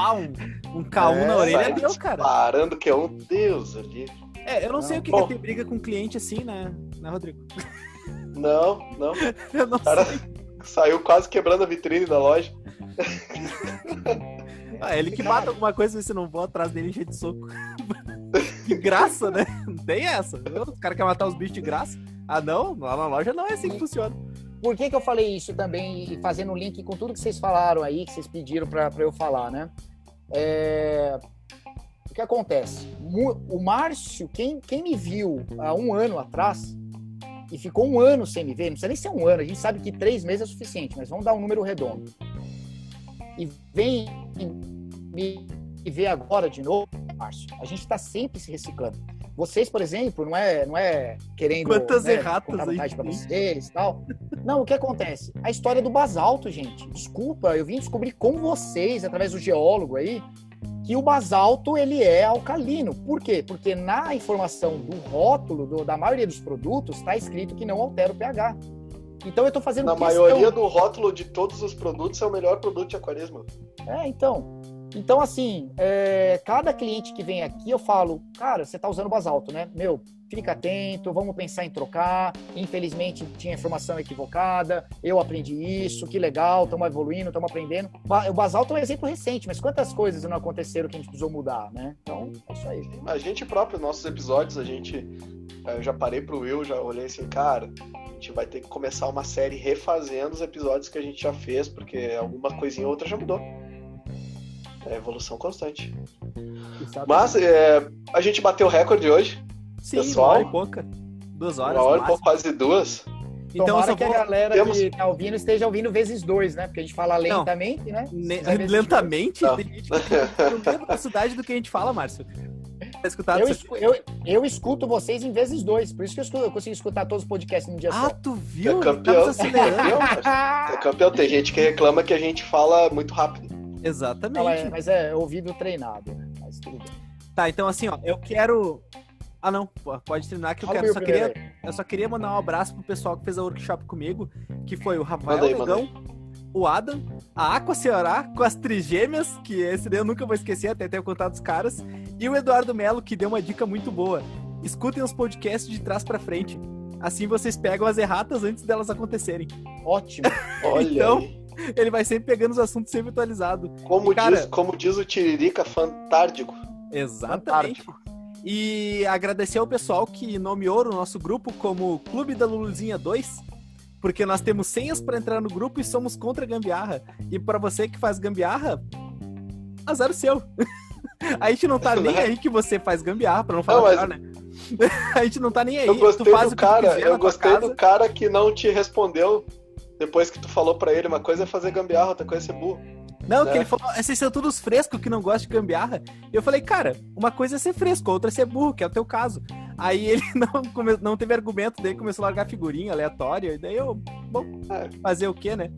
um, K1 é, na orelha deu, cara. Parando que é um Deus ali. É, eu não, não. sei o que, que é ter briga com cliente assim, né, né Rodrigo? Não, não. Eu não cara sei. Saiu quase quebrando a vitrine da loja. Ah, ele que mata alguma coisa, você não vou atrás dele encher de soco. de graça, né? Não tem essa. Os caras querem matar os bichos de graça. Ah, não? Lá na loja não é assim que funciona. Por que, que eu falei isso também, e fazendo um link com tudo que vocês falaram aí, que vocês pediram para eu falar, né? É... O que acontece? O Márcio, quem, quem me viu há um ano atrás, e ficou um ano sem me ver, não precisa nem ser um ano, a gente sabe que três meses é suficiente, mas vamos dar um número redondo. E vem me ver agora de novo, Márcio, a gente está sempre se reciclando. vocês, por exemplo, não é, não é querendo Quantas né, erratas aí tem? vocês e tal. Não, o que acontece? A história do basalto, gente. Desculpa, eu vim descobrir com vocês, através do geólogo aí, que o basalto ele é alcalino. Por quê? Porque na informação do rótulo do- da maioria dos produtos está escrito que não altera o pH. Então eu estou fazendo Na questão- maioria do rótulo de todos os produtos é o melhor produto de aquarismo. É, então. Então, assim, é, cada cliente que vem aqui, eu falo, cara, você tá usando basalto, né? Meu, fica atento, vamos pensar em trocar. Infelizmente, tinha informação equivocada, eu aprendi isso, que legal, estamos evoluindo, estamos aprendendo. O basalto é um exemplo recente, mas quantas coisas não aconteceram que a gente precisou mudar, né? Então, é isso aí. A gente próprio, nossos episódios, a gente. Eu já parei pro Will, já olhei assim, cara, a gente vai ter que começar uma série refazendo os episódios que a gente já fez, porque alguma coisinha ou outra já mudou. É evolução constante. Mas é, a gente bateu o recorde hoje, Sim, Pessoal? uma hora e pouca. Duas horas. uma hora no e pouco, máximo. quase duas. Então eu Tomara só que vou a galera temos- que tá ouvindo esteja ouvindo vezes dois, né? Porque a gente fala lentamente, né? ne- lentamente. Não. Tem gente que tem no velocidade do que a gente fala, Márcio. Tá escutado Eu, escu- eu, eu escuto vocês em vezes dois, por isso que eu, escuto- eu consigo escutar todos os podcasts num dia Ah, só. tu viu? É campeão. Acelerando. Campeão. É campeão, tem gente que reclama que a gente fala muito rápido. Exatamente. Não, é- mas é ouvido treinado, né? Mas tudo bem. Tá, então assim, ó, eu quero. Ah, não, pô, pode terminar que eu quero. Só queria, eu só queria mandar um abraço pro pessoal que fez a workshop comigo, que foi o Rafael manda Negão, o Adam, a Aqua Ceará, com as trigêmeas, que esse daí eu nunca vou esquecer, até ter contado os caras, e o Eduardo Melo, que deu uma dica muito boa. Escutem os podcasts de trás pra frente. Assim vocês pegam as erratas antes delas acontecerem. Ótimo. Olha Então, aí. Ele vai sempre pegando os assuntos sempre atualizados. Como, cara- diz, como diz o Tiririca, fantárdico. Exatamente. E agradecer ao pessoal que nomeou o nosso grupo como Clube da Luluzinha 2, porque nós temos senhas para entrar no grupo e somos contra a gambiarra. E para você que faz gambiarra, azar o seu. A gente não tá nem aí que você faz gambiarra, pra não falar Não, mas- melhor, né? A gente não tá nem aí. Eu tu gostei faz do cara, eu gostei do cara que não te respondeu depois que tu falou pra ele. Uma coisa é fazer gambiarra, outra coisa é ser burro. Não, que né? ele falou, esses são todos frescos que não gostam de gambiarra. E eu falei, cara, uma coisa é ser fresco, a outra é ser burro, que é o teu caso. Aí ele não, come- não teve argumento, daí começou a largar figurinha aleatória, e daí eu, bom, É. fazer o quê, né?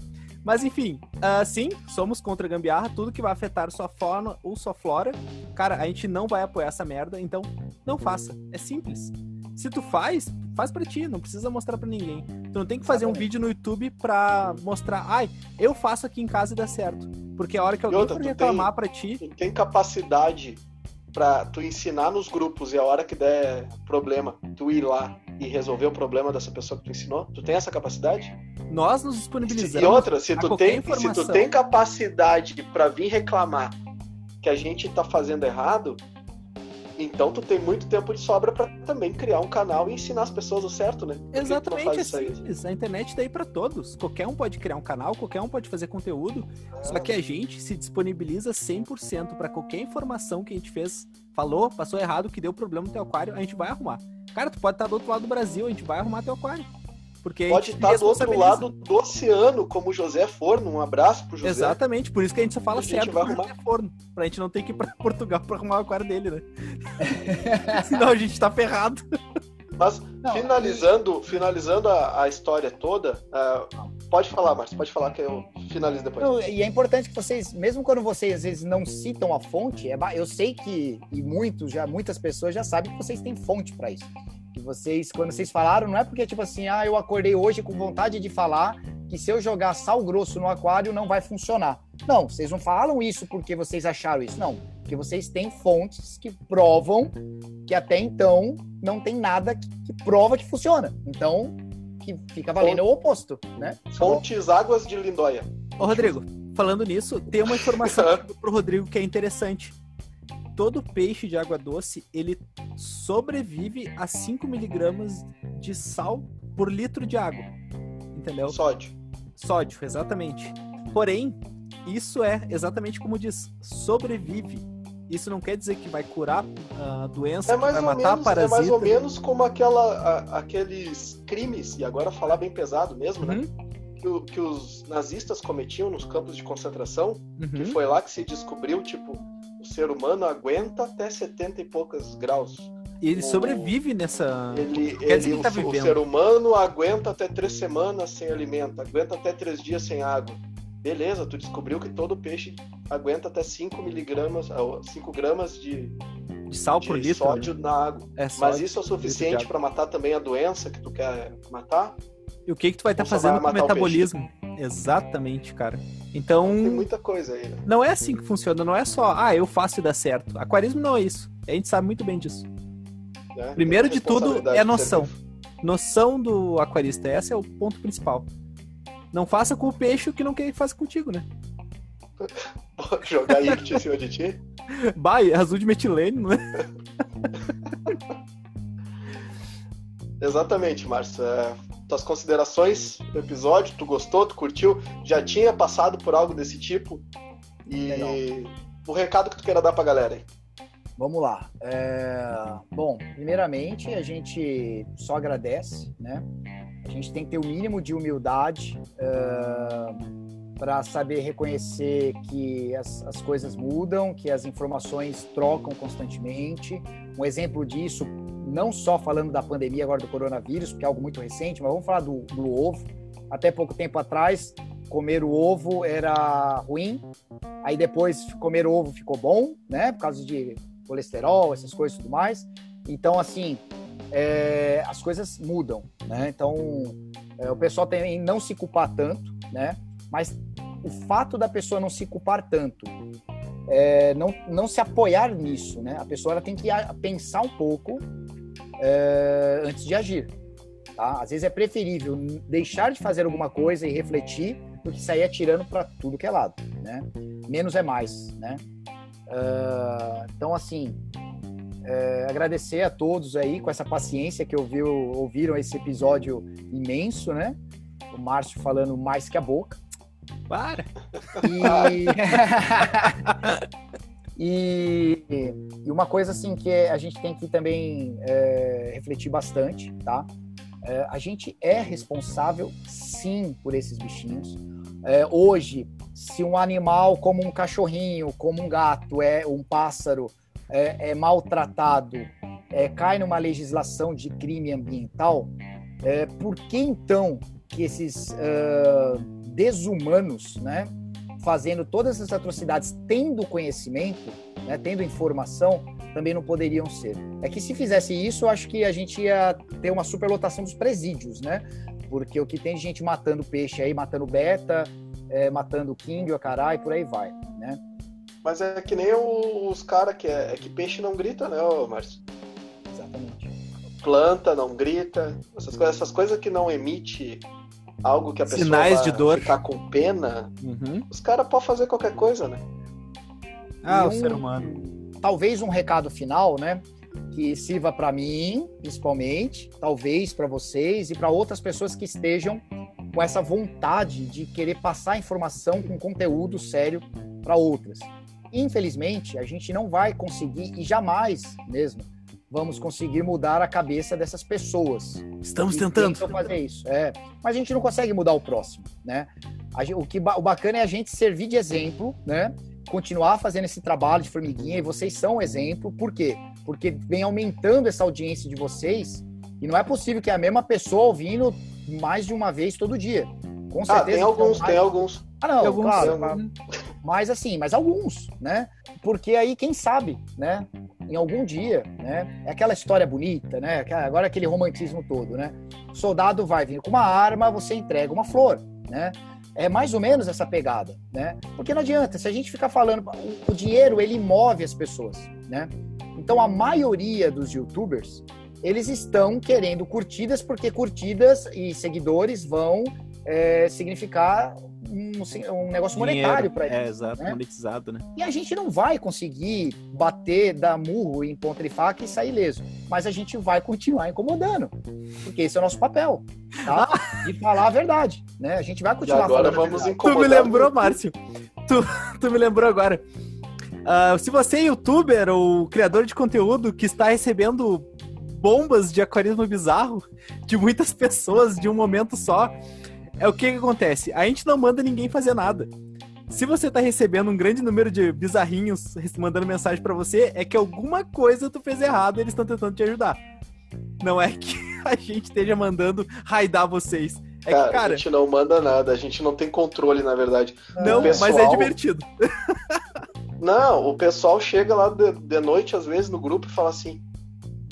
Mas enfim, ah, sim, somos contra a gambiarra, tudo que vai afetar sua fauna ou sua flora. Cara, a gente não vai apoiar essa merda, então não faça. É simples. Se tu faz, faz pra ti, não precisa mostrar pra ninguém. Tu não tem que fazer um Exatamente. vídeo no YouTube pra mostrar, ai, eu faço aqui em casa e dá certo. Porque a hora que alguém outra, for reclamar pra ti, Tu tem capacidade pra tu ensinar nos grupos e a hora que der problema, tu ir lá e resolver o problema dessa pessoa que tu ensinou? Tu tem essa capacidade? nós nos E disponibilizamos. outra, se tu tem, se tu tem capacidade pra vir reclamar que a gente tá fazendo errado, então tu tem muito tempo de sobra pra também criar um canal e ensinar as pessoas o certo, né? Por Exatamente, é simples. A internet tá aí pra todos. Qualquer um pode criar um canal, qualquer um pode fazer conteúdo. Só que a gente se disponibiliza 100% pra qualquer informação que a gente fez, falou, passou errado, que deu problema no teu aquário, a gente vai arrumar. Cara, tu pode estar do outro lado do Brasil, a gente vai arrumar teu aquário. Porque Pode estar do outro lado do oceano, como o José Forno. Um abraço pro José. Exatamente, por isso que a gente só fala A gente certo vai arrumar. José Forno. Pra gente não ter que ir pra Portugal pra arrumar o aquário dele, né? Senão a gente tá ferrado. Mas Não, finalizando, finalizando a, a história toda, ah, pode falar, Marcos, pode falar que eu finalizo depois. Não, e é importante que vocês, mesmo quando vocês às vezes não citam a fonte, é eu sei que e muitos já muitas pessoas já sabem que vocês têm fonte para isso. Que vocês, quando vocês falaram, não é porque tipo assim, ah, eu acordei hoje com vontade de falar que se eu jogar sal grosso no aquário não vai funcionar. Não, vocês não falam isso porque vocês acharam isso, não. Porque vocês têm fontes que provam que até então não tem nada que, que prova que funciona. Então, que fica valendo o oposto, né? Fontes Águas de Lindóia. Ô, Rodrigo, falando nisso, tem uma informação pro Rodrigo que é interessante. Todo peixe de água doce, ele sobrevive a 5 miligramas de sal por litro de água. Entendeu? Sódio. Sódio, exatamente. Porém, isso é exatamente como diz, sobrevive. Isso não quer dizer que vai curar a doença, É que mais, vai matar menos, é parasita. mais ou menos como aquela, a- aqueles crimes, e agora falar bem pesado mesmo, né? Uhum, Que, o- que os nazistas cometiam nos campos de concentração, que uhum. foi lá que se descobriu, tipo, ser humano aguenta até 70 e poucos graus. E ele o, sobrevive nessa. Ele, ele, ele tá o, o, ser humano aguenta até três semanas sem alimento, aguenta até três dias sem água. Beleza, tu descobriu que todo peixe aguenta até 5 miligramas, 5 ah, gramas de, de sal por de litro. sódio né? na água. É Mas isso é o suficiente para matar também a doença que tu quer matar? E o que que tu vai estar tá fazendo com o metabolismo? O Exatamente, cara. Então. Tem muita coisa aí. Né? Não é assim que funciona, não é só, ah, eu faço e dá certo. Aquarismo não é isso. A gente sabe muito bem disso. É, Primeiro de tudo é a noção. Noção do aquarista. Esse é o ponto principal. Não faça com o peixe o que não quer que faça contigo, né? Jogar Ict em cima de ti? Bah, azul de metilene, não é? Exatamente, Márcio. É, tuas considerações do episódio, tu gostou, tu curtiu? Já tinha passado por algo desse tipo? E Legal. o recado que tu queira dar pra galera aí. Vamos lá. É... Bom, primeiramente a gente só agradece, né? A gente tem que ter o mínimo de humildade uh, para saber reconhecer que as, as coisas mudam, que as informações trocam constantemente. Um exemplo disso, não só falando da pandemia agora do coronavírus, que é algo muito recente, mas vamos falar do, do ovo. Até pouco tempo atrás, comer o ovo era ruim, aí depois comer o ovo ficou bom, né? Por causa de colesterol, essas coisas e tudo mais. Então, assim, é, as coisas mudam, né? Então, é, o pessoal tem não se culpar tanto, né? Mas o fato da pessoa não se culpar tanto, é, não, não se apoiar nisso, né? A pessoa ela tem que pensar um pouco é, antes de agir, tá? Às vezes é preferível deixar de fazer alguma coisa e refletir do que sair atirando para tudo que é lado, né? Menos é mais, né? Uh, então, assim, é, agradecer a todos aí com essa paciência que ouviu, ouviram esse episódio imenso, né? O Márcio falando mais que a boca. Para! E, e, e, uma coisa assim que a gente tem que também é, refletir bastante, tá? É, a gente é responsável, sim, por esses bichinhos. É, hoje, se um animal como um cachorrinho, como um gato, é um pássaro, é, é maltratado, é, cai numa legislação de crime ambiental, é, por que então que esses uh, desumanos, né, fazendo todas essas atrocidades, tendo conhecimento, né, tendo informação, também não poderiam ser? É que se fizesse isso, eu acho que a gente ia ter uma superlotação dos presídios, né? Porque o que tem de gente matando peixe aí, matando beta, é, matando king, a caralho, e por aí vai, né? Mas é que nem os caras que é, é, que peixe não grita, né, Márcio? Exatamente. Planta não grita, essas coisas, essas coisas que não emite algo que a pessoa Sinais de dor. ficar com pena, uhum. os caras podem fazer qualquer coisa, né? Ah, e o um, ser humano. Talvez um recado final, né? Que sirva para mim, principalmente, talvez para vocês e para outras pessoas que estejam com essa vontade de querer passar informação com conteúdo sério para outras. Infelizmente, a gente não vai conseguir e jamais mesmo vamos conseguir mudar a cabeça dessas pessoas. Estamos tentando fazer isso. É, mas a gente não consegue mudar o próximo, né? o que o bacana é a gente servir de exemplo, né? Continuar fazendo esse trabalho de formiguinha e vocês são um exemplo. Por quê? Porque vem aumentando essa audiência de vocês e não é possível que a mesma pessoa ouvindo mais de uma vez todo dia. Com ah, certeza. Ah, tem alguns, mais... tem alguns. Ah, não, alguns, claro. Mas assim, mas alguns, né? Porque aí, quem sabe, né? Em algum dia, né? É aquela história bonita, né? Agora aquele romantismo todo, né? O soldado vai vir com uma arma, você entrega uma flor, né? É mais ou menos essa pegada, né? Porque não adianta, se a gente ficar falando, o dinheiro ele move as pessoas, né? Então a maioria dos youtubers, eles estão querendo curtidas porque curtidas e seguidores vão é, significar um, um negócio monetário para eles. É, exato, né? monetizado, né? E a gente não vai conseguir bater, dar murro em ponta de faca e sair ileso. Mas a gente vai continuar incomodando. Porque esse é o nosso papel, tá? De falar a verdade, né? A gente vai continuar e agora vamos incomodar. Tu me lembrou, Márcio. Tu, tu me lembrou agora. Uh, se você é youtuber ou criador de conteúdo que está recebendo bombas de aquarismo bizarro de muitas pessoas de um momento só, é o que, que acontece? A gente não manda ninguém fazer nada. Se você tá recebendo um grande número de bizarrinhos mandando mensagem para você, é que alguma coisa tu fez errado e eles estão tentando te ajudar. Não é que a gente esteja mandando raidar vocês. É cara, que, cara, a gente não manda nada, a gente não tem controle, na verdade. Não, pessoal... mas é divertido. Não, o pessoal chega lá de, de noite, às vezes, no grupo e fala assim: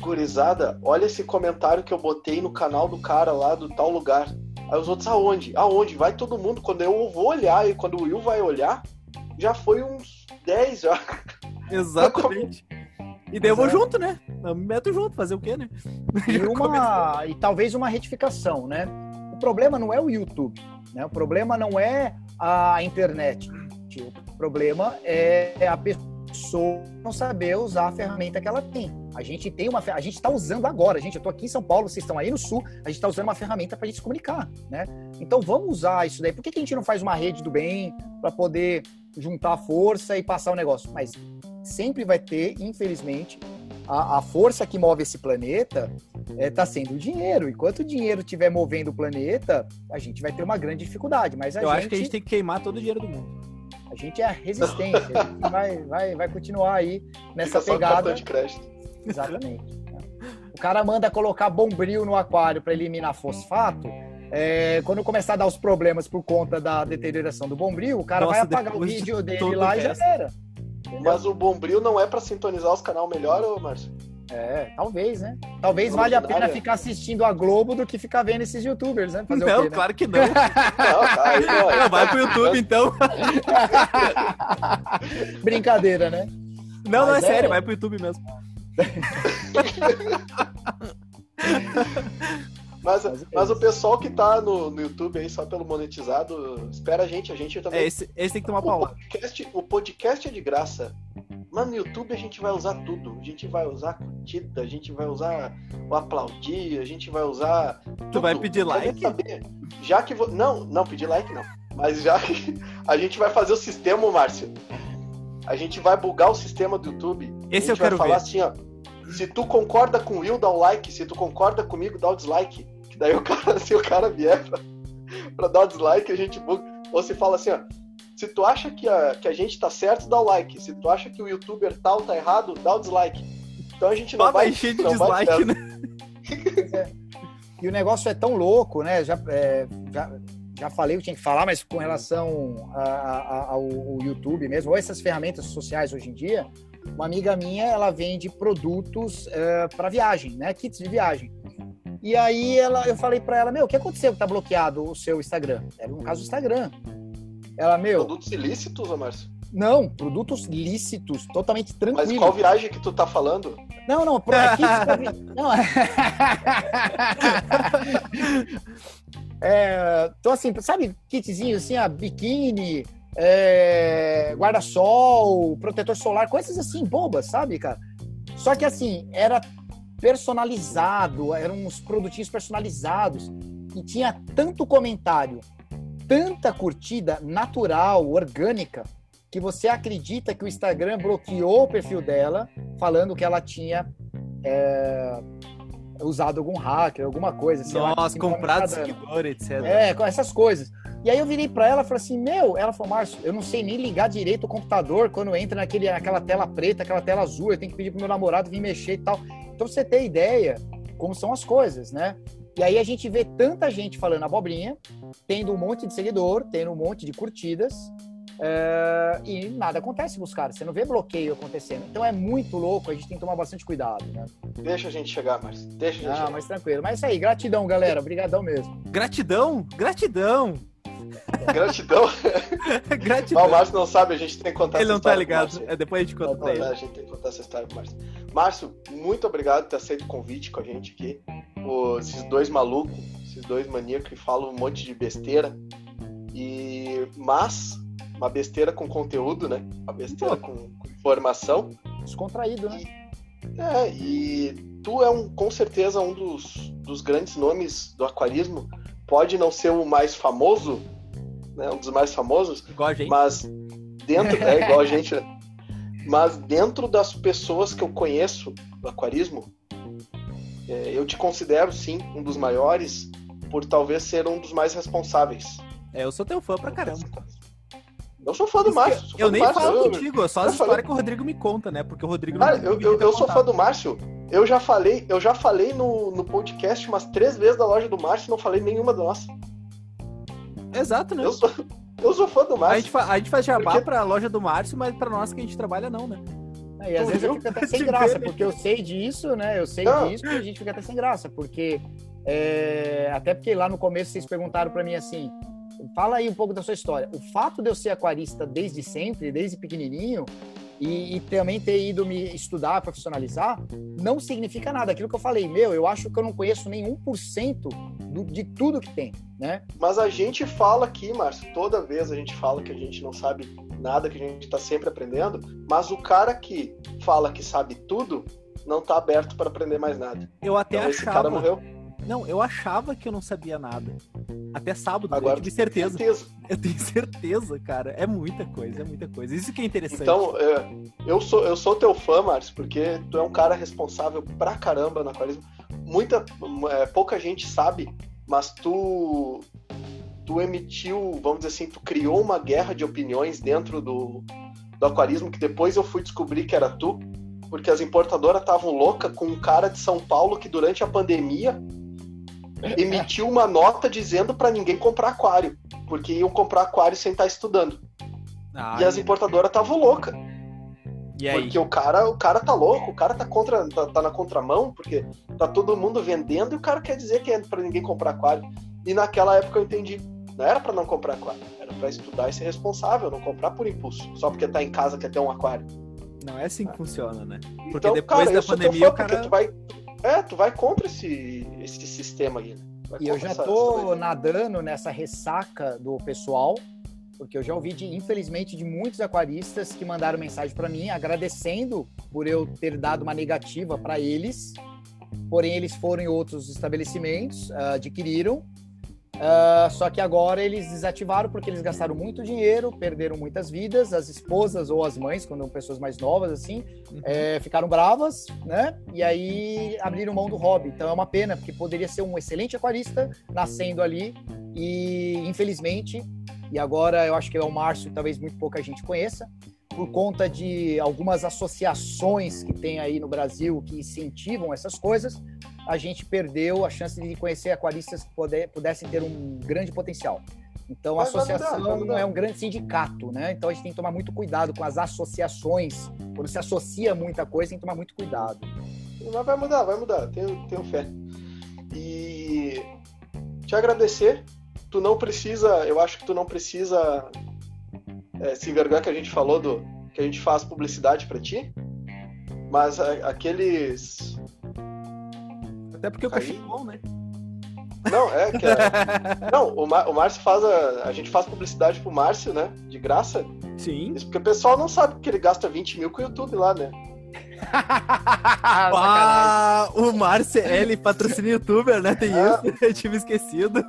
Gurizada, olha esse comentário que eu botei no canal do cara lá do tal lugar. Aí os outros, aonde? Aonde? Vai todo mundo. Quando eu vou olhar e quando o Will vai olhar, já foi uns 10 já. Exatamente. E daí eu vou junto, né? Eu me meto junto, fazer o quê, né? E, uma... e talvez uma retificação, né? O problema não é o YouTube, né? O problema não é a internet. O problema é a pessoa não saber usar a ferramenta que ela tem. A gente tem uma, a gente está usando agora, gente. Eu estou aqui em São Paulo, vocês estão aí no Sul. A gente está usando uma ferramenta para a gente se comunicar, né? Então vamos usar isso daí. Por que, que a gente não faz uma rede do bem para poder juntar força e passar o negócio? Mas sempre vai ter, infelizmente, a, a força que move esse planeta está é, tá sendo o dinheiro. Enquanto o dinheiro estiver movendo o planeta, a gente vai ter uma grande dificuldade. Mas Eu gente... acho que a gente tem que queimar todo o dinheiro do mundo. A gente é a resistência. a gente vai, vai, vai continuar aí nessa Fica pegada. de crédito. Exatamente. O cara manda colocar bombril no aquário para eliminar fosfato. É, quando começar a dar os problemas por conta da deterioração do bombril, o cara Nossa, vai apagar o vídeo de dele lá e já era. Mas o bombril não é para sintonizar os canal melhor, ô Márcio? É, talvez, né? Talvez valha a pena ficar assistindo a Globo do que ficar vendo esses youtubers, né? Fazer não, quê, né? claro que não. não, tá, não, vai pro YouTube, então. Brincadeira, né? Não, Mas não é, é sério, vai pro YouTube mesmo. Mas, mas o pessoal que tá no, no YouTube aí só pelo monetizado, espera a gente, a gente também. É, esse, esse tem que tomar pau. Podcast, o podcast é de graça. Mas no YouTube a gente vai usar tudo. A gente vai usar curtida, a gente vai usar o aplaudir, a gente vai usar. Tudo. Tu vai pedir like? Saber. Já que. Vo... Não, não, pedir like não. Mas já que a gente vai fazer o sistema, Márcio. A gente vai bugar o sistema do YouTube. Esse eu quero falar ver. assim, ó. Se tu concorda com o Will, dá o like. Se tu concorda comigo, dá o dislike. Que daí o cara, se o cara vier pra, pra dar o dislike, a gente buga. Ou se fala assim, ó se tu acha que a, que a gente tá certo, dá o like. Se tu acha que o youtuber tal tá errado, dá o dislike. Então a gente não ah, vai. encher de dislike, né? É. E o negócio é tão louco, né? Já, é, já, já falei, eu tinha que falar, mas com relação a, a, ao, ao, YouTube mesmo, ou essas ferramentas sociais hoje em dia, uma amiga minha, ela vende produtos uh, é, para viagem, né? Kits de viagem. E aí ela, eu falei para ela, meu, o que aconteceu que tá bloqueado o seu Instagram? Era no caso o Instagram. Ela, meu. Produtos ilícitos, Márcio? Não, produtos lícitos, totalmente tranquilos. Mas qual viagem que tu tá falando? Não, não, por aqui. não. é, então, assim, sabe, kitzinho assim, a biquíni, é, guarda-sol, protetor solar, coisas assim, bobas, sabe, cara? Só que, assim, era personalizado, eram uns produtinhos personalizados e tinha tanto comentário tanta curtida natural, orgânica, que você acredita que o Instagram bloqueou o perfil dela, falando que ela tinha é, usado algum hacker, alguma coisa. Assim, Nossa, comprado seguidor, etc. É, com essas coisas. E aí eu virei para ela e falei assim, meu, ela falou, Márcio, eu não sei nem ligar direito o computador quando entra naquele, naquela tela preta, aquela tela azul, eu tenho que pedir pro meu namorado vir mexer e tal. Então você ter ideia como são as coisas, né? E aí a gente vê tanta gente falando abobrinha, tendo um monte de seguidor, tendo um monte de curtidas, é, e nada acontece com os caras. Você não vê bloqueio acontecendo. Então é muito louco, a gente tem que tomar bastante cuidado, né? Deixa a gente chegar, Márcio. Deixa a gente ah, chegar. mas tranquilo. Mas é isso aí, gratidão, galera. Obrigadão mesmo. Gratidão? Gratidão! Gratidão. Gratidão. Mas o Márcio não sabe, a gente tem que contar Ele não tá ligado. É, depois a gente conta pra ele. A gente tem que contar essa história pro Márcio. Márcio, muito obrigado por ter aceito o convite com a gente aqui. Esses dois malucos, esses dois maníacos que falam um monte de besteira. E mas uma besteira com conteúdo, né? Uma besteira com, com, informação. Descontraído, né? E, é, e tu é um, com certeza um dos, dos grandes nomes do aquarismo. Pode não ser o mais famoso, né? Um dos mais famosos. Igual a gente. Mas dentro. é igual a gente, né? Mas dentro das pessoas que eu conheço do aquarismo, é, eu te considero sim um dos maiores, por talvez ser um dos mais responsáveis. É, eu sou teu fã pra caramba. Eu sou fã do Márcio. Eu, eu nem Márcio, falo eu, contigo, só as histórias que o Rodrigo me conta, né? Porque o Rodrigo Cara, não eu, eu, eu sou fã do Márcio. Eu já falei, eu já falei no, no podcast umas três vezes da loja do Márcio e não falei nenhuma da nossa. Exato, né? Eu sou, eu sou fã do Márcio. A gente, fa, a gente faz jabá porque... pra loja do Márcio, mas pra nós que a gente trabalha, não, né? É, e às vezes eu fico até sem graça, porque eu sei disso, né? Eu sei não. disso e a gente fica até sem graça, porque. É... até porque lá no começo vocês perguntaram para mim assim: fala aí um pouco da sua história. O fato de eu ser aquarista desde sempre, desde pequenininho, e, e, também ter ido me estudar, profissionalizar, não significa nada. Aquilo que eu falei, meu, eu acho que eu não conheço nem 1% do, de tudo que tem, né? Mas a gente fala aqui, Márcio, toda vez a gente fala que a gente não sabe nada, que a gente está sempre aprendendo, mas o cara que fala que sabe tudo não está aberto para aprender mais nada. Eu até então, achava... Esse cara morreu. Não, eu achava que eu não sabia nada. Até sábado, Agora, eu tive certeza. certeza. Eu tenho certeza, cara. É muita coisa, é muita coisa. Isso que é interessante. Então, é, eu, sou, eu sou teu fã, Márcio, porque tu é um cara responsável pra caramba na aquarismo. Muita, é, pouca gente sabe, mas tu, tu emitiu, vamos dizer assim, tu criou uma guerra de opiniões dentro do, do aquarismo que depois eu fui descobrir que era tu, porque as importadoras estavam loucas com um cara de São Paulo que durante a pandemia emitiu uma nota dizendo para ninguém comprar aquário, porque iam comprar aquário sem estar tá estudando. Ai. E as importadoras estavam loucas. Porque o cara, o cara tá louco, o cara tá contra, tá, tá, na contramão, porque tá todo mundo vendendo e o cara quer dizer que é para ninguém comprar aquário. E naquela época eu entendi, não era para não comprar aquário, era para estudar e ser responsável, não comprar por impulso, só porque tá em casa quer ter um aquário. Não é assim que ah. funciona, né? Porque então, depois cara, da pandemia o cara... tu vai, é, tu vai contra esse, esse sistema aí. Né? E eu já tô nadando nessa ressaca do pessoal, porque eu já ouvi, de, infelizmente, de muitos aquaristas que mandaram mensagem para mim agradecendo por eu ter dado uma negativa para eles. Porém, eles foram em outros estabelecimentos, uh, adquiriram Uh, só que agora eles desativaram porque eles gastaram muito dinheiro, perderam muitas vidas. As esposas ou as mães, quando são pessoas mais novas, assim, uhum. é, ficaram bravas, né? E aí abriram mão do hobby. Então é uma pena, porque poderia ser um excelente aquarista nascendo ali. E infelizmente, e agora eu acho que é o Márcio, talvez muito pouca gente conheça, por conta de algumas associações que tem aí no Brasil que incentivam essas coisas, a gente perdeu a chance de conhecer aquaristas que puder, pudessem ter um grande potencial. Então, a associação é um grande sindicato, né? Então, a gente tem que tomar muito cuidado com as associações. Quando se associa muita coisa, tem que tomar muito cuidado. Mas vai mudar, vai mudar. Tenho, tenho fé. E te agradecer. Tu não precisa, eu acho que tu não precisa é, se envergonhar que a gente falou do que a gente faz publicidade para ti. Mas a, aqueles até porque o cachê é bom, né? Não, é que é... Não, o, Mar... o Márcio faz a... a gente faz publicidade pro Márcio, né? De graça. Sim. Isso porque o pessoal não sabe que ele gasta 20 mil com o YouTube lá, né? ah, o Márcio, ele patrocina youtuber, né? Tem é. isso, eu tive esquecido.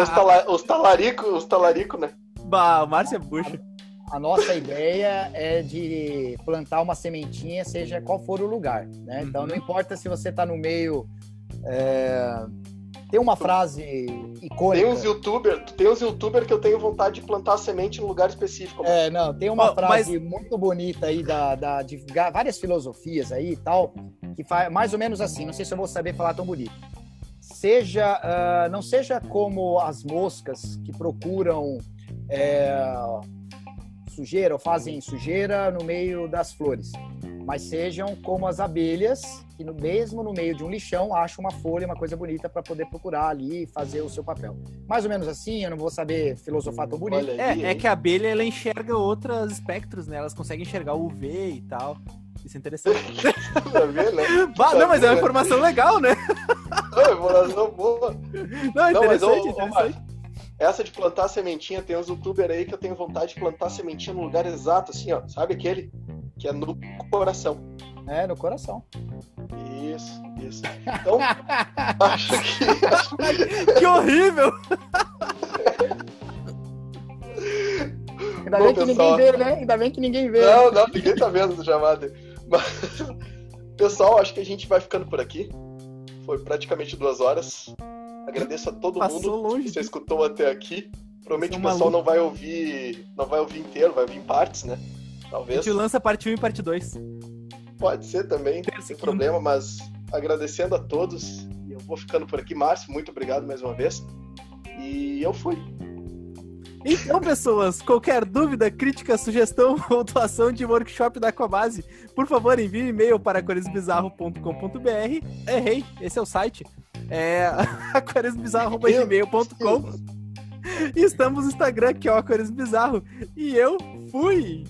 os, tala... os talarico, os talarico, né? Bah, o Márcio é bucha. A nossa ideia é de plantar uma sementinha, seja qual for o lugar, né? Então não uhum. importa se você tá no meio é... Tem uma frase icônica. Tem uns youtuber, tem uns youtuber que eu tenho vontade de plantar semente em lugar específico. Mas... É, não, tem uma frase mas... muito bonita aí da, da, de várias filosofias aí e tal, que faz mais ou menos assim, não sei se eu vou saber falar tão bonito. Seja, uh, não seja como as moscas que procuram é, sujeira ou fazem sujeira no meio das flores, mas sejam como as abelhas que no, mesmo no meio de um lixão acham uma folha, uma coisa bonita para poder procurar ali e fazer o seu papel. Mais ou menos assim, eu não vou saber filosofar tão bonito. Aí, é, é que a abelha ela enxerga outros espectros, né? Elas conseguem enxergar o UV e tal. Isso é interessante. né? bah, não, mas é uma informação legal, né? Não, é informação boa. Não, é interessante, não, mas, interessante. Essa de plantar sementinha, tem uns youtubers aí que eu tenho vontade de plantar sementinha no lugar exato, assim, ó. Sabe aquele? Que é no coração. É, no coração. Isso, isso. Então, acho que. Que horrível! Ainda Bom, bem que pessoal... ninguém vê, né? Ainda bem que ninguém vê. Não, não, ninguém tá vendo essa chamada. Mas, pessoal, acho que a gente vai ficando por aqui. Foi praticamente duas horas. Agradeço a todo Passou mundo longe. que você escutou até aqui. Provavelmente o pessoal não vai ouvir. Não vai ouvir inteiro, vai ouvir em partes, né? Talvez. A gente lança parte 1 e parte 2. Pode ser também, não tem problema, mas agradecendo a todos. Eu vou ficando por aqui, Márcio. Muito obrigado mais uma vez. E eu fui. Então, pessoas, qualquer dúvida, crítica, sugestão ou doação de workshop da Aquabase, por favor, envie um e-mail para aquarismobizarro.com.br. Errei, esse é o site é aquaresbizarro.gmail.com. Estamos no Instagram, que é o Aquaresbizarro. E eu fui!